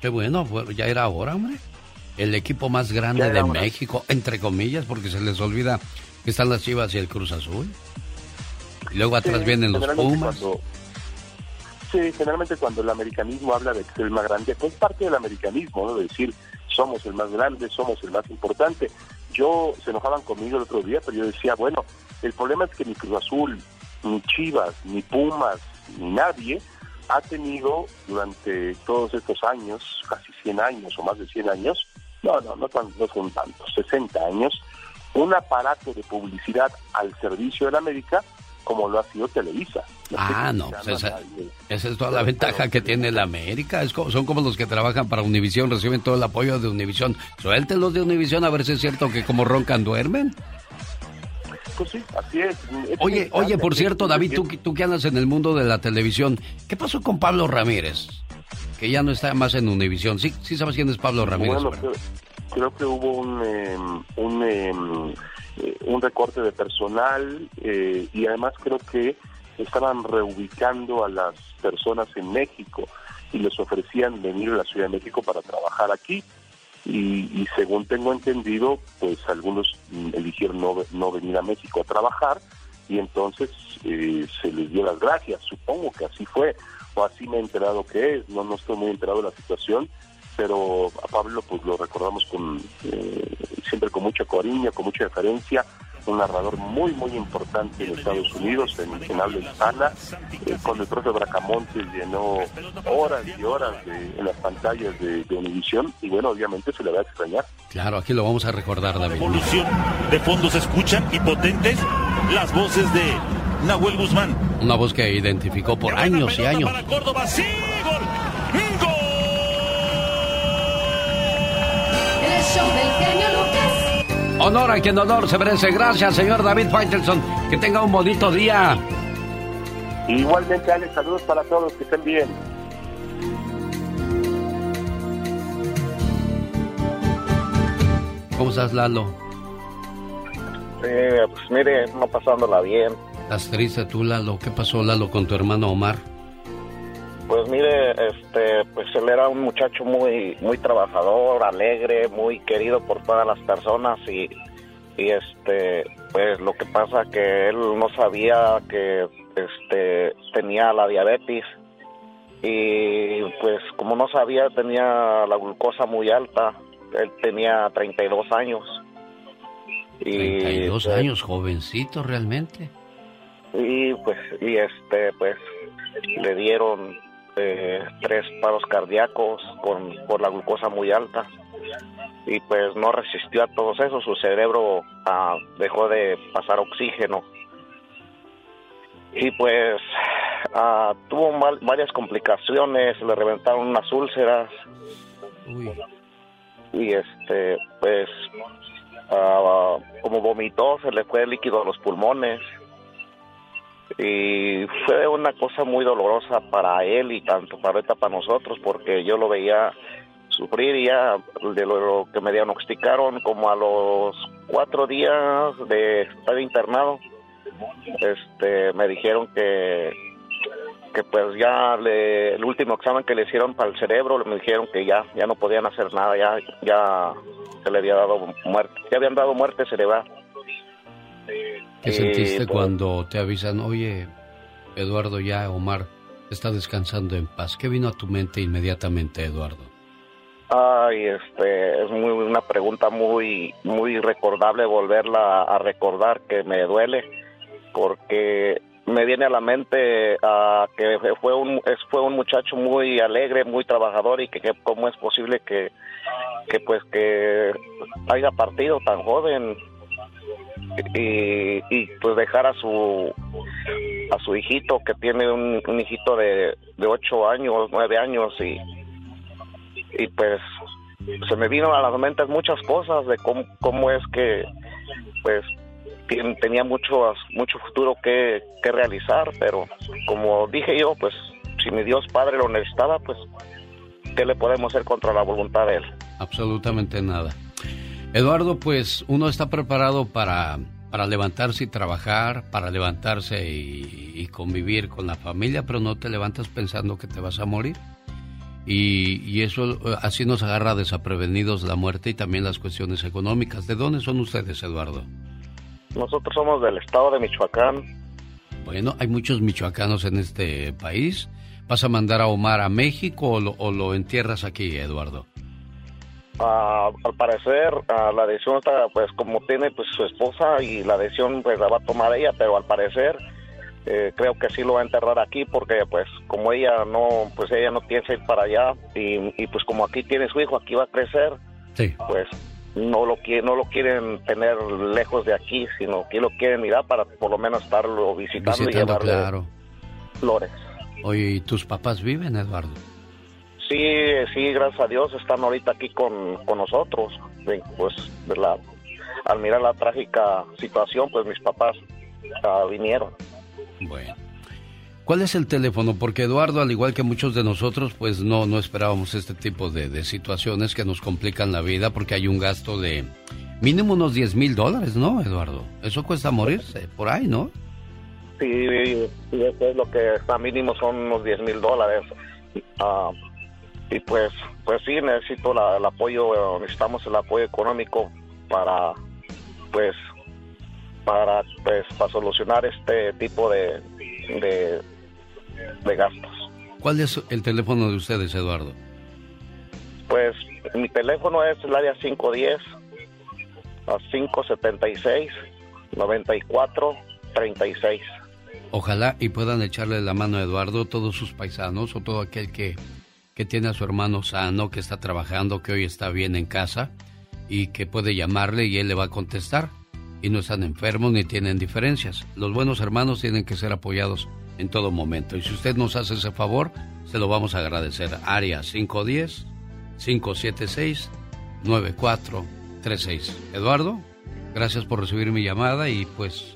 Qué bueno, ya era hora, hombre. El equipo más grande de México, entre comillas, porque se les olvida que están las Chivas y el Cruz Azul. Y luego atrás vienen los Pumas. sí, generalmente cuando el americanismo habla de que es el más grande, pues parte del americanismo, ¿no? De decir, somos el más grande, somos el más importante. Yo, se enojaban conmigo el otro día, pero yo decía, bueno, el problema es que mi Cruz Azul, ni Chivas, ni Pumas, ni nadie ha tenido durante todos estos años, casi 100 años o más de 100 años, no, no, no, no son tantos, 60 años, un aparato de publicidad al servicio de la América como lo ha sido Televisa. ah, no, pues esa, es toda la ventaja que tiene la América. Es son como los que trabajan para Univisión, reciben todo el apoyo de Univisión. Suéltenlos de Univisión a ver si es cierto que como roncan duermen. Sí, así es. oye, oye, por cierto, David, tú, tú que andas en el mundo de la televisión, ¿qué pasó con Pablo Ramírez? Que ya no está más en Univisión. ¿Sí, sí sabes quién es Pablo Ramírez? Bueno, creo, que hubo un, em, un, em, eh, un recorte de personal eh, y además creo que estaban reubicando a las personas en México y les ofrecían venir a la Ciudad de México para trabajar aquí y, según tengo entendido, pues algunos eligieron no, no venir a México a trabajar y entonces eh, se les dio las gracias, supongo que así fue, o así me he enterado que es, no, no estoy muy enterado de la situación, pero a Pablo pues lo recordamos con eh, siempre con mucho cariño, con mucha deferencia, un narrador muy, muy importante en Estados Unidos, en, en habla hispana. Eh, con el profe Bracamonte llenó horas y horas en las pantallas de, de Univisión y bueno, obviamente se le va a extrañar. Claro, aquí lo vamos a recordar, David. Evolución de fondo se escuchan y potentes las voces de Nahuel Guzmán. Una voz que identificó por años y años. Para Córdoba, sí, gol. ¡Gol! El show del genio Lucas. Honor a quien honor se merece. Gracias, señor David Faitelson. Que tenga un bonito día. Igualmente, Alex, saludos para todos, que estén bien. ¿Cómo estás, Lalo? Sí, pues mire, no pasándola bien. ¿Estás triste tú, Lalo? ¿Qué pasó, Lalo, con tu hermano Omar? Pues mire, este, pues él era un muchacho muy, muy trabajador, alegre, muy querido por todas las personas y, y este, pues lo que pasa que él no sabía que, este, tenía la diabetes y pues como no sabía tenía la glucosa muy alta, él tenía 32 años. Y, 32 pues, años, jovencito realmente. Y pues, y este, pues le dieron eh, tres paros cardíacos con, por la glucosa muy alta. Y pues no resistió a todos esos, su cerebro ah, dejó de pasar oxígeno. Y pues ah, tuvo varias complicaciones, le reventaron unas úlceras. Y este pues ah, como vomitó se le fue líquido a los pulmones y fue una cosa muy dolorosa para él y tanto para para nosotros porque yo lo veía sufrir ya de lo que me diagnosticaron como a los cuatro días de estar internado este me dijeron que que pues ya el último examen que le hicieron para el cerebro me dijeron que ya ya no podían hacer nada ya ya se le había dado muerte ya habían dado muerte cerebral ¿Qué sentiste pues, cuando te avisan oye Eduardo ya Omar está descansando en paz qué vino a tu mente inmediatamente Eduardo Ay, este, es muy una pregunta muy muy recordable volverla a recordar que me duele porque me viene a la mente uh, que fue un fue un muchacho muy alegre, muy trabajador y que, cómo es posible que, que pues que haya partido tan joven y, y pues dejar a su a su hijito que tiene un, un hijito de, de ocho años, nueve años y y pues se me vino a la mente muchas cosas de cómo, cómo es que pues tenía mucho, mucho futuro que, realizar, pero como dije yo, pues si mi Dios Padre lo necesitaba, pues ¿qué le podemos hacer contra la voluntad de Él? Absolutamente nada. Eduardo, pues uno está preparado para, para levantarse y trabajar, para levantarse y, y, convivir con la familia, pero no te levantas pensando que te vas a morir. Y, y, eso así nos agarra desaprevenidos la muerte y también las cuestiones económicas. ¿De dónde son ustedes, Eduardo? Nosotros somos del estado de Michoacán. Bueno, hay muchos michoacanos en este país. ¿Vas a mandar a Omar a México o lo, entierras aquí, Eduardo? Ah, al parecer, ah, la decisión está, pues como tiene pues su esposa y la decisión pues la va a tomar ella, pero al parecer eh, creo que sí lo va a enterrar aquí porque pues como ella no, pues ella no piensa ir para allá y, y pues como aquí tiene su hijo, aquí va a crecer, sí. pues no lo no lo quieren tener lejos de aquí, sino que lo quieren mirar para por lo menos estarlo visitando, y llevarle claro. flores. Oye, ¿y tus papás viven, Eduardo? Sí, sí, gracias a Dios están ahorita aquí con, con nosotros. Pues la, al mirar la trágica situación, pues mis papás uh, vinieron. Bueno. ¿Cuál es el teléfono? Porque Eduardo, al igual que muchos de nosotros, pues no, no esperábamos este tipo de, situaciones que nos complican la vida porque hay un gasto de mínimo unos 10 mil dólares, ¿no, Eduardo? Eso cuesta morirse, por ahí, ¿no? Sí, eso es lo que está mínimo, son unos 10 mil dólares. Ah, y pues, pues sí, necesito el apoyo, necesitamos el apoyo económico para, pues, para, pues, para solucionar este tipo de, de gastos. ¿Cuál es el teléfono de ustedes, Eduardo? Pues mi teléfono es el área 510 a 576 94 36. Ojalá y puedan echarle la mano a Eduardo, todos sus paisanos o todo aquel que, que tiene a su hermano sano, que está trabajando, que hoy está bien en casa y que puede llamarle y él le va a contestar. Y no están enfermos ni tienen diferencias. Los buenos hermanos tienen que ser apoyados en todo momento. Y si usted nos hace ese favor, se lo vamos a agradecer. Área 510-576-9436. Eduardo, gracias por recibir mi llamada y pues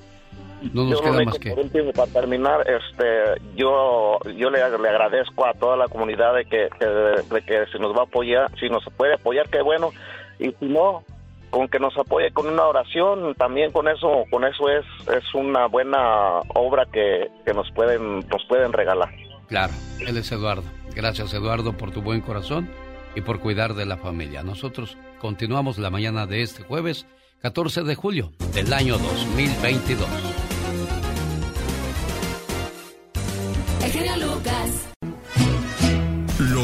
no nos queda más que... Último, para terminar, este, yo, yo le, le agradezco a toda la comunidad de que, de que se nos va a apoyar, si nos puede apoyar, qué bueno, y si no, con que nos apoye con una oración, también con eso, con eso es, es una buena obra que, nos pueden, nos pueden regalar. Claro, él es Eduardo. Gracias Eduardo por tu buen corazón y por cuidar de la familia. Nosotros continuamos la mañana de este jueves 14 de julio del año 2022.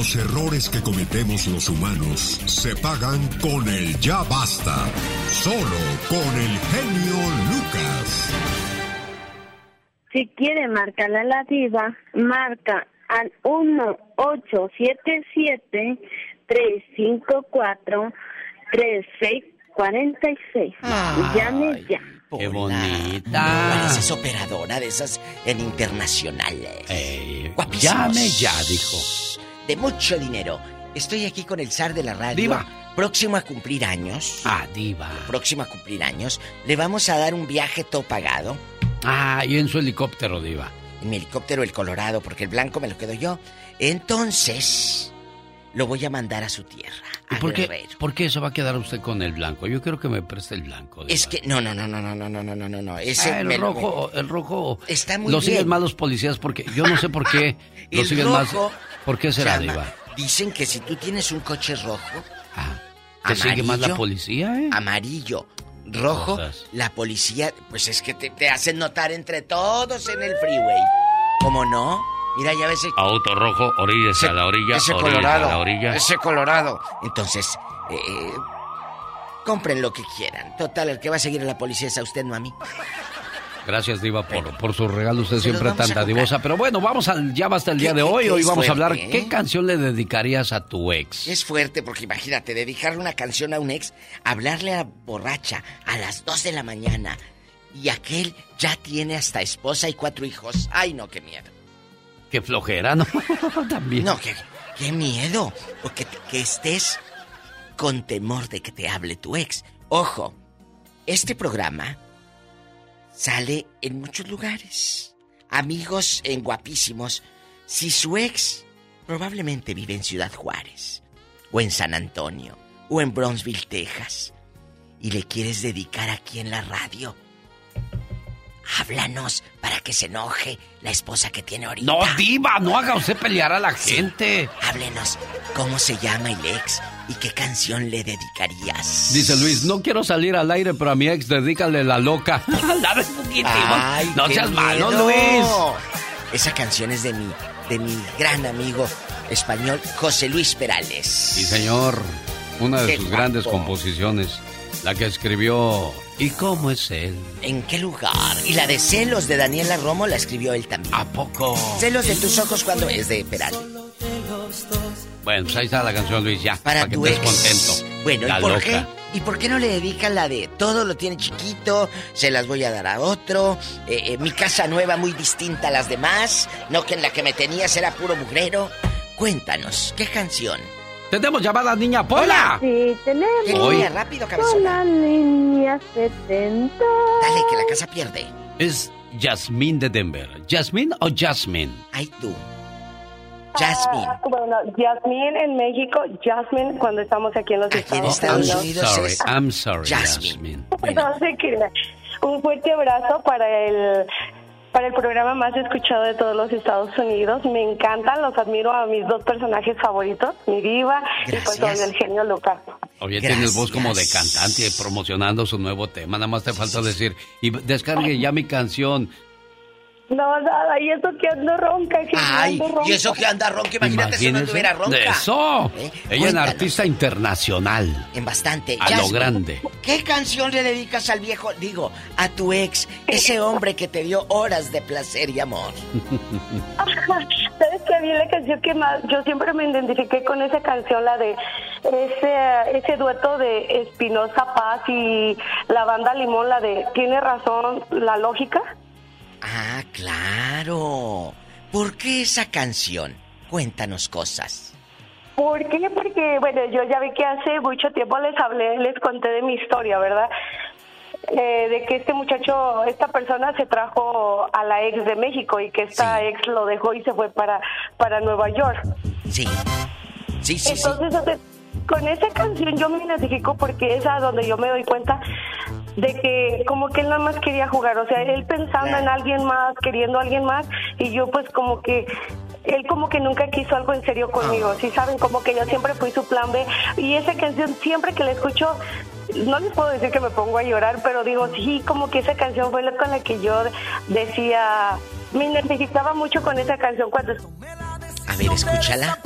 Los errores que cometemos los humanos se pagan con el ya basta. Solo con el genio Lucas. Si quiere marcarle a la diva, marca al 1877-354-3646. Llame ya. Qué bonita. Pareces operadora de esas en internacionales. Ey, Guapísimos. llame ya, dijo. De mucho dinero. Estoy aquí con el zar de la radio. Diva. Próximo a cumplir años. Ah, diva. Próximo a cumplir años. Le vamos a dar un viaje todo pagado. Ah, y en su helicóptero, diva. En mi helicóptero el colorado, porque el blanco me lo quedo yo. Entonces, lo voy a mandar a su tierra. ¿Y a por qué, por qué se va a quedar usted con el blanco? Yo quiero que me preste el blanco. Es que, no, no, no, no, no, no, no, no, no, no. Ese Ah, el me rojo, el rojo. Está muy Lo bien. siguen más los policías porque yo no sé por qué lo siguen más. rojo ¿Por qué será, llama- diva? Dicen que si tú tienes un coche rojo. ¿Te sigue más la amarillo, policía, eh? Amarillo, rojo, Cosas. la policía, pues es que te, te hacen notar entre todos en el freeway. ¿Cómo no? Mira, ya ves. Auto rojo, oríllese a la orilla, ese colorado. a la orilla. Ese colorado. Entonces, eh, compren lo que quieran. Total, el que va a seguir a la policía es a usted, no a mí. Gracias, Diva, por, por su regalo. Usted Se siempre tan dadivosa. Pero bueno, vamos al ya basta el día de hoy. Hoy vamos a hablar. ¿Qué eh? canción le dedicarías a tu ex? Es fuerte porque imagínate, dedicarle una canción a un ex, hablarle a la borracha a las 2 de la mañana y aquel ya tiene hasta esposa y cuatro hijos. Ay, no, qué miedo. Qué flojera, ¿no? También. No, qué, qué miedo. O que, que estés con temor de que te hable tu ex. Ojo, este programa sale en muchos lugares. Amigos en guapísimos. Si su ex probablemente vive en Ciudad Juárez, o en San Antonio, o en Bronzeville, Texas, y le quieres dedicar aquí en la radio, háblanos para que se enoje la esposa que tiene ahorita. No, Diva, no haga usted pelear a la gente. Háblenos cómo se llama el ex y qué canción le dedicarías. Dice Luis, no quiero salir al aire, pero a mi ex dedícale la loca. Ay, no seas malo. Luis. Esa canción es de mi, de mi gran amigo español José Luis Perales. Sí, señor. Una de Qué sus guapo. grandes composiciones. La que escribió ¿Y cómo es él? ¿En qué lugar? Y la de Celos de Daniela Romo la escribió él también. ¿A poco? Celos de tus ojos cuando es de Perales. Bueno, pues ahí está la canción, Luis, ya. Para Para, que tu estés contento. Bueno, la ¿y por loca. qué? ¿Y por qué no le dedican la de todo lo tiene chiquito, se las voy a dar a otro, eh, eh, mi casa nueva muy distinta a las demás, no que en la que me tenías era puro mugrero? Cuéntanos, ¿qué canción? Tenemos llamada, niña Pola. Sí, tenemos. ¿Qué Hoy- línea? rápido, cabezona. la línea 70. Dale, que la casa pierde. Es Jasmine de Denver. ¿Jasmine o Jasmine? Ay, tú. Jasmine. Ah, bueno, Jasmine en México, Jasmine cuando estamos aquí en los Estados I'm Unidos. sorry, I'm sorry, Jasmine. No se crea. Un fuerte abrazo para el para el programa más escuchado de todos los Estados Unidos. Me encantan, los admiro a mis dos personajes favoritos, mi diva y pues Gracias. don el genio Lucas. Oye, tienes voz como de cantante promocionando su nuevo tema. Nada más te falta decir, y descargue ya mi canción. No, nada, y eso que ando ronca, que Ay, ando ronca. y eso que anda ronca, imagínate si no estuviera ronca. De eso. ¿Eh? Ella es artista internacional. En bastante. A lo grande. ¿Qué canción le dedicas al viejo, digo, a tu ex, ese hombre que te dio horas de placer y amor? ¿Sabes que a mí la canción que más, yo siempre me identifiqué con esa canción, la de ese, ese dueto de Espinosa Paz y la banda Limón, la de Tiene razón la lógica? Ah, claro. ¿Por qué esa canción? Cuéntanos cosas. ¿Por qué? Porque, bueno, yo ya vi que hace mucho tiempo les hablé, les conté de mi historia, ¿verdad? Eh, de que este muchacho, esta persona se trajo a la ex de México y que esta ex lo dejó y se fue para, para Nueva York. Sí. Sí, sí, sí. Entonces, sea, con esa canción yo me identifico porque es a donde yo me doy cuenta de que como que él nada más quería jugar, o sea, él pensando en alguien más, queriendo a alguien más, y yo pues como que él como que nunca quiso algo en serio conmigo, sí saben, como que yo siempre fui su plan B, y esa canción siempre que la escucho, no les puedo decir que me pongo a llorar, pero digo, sí, como que esa canción fue la con la que yo decía, me identificaba mucho con esa canción cuando... A ver, escúchala.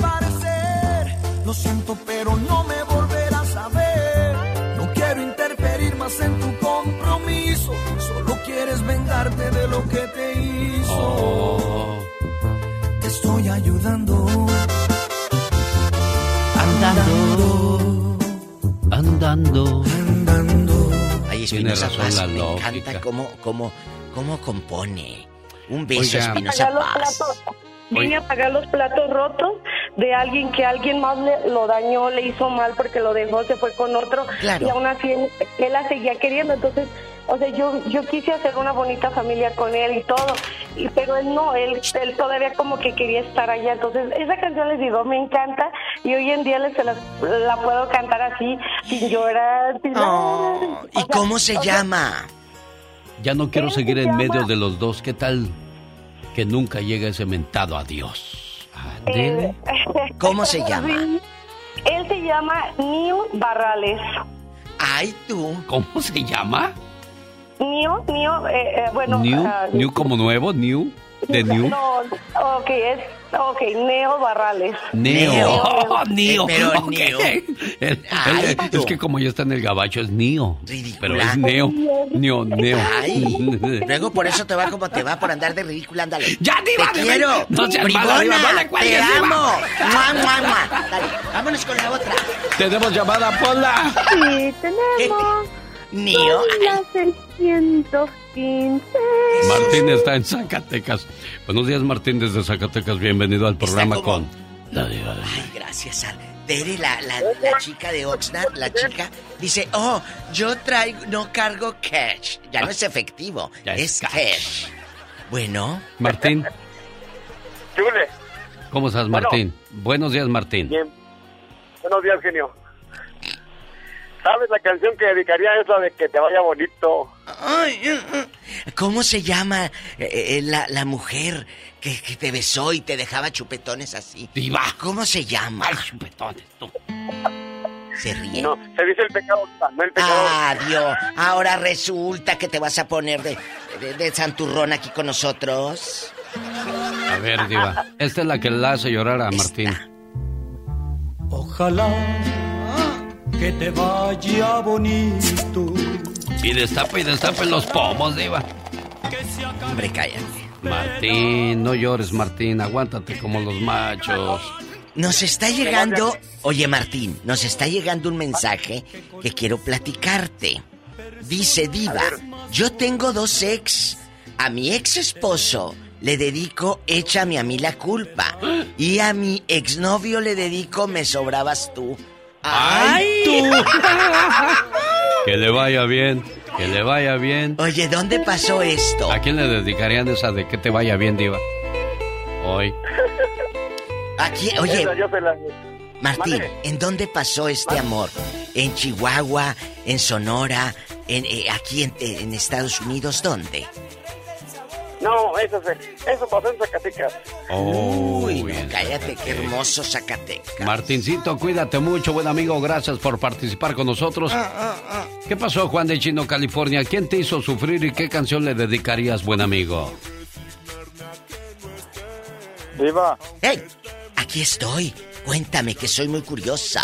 Lo siento, pero no me volverás a ver. No quiero interferir más en tu compromiso. Solo quieres vengarte de lo que te hizo. Te estoy ayudando. Andando. Andando. Andando. Ay, Espinosa Paz, la me encanta cómo, cómo, cómo compone. Un beso, Espinosa Paz. Vine a pagar los platos rotos de alguien que alguien más le- lo dañó, le hizo mal porque lo dejó, se fue con otro. Claro. Y aún así él, él la seguía queriendo. Entonces, o sea, yo, yo quise hacer una bonita familia con él y todo. Y, pero él no, él, él todavía como que quería estar allá. Entonces, esa canción les digo, me encanta. Y hoy en día les, se las- la puedo cantar así, sin llorar. Sin Oh, ¿Y cómo se llama? Ya no quiero seguir en medio de los dos. ¿Qué tal que nunca llega ese mentado adiós? Ándele. ¿Cómo se llama? Él se llama Nio Barrales. Ay, tú. ¿Cómo se llama? Nio, Nio, eh, eh, bueno. New, ah, new como nuevo, new, de new. No, ok, es, Ah, ok, Neo Barrales. Neo. Neo. Eh, pero okay. Neo. Es que como ya está en el gabacho, es Neo. Ridicula. Pero es Neo. Neo, Neo. Ay. Luego por eso te va como te va por andar de ridícula, ándale. ¡Ya, ¡Te quiero! ¡No seas Bribona, arriba, no ¡Te amo! ¡Mua, mua, mua! Dale, vámonos con la otra. ¡Tenemos llamada, Paula! Sí, tenemos. Neo. Las el 107. 15. Martín está en Zacatecas. Buenos días, Martín, desde Zacatecas. Bienvenido al programa con la diva. Ay, gracias, Al. Tere, la, la, la, chica de Oxnard, la chica, dice, oh, yo traigo, no cargo cash. Ya no es ah, efectivo, es, cash. cash. Bueno. Martín. ¿Cómo estás, Martín? Buenos días, Martín. Bien. Buenos días, genio. ¿Sabes la canción que dedicaría es la de que te vaya bonito? Ay, eh, eh. ¿Cómo se llama eh, eh, la, la mujer que, que te besó y te dejaba chupetones así? Diva. ¿Cómo se llama? chupetones, tú. Se ríe. No, se dice el pecado, no el pecado. Ah, Dios. Ahora resulta que te vas a poner de, de, de santurrón aquí con nosotros. A ver, Diva. Esta es la que le hace llorar a Martín. Ojalá que te vaya bonito. Y destapa y destapa los pomos, Diva. Hombre, cállate. Martín, no llores, Martín. Aguántate como los machos. Nos está llegando, oye Martín, nos está llegando un mensaje que quiero platicarte. Dice Diva, yo tengo dos ex. A mi ex esposo le dedico Échame a mí la culpa. Y a mi exnovio le dedico Me sobrabas tú. ¡Ay, tú! Que le vaya bien, que le vaya bien. Oye, ¿dónde pasó esto? ¿A quién le dedicarían esa de que te vaya bien, Diva? Hoy. Aquí, oye, la- Martín. ¿en dónde pasó este amor? ¿En Chihuahua? ¿En Sonora? ¿En, eh, ¿Aquí en, en Estados Unidos? ¿Dónde? No, eso, se, eso pasó en Zacatecas. Uy, no, cállate, qué hermoso Zacatecas. Martincito, cuídate mucho, buen amigo. Gracias por participar con nosotros. Ah, ¿Qué pasó, Juan de Chino, California? ¿Quién te hizo sufrir y qué canción le dedicarías, buen amigo? Diva, ¡Hey! Aquí estoy. Cuéntame que soy muy curiosa.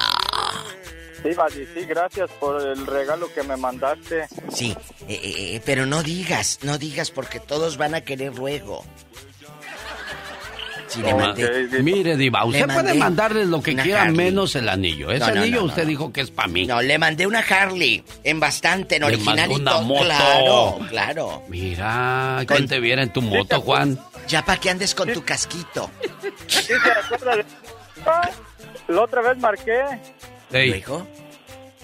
Diva, sí, sí, gracias por el regalo que me mandaste. Sí, eh, eh, eh, pero no digas, no digas porque todos van a querer luego. Sí, le Ma- mandé. Mire, Diva, usted Le puede mandé mandarle lo que quiera Harley. menos el anillo. Ese No, no, anillo no, no, usted no. dijo que es para mí. No, le mandé una Harley en bastante, en Le original una todo. moto. Claro, claro. Mira, ¿quién te viera en tu moto, Juan? Ya para que andes con tu casquito. ¿Sí acuerda de- Ah, La otra vez marqué. Ey, ¿Luego?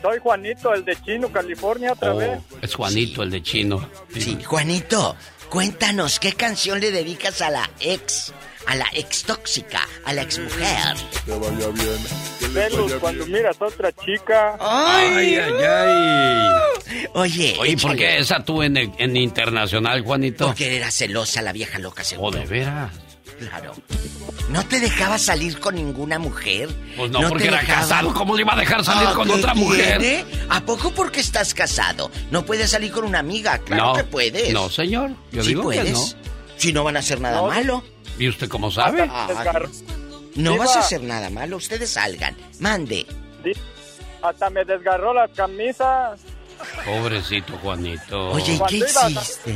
Soy Juanito, el de Chino, California, otra vez. oh, es Juanito, el de Chino. Sí, Juanito, cuéntanos, ¿qué canción le dedicas a la ex? A la ex tóxica, a la ex mujer. Que vaya bien. Celos cuando miras a otra chica. Ay, ay, ay. Oye, Oye, ¿por qué esa tú en, en internacional, Juanito? Porque era celosa la vieja loca, Oh, seguro. de veras. Claro. ¿No te dejaba salir con ninguna mujer? Pues no, te porque era casado. ¿Cómo le iba a dejar salir Ah, con ¿qué otra mujer? tiene? ¿A poco porque estás casado? ¿No puedes salir con una amiga? Claro no, que puedes. No, señor. Yo Sí digo puedes. que no. Si no van a hacer nada No. malo. ¿Y usted cómo sabe? Ah, no Diva. vas a hacer nada malo. Ustedes salgan. Mande. Hasta me desgarró las camisas. Pobrecito Juanito. Oye, ¿y qué Cuando iba a- hiciste?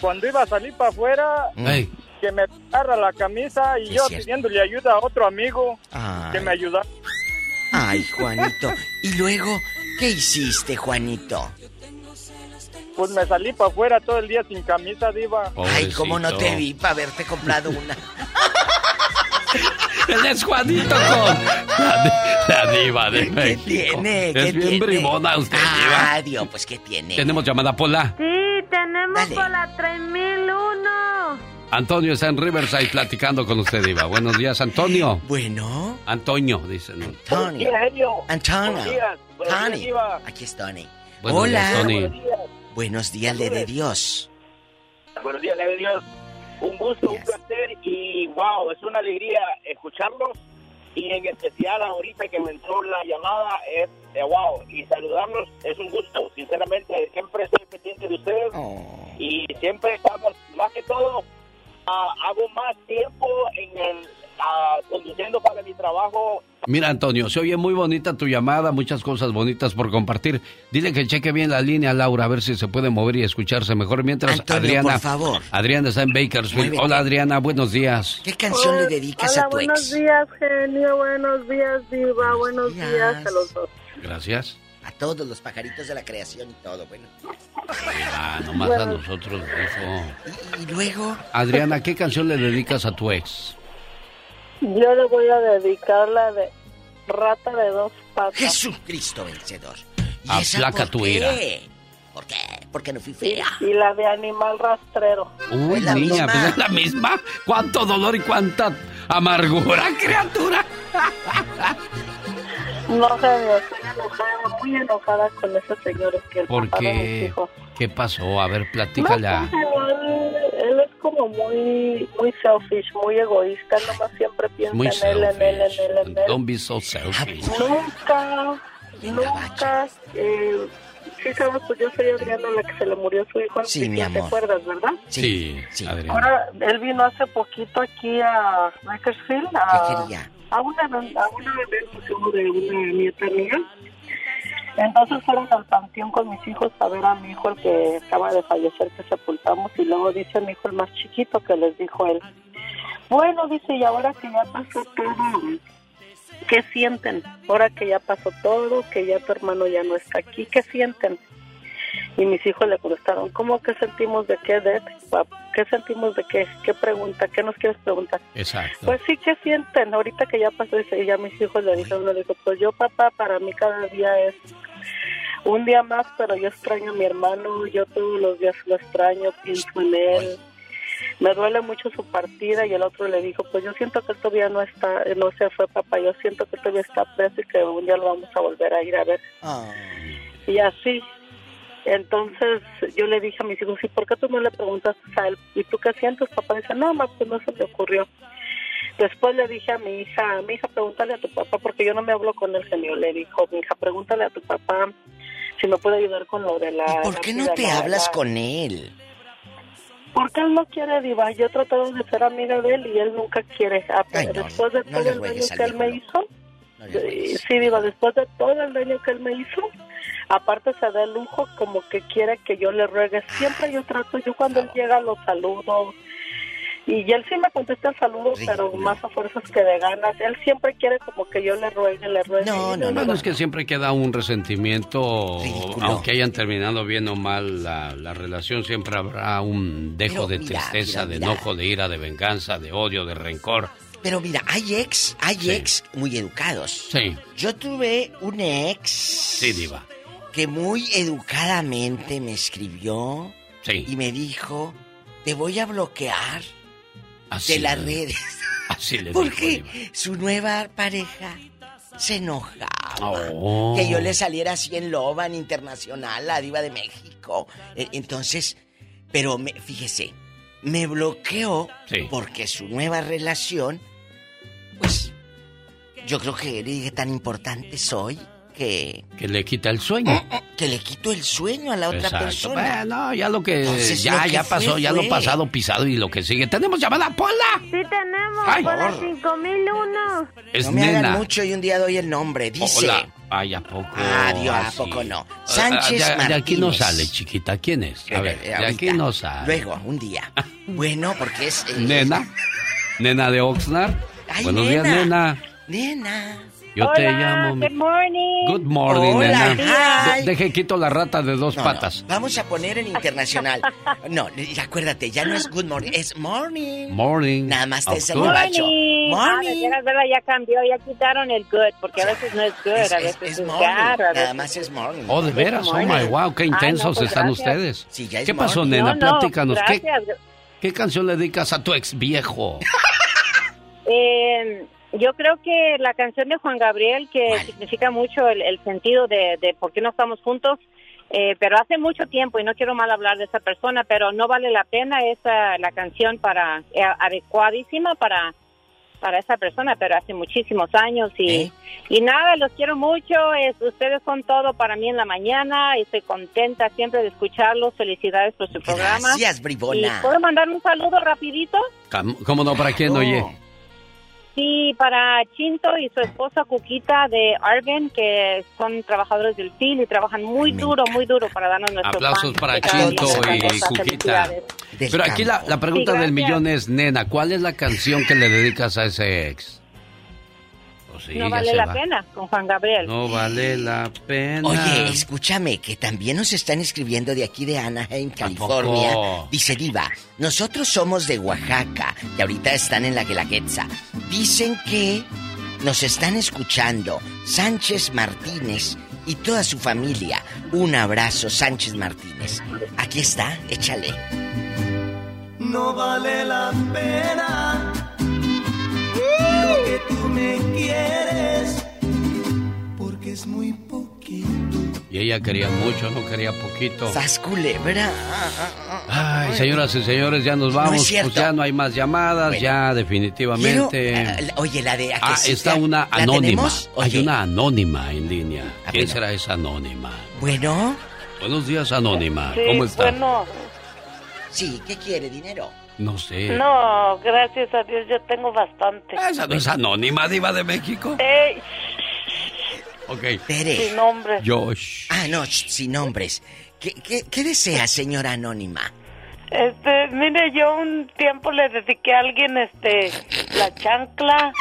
Cuando iba a salir para afuera, Ey, que me agarra la camisa y yo es cierto. pidiéndole ayuda a otro amigo Ay. que me ayuda. Ay, Juanito. Y luego, ¿Qué hiciste, Juanito? Pues me salí para afuera todo el día sin camisa, diva. Ay, cómo no te vi para haberte comprado una. Él es Juanito con la, la diva de ¿Qué México. tiene? Es ¿Qué bien tiene? bribona usted, Ah, diva. Dios, pues ¿qué tiene? Tenemos llamada Pola. Sí, tenemos por la 3001. Antonio está en Riverside platicando con usted, diva. Buenos días, Antonio. Bueno. Antonio, dicen. Antonio. Antonio. Buenos días. Buenos días, Tony. Aquí es Tony. Buenos Hola. días, Tony. Buenos días, le de Dios. Buenos días, le de Dios. Un gusto, un placer y wow, es una alegría escucharlos y en especial ahorita que me entró la llamada es eh, wow y saludarlos es un gusto, sinceramente siempre estoy pendiente de ustedes y siempre estamos más que todo ah, hago más tiempo en el ah, conduciendo para mi trabajo Mira, Antonio, se oye muy bonita tu llamada, muchas cosas bonitas por compartir. Dile que cheque bien la línea, Laura, a ver si se puede mover y escucharse mejor. Mientras, Antonio, Adriana. por favor. Adriana está en Bakersfield. Muévete. Hola, Adriana, buenos días. ¿Qué canción le dedicas Hola, a tu buenos ex? días, genio. Buenos días, diva. Buenos días a los dos. Gracias. A todos los pajaritos de la creación y todo, bueno. Ah, nomás a nosotros eso. Y luego. Adriana, ¿qué canción le dedicas a tu ex? Yo le voy a dedicar la de Rata de dos patas. Jesucristo vencedor. ¿Y Aplaca por tu qué? ira. ¿Por qué? Porque no fui fea. y la de Animal Rastrero. Uy, la niña, misma. pues es la misma. ¿Cuánto dolor y cuánta amargura, criatura? No, estoy enojada, muy enojada con ese señor. Es que el ¿Por papá de mis qué? hijos. ¿Qué pasó? A ver, No, platícala. pues, él, él es como muy, muy selfish, muy egoísta, nomás siempre piensa Muy en él, en él, en él, en él. Don't be so selfish. Nunca, nunca, eh, sí sabes, pues yo soy Adriana, la que se le murió su hijo Sí, mi principio, ¿te amor. acuerdas, verdad? Sí, Adriana. Ahora, él vino hace poquito aquí a Bakersfield a, ¿Qué quería? a una, a una evento de una nieta mía. Entonces fueron al panteón con mis hijos a ver a mi hijo, el que acaba de fallecer, que sepultamos, y luego dice mi hijo, el más chiquito, que les dijo él, bueno, dice, y ahora que ya pasó todo, ¿qué sienten? Ahora que ya pasó todo, que ya tu hermano ya no está aquí, ¿qué sienten? Y mis hijos le contestaron, ¿cómo que sentimos de qué, Dad? Pap? ¿Qué sentimos de qué? ¿Qué pregunta? ¿Qué nos quieres preguntar? Exacto. Pues sí, ¿qué sienten? Ahorita que ya pasó y ya mis hijos le dijeron, le dijo, pues yo papá, para mí cada día es un día más, pero yo extraño a mi hermano, yo todos los días lo extraño, pienso en él. Me duele mucho su partida y el otro le dijo, pues yo siento que todavía no está, no se fue papá, yo siento que todavía está preso y que un día lo vamos a volver a ir a ver. Y así. Entonces yo le dije a mis hijos, ¿y por qué tú no le preguntas a él? ¿Y tú qué sientes? Papá dice, no, mamá, pues no se me ocurrió. Después le dije a mi hija, mi hija, pregúntale a tu papá, porque yo no me hablo con el genio. Le dijo, mi hija, pregúntale a tu papá si me puede ayudar con lo de la... ¿Por qué no te la- hablas la- con él? Porque él no quiere, Diva. Yo he tratado de ser amiga de él y él nunca quiere. Ay, no, después de no todo el daño que él me hizo, No eh, sí, Diva, después de todo el daño que él me hizo, aparte se da el lujo como que quiere que yo le ruegue. Siempre yo trato, yo cuando él llega lo saludo. Y él sí me contesta el saludo, pero más a fuerzas que de ganas. Él siempre quiere como que yo le ruegue, le ruegue. No, no, Bueno, es que siempre queda un resentimiento, Ridículo. aunque hayan terminado bien o mal la, la relación, siempre habrá un dejo Pero de mira, tristeza, mira, de enojo, de ira, de venganza, de odio, de rencor. Pero mira, hay ex, hay ex muy educados. Sí, Yo tuve un ex sí, diva. que muy educadamente me escribió Sí. y me dijo, te voy a bloquear Así de las le- redes. Así le Porque su nueva pareja se enojaba. Oh. Que yo le saliera así en Loban Internacional, la diva de México. E- Entonces, pero me, fíjese, me bloqueó Sí. porque su nueva relación, pues, yo creo que le dije tan importante soy que, Que le quita el sueño. que le quito el sueño a la otra Exacto. persona. Bueno, ya lo que Entonces, ya lo que ya fue, pasó, ya lo pasado pisado y lo que sigue. Tenemos llamada Pola. Sí tenemos, Ay. por la Por. 5001. Es no me nena. hagan mucho y un día doy el nombre. Dice. Hola. Ay, ¿a poco? Ah, Dios, ¿a poco no? Ah, Sánchez de, de aquí no sale, chiquita. ¿Quién es? A ver, de aquí no sale. Luego, un día. Bueno, porque es. eh, Nena. Nena de Oxnard. Ay, Buenos días, nena. nena. Yo te llamo. Good morning. Good morning, Hola, nena. De- deje quito la rata de dos No, patas. no, vamos a poner en internacional. No, acuérdate, ya no es good morning, es morning. Morning. Nada más te es el. Morning. Ah, Morning. veras, verdad, ya cambió, ya quitaron el good, porque a veces no es good, Es, a es- veces es es, morning, God, a nada veces- más es morning. Oh, de veras, oh my wow, qué Ay, no, intensos pues, están gracias. ustedes. Sí, ya es ¿Qué pasó, morning. nena? No, no, Platícanos. ¿Qué, gracias. ¿Qué canción le dedicas a tu ex viejo? Eh, yo creo que la canción de Juan Gabriel, que significa mucho el, el sentido de, de por qué no estamos juntos, eh, pero hace mucho tiempo, y no quiero mal hablar de esa persona, pero no vale la pena esa la canción para eh, adecuadísima para para esa persona, pero hace muchísimos años y, ¿Eh? y nada, los quiero mucho, es, ustedes son todo para mí en la mañana y estoy contenta siempre de escucharlos, felicidades por su programa. Gracias, bribona. ¿Y ¿Puedo mandar un saludo rapidito? ¿Cómo no? ¿Para quién, oye? Sí, para Chinto y su esposa Cuquita de Arven, que son trabajadores del FIL y trabajan muy duro, muy duro para darnos nuestro Aplausos pan para Chinto y Cuquita. Pero aquí la, la pregunta Sí, del millón es, nena, ¿cuál es la canción que le dedicas a ese ex? Pues sí, no ya vale se la va. pena con Juan Gabriel. No vale la pena. Oye, escúchame, que también nos están escribiendo de aquí de Anaheim, California. Dice Diva, nosotros somos de Oaxaca, y ahorita están en la Guelaguetza. Dicen que nos están escuchando Sánchez Martínez y toda su familia. Un abrazo, Sánchez Martínez. Aquí está, échale. No vale la pena lo que tú me quieres, porque es muy poquito. Y ella quería mucho, no quería poquito. Sas culebra. Ay, señoras y señores, ya nos No vamos. es cierto. pues ya no hay más llamadas, ya definitivamente. Quiero, eh, oye, la de... ¿a que Ah, sí está una ¿la anónima. Hay una anónima en línea. Ah, ¿Quién bueno. será esa anónima? Bueno. Buenos días, anónima. Sí, ¿Cómo está? Bueno, Sí, ¿qué quiere? ¿Dinero? No sé. no, gracias a Dios yo tengo bastante. Esa no es anónima, diva de México. Ey, Ok. Tere. sin nombre. Josh. Ah, no, sin nombres. ¿Qué, qué, qué desea, señora anónima? Este, mire, yo un tiempo le dediqué a alguien, este, la chancla,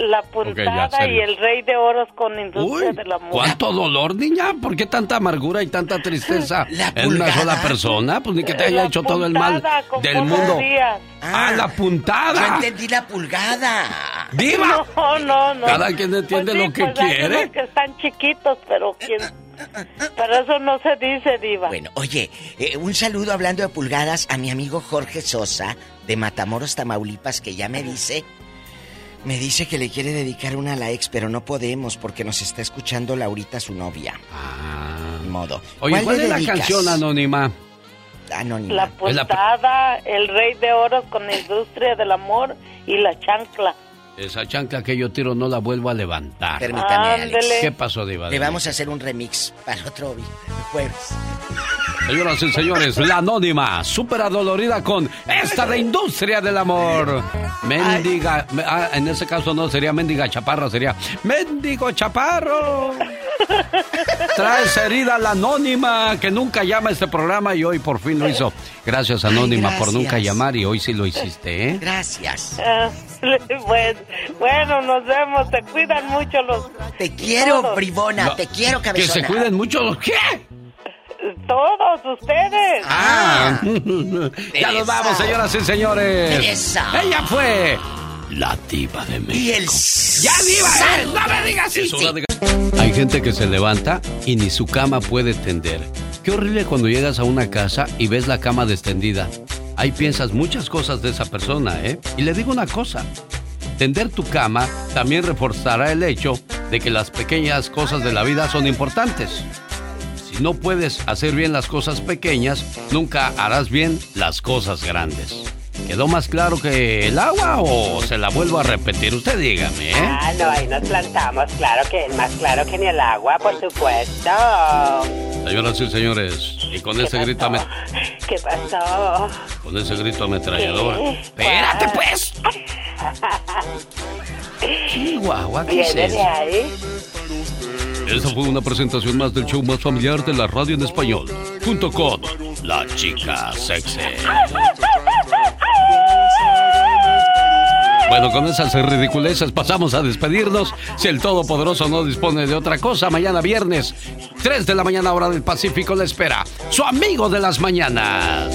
la puntada y el rey de oros con industria del amor. ¿Cuánto dolor, niña? ¿Por qué tanta amargura y tanta tristeza en una sola persona? Pues ni que te haya La hecho todo el mal puntada con del mundo. días. Ah, la puntada. Yo entendí la pulgada. ¡Diva! No, no, no. Cada quien entiende Pues sí, lo que pues hay quiere. unos que están chiquitos, pero quién... Pero eso no se dice, diva. Bueno, oye, eh, un saludo hablando de pulgadas a mi amigo Jorge Sosa de Matamoros, Tamaulipas, que ya me dice, me dice que le quiere dedicar una a la ex, pero no podemos porque nos está escuchando Laurita, su novia. Ah. Ni modo. Oye, ¿cuál le es la dedicas? canción anónima? Anónima. La la- puntada, el rey de oros con industria del amor y la chancla. Esa chancla que yo tiro no la vuelvo a levantar. Permítame, Alex. ¿Qué pasó, diva? de Le vamos a hacer un remix para el otro jueves. Señoras y señores, la anónima, súper adolorida con esta de Industria del Amor. Mendiga, me- ah, en ese caso no sería mendiga chaparra, sería mendigo chaparro. Traes herida la anónima que nunca llama a este programa y hoy por fin lo hizo. Gracias anónima por nunca llamar y hoy sí lo hiciste, ¿eh? Gracias. Ah, bueno, bueno, nos vemos. Se cuidan mucho los... Te quiero, todos. bribona, No, te quiero, Que cabezona. se cuiden mucho los qué. Todos ustedes. Ah, ya nos vamos, señoras y señores. Teresa. Ella fue la diva de México. Y el... ¡Ya, diva! ¡No me digas eso! Hay gente que se levanta y ni su cama puede tender. Qué horrible cuando llegas a una casa y ves la cama extendida. Ahí piensas muchas cosas de esa persona, ¿eh? Y le digo una cosa. Tender tu cama también reforzará el hecho de que las pequeñas cosas de la vida son importantes. Si no puedes hacer bien las cosas pequeñas, nunca harás bien las cosas grandes. ¿Quedó más claro que el agua o se la vuelvo a repetir? Usted dígame, ¿eh? Ah, no, ahí nos plantamos, claro que más claro que ni el agua, por supuesto. Señoras y señores, y con ese grito ¿Qué pasó? con ese grito ametrallador. ¿Qué? ¡Espérate, pues! Chihuahua, ¿qué es ¿Viene de eso? ahí? Esa fue una presentación más del show más familiar de la radio en español, junto con La Chica Sexy. Bueno, con esas ridiculeces pasamos a despedirnos. Si el Todopoderoso no dispone de otra cosa, mañana viernes, 3 de la mañana hora del Pacífico le espera. Su amigo de las mañanas.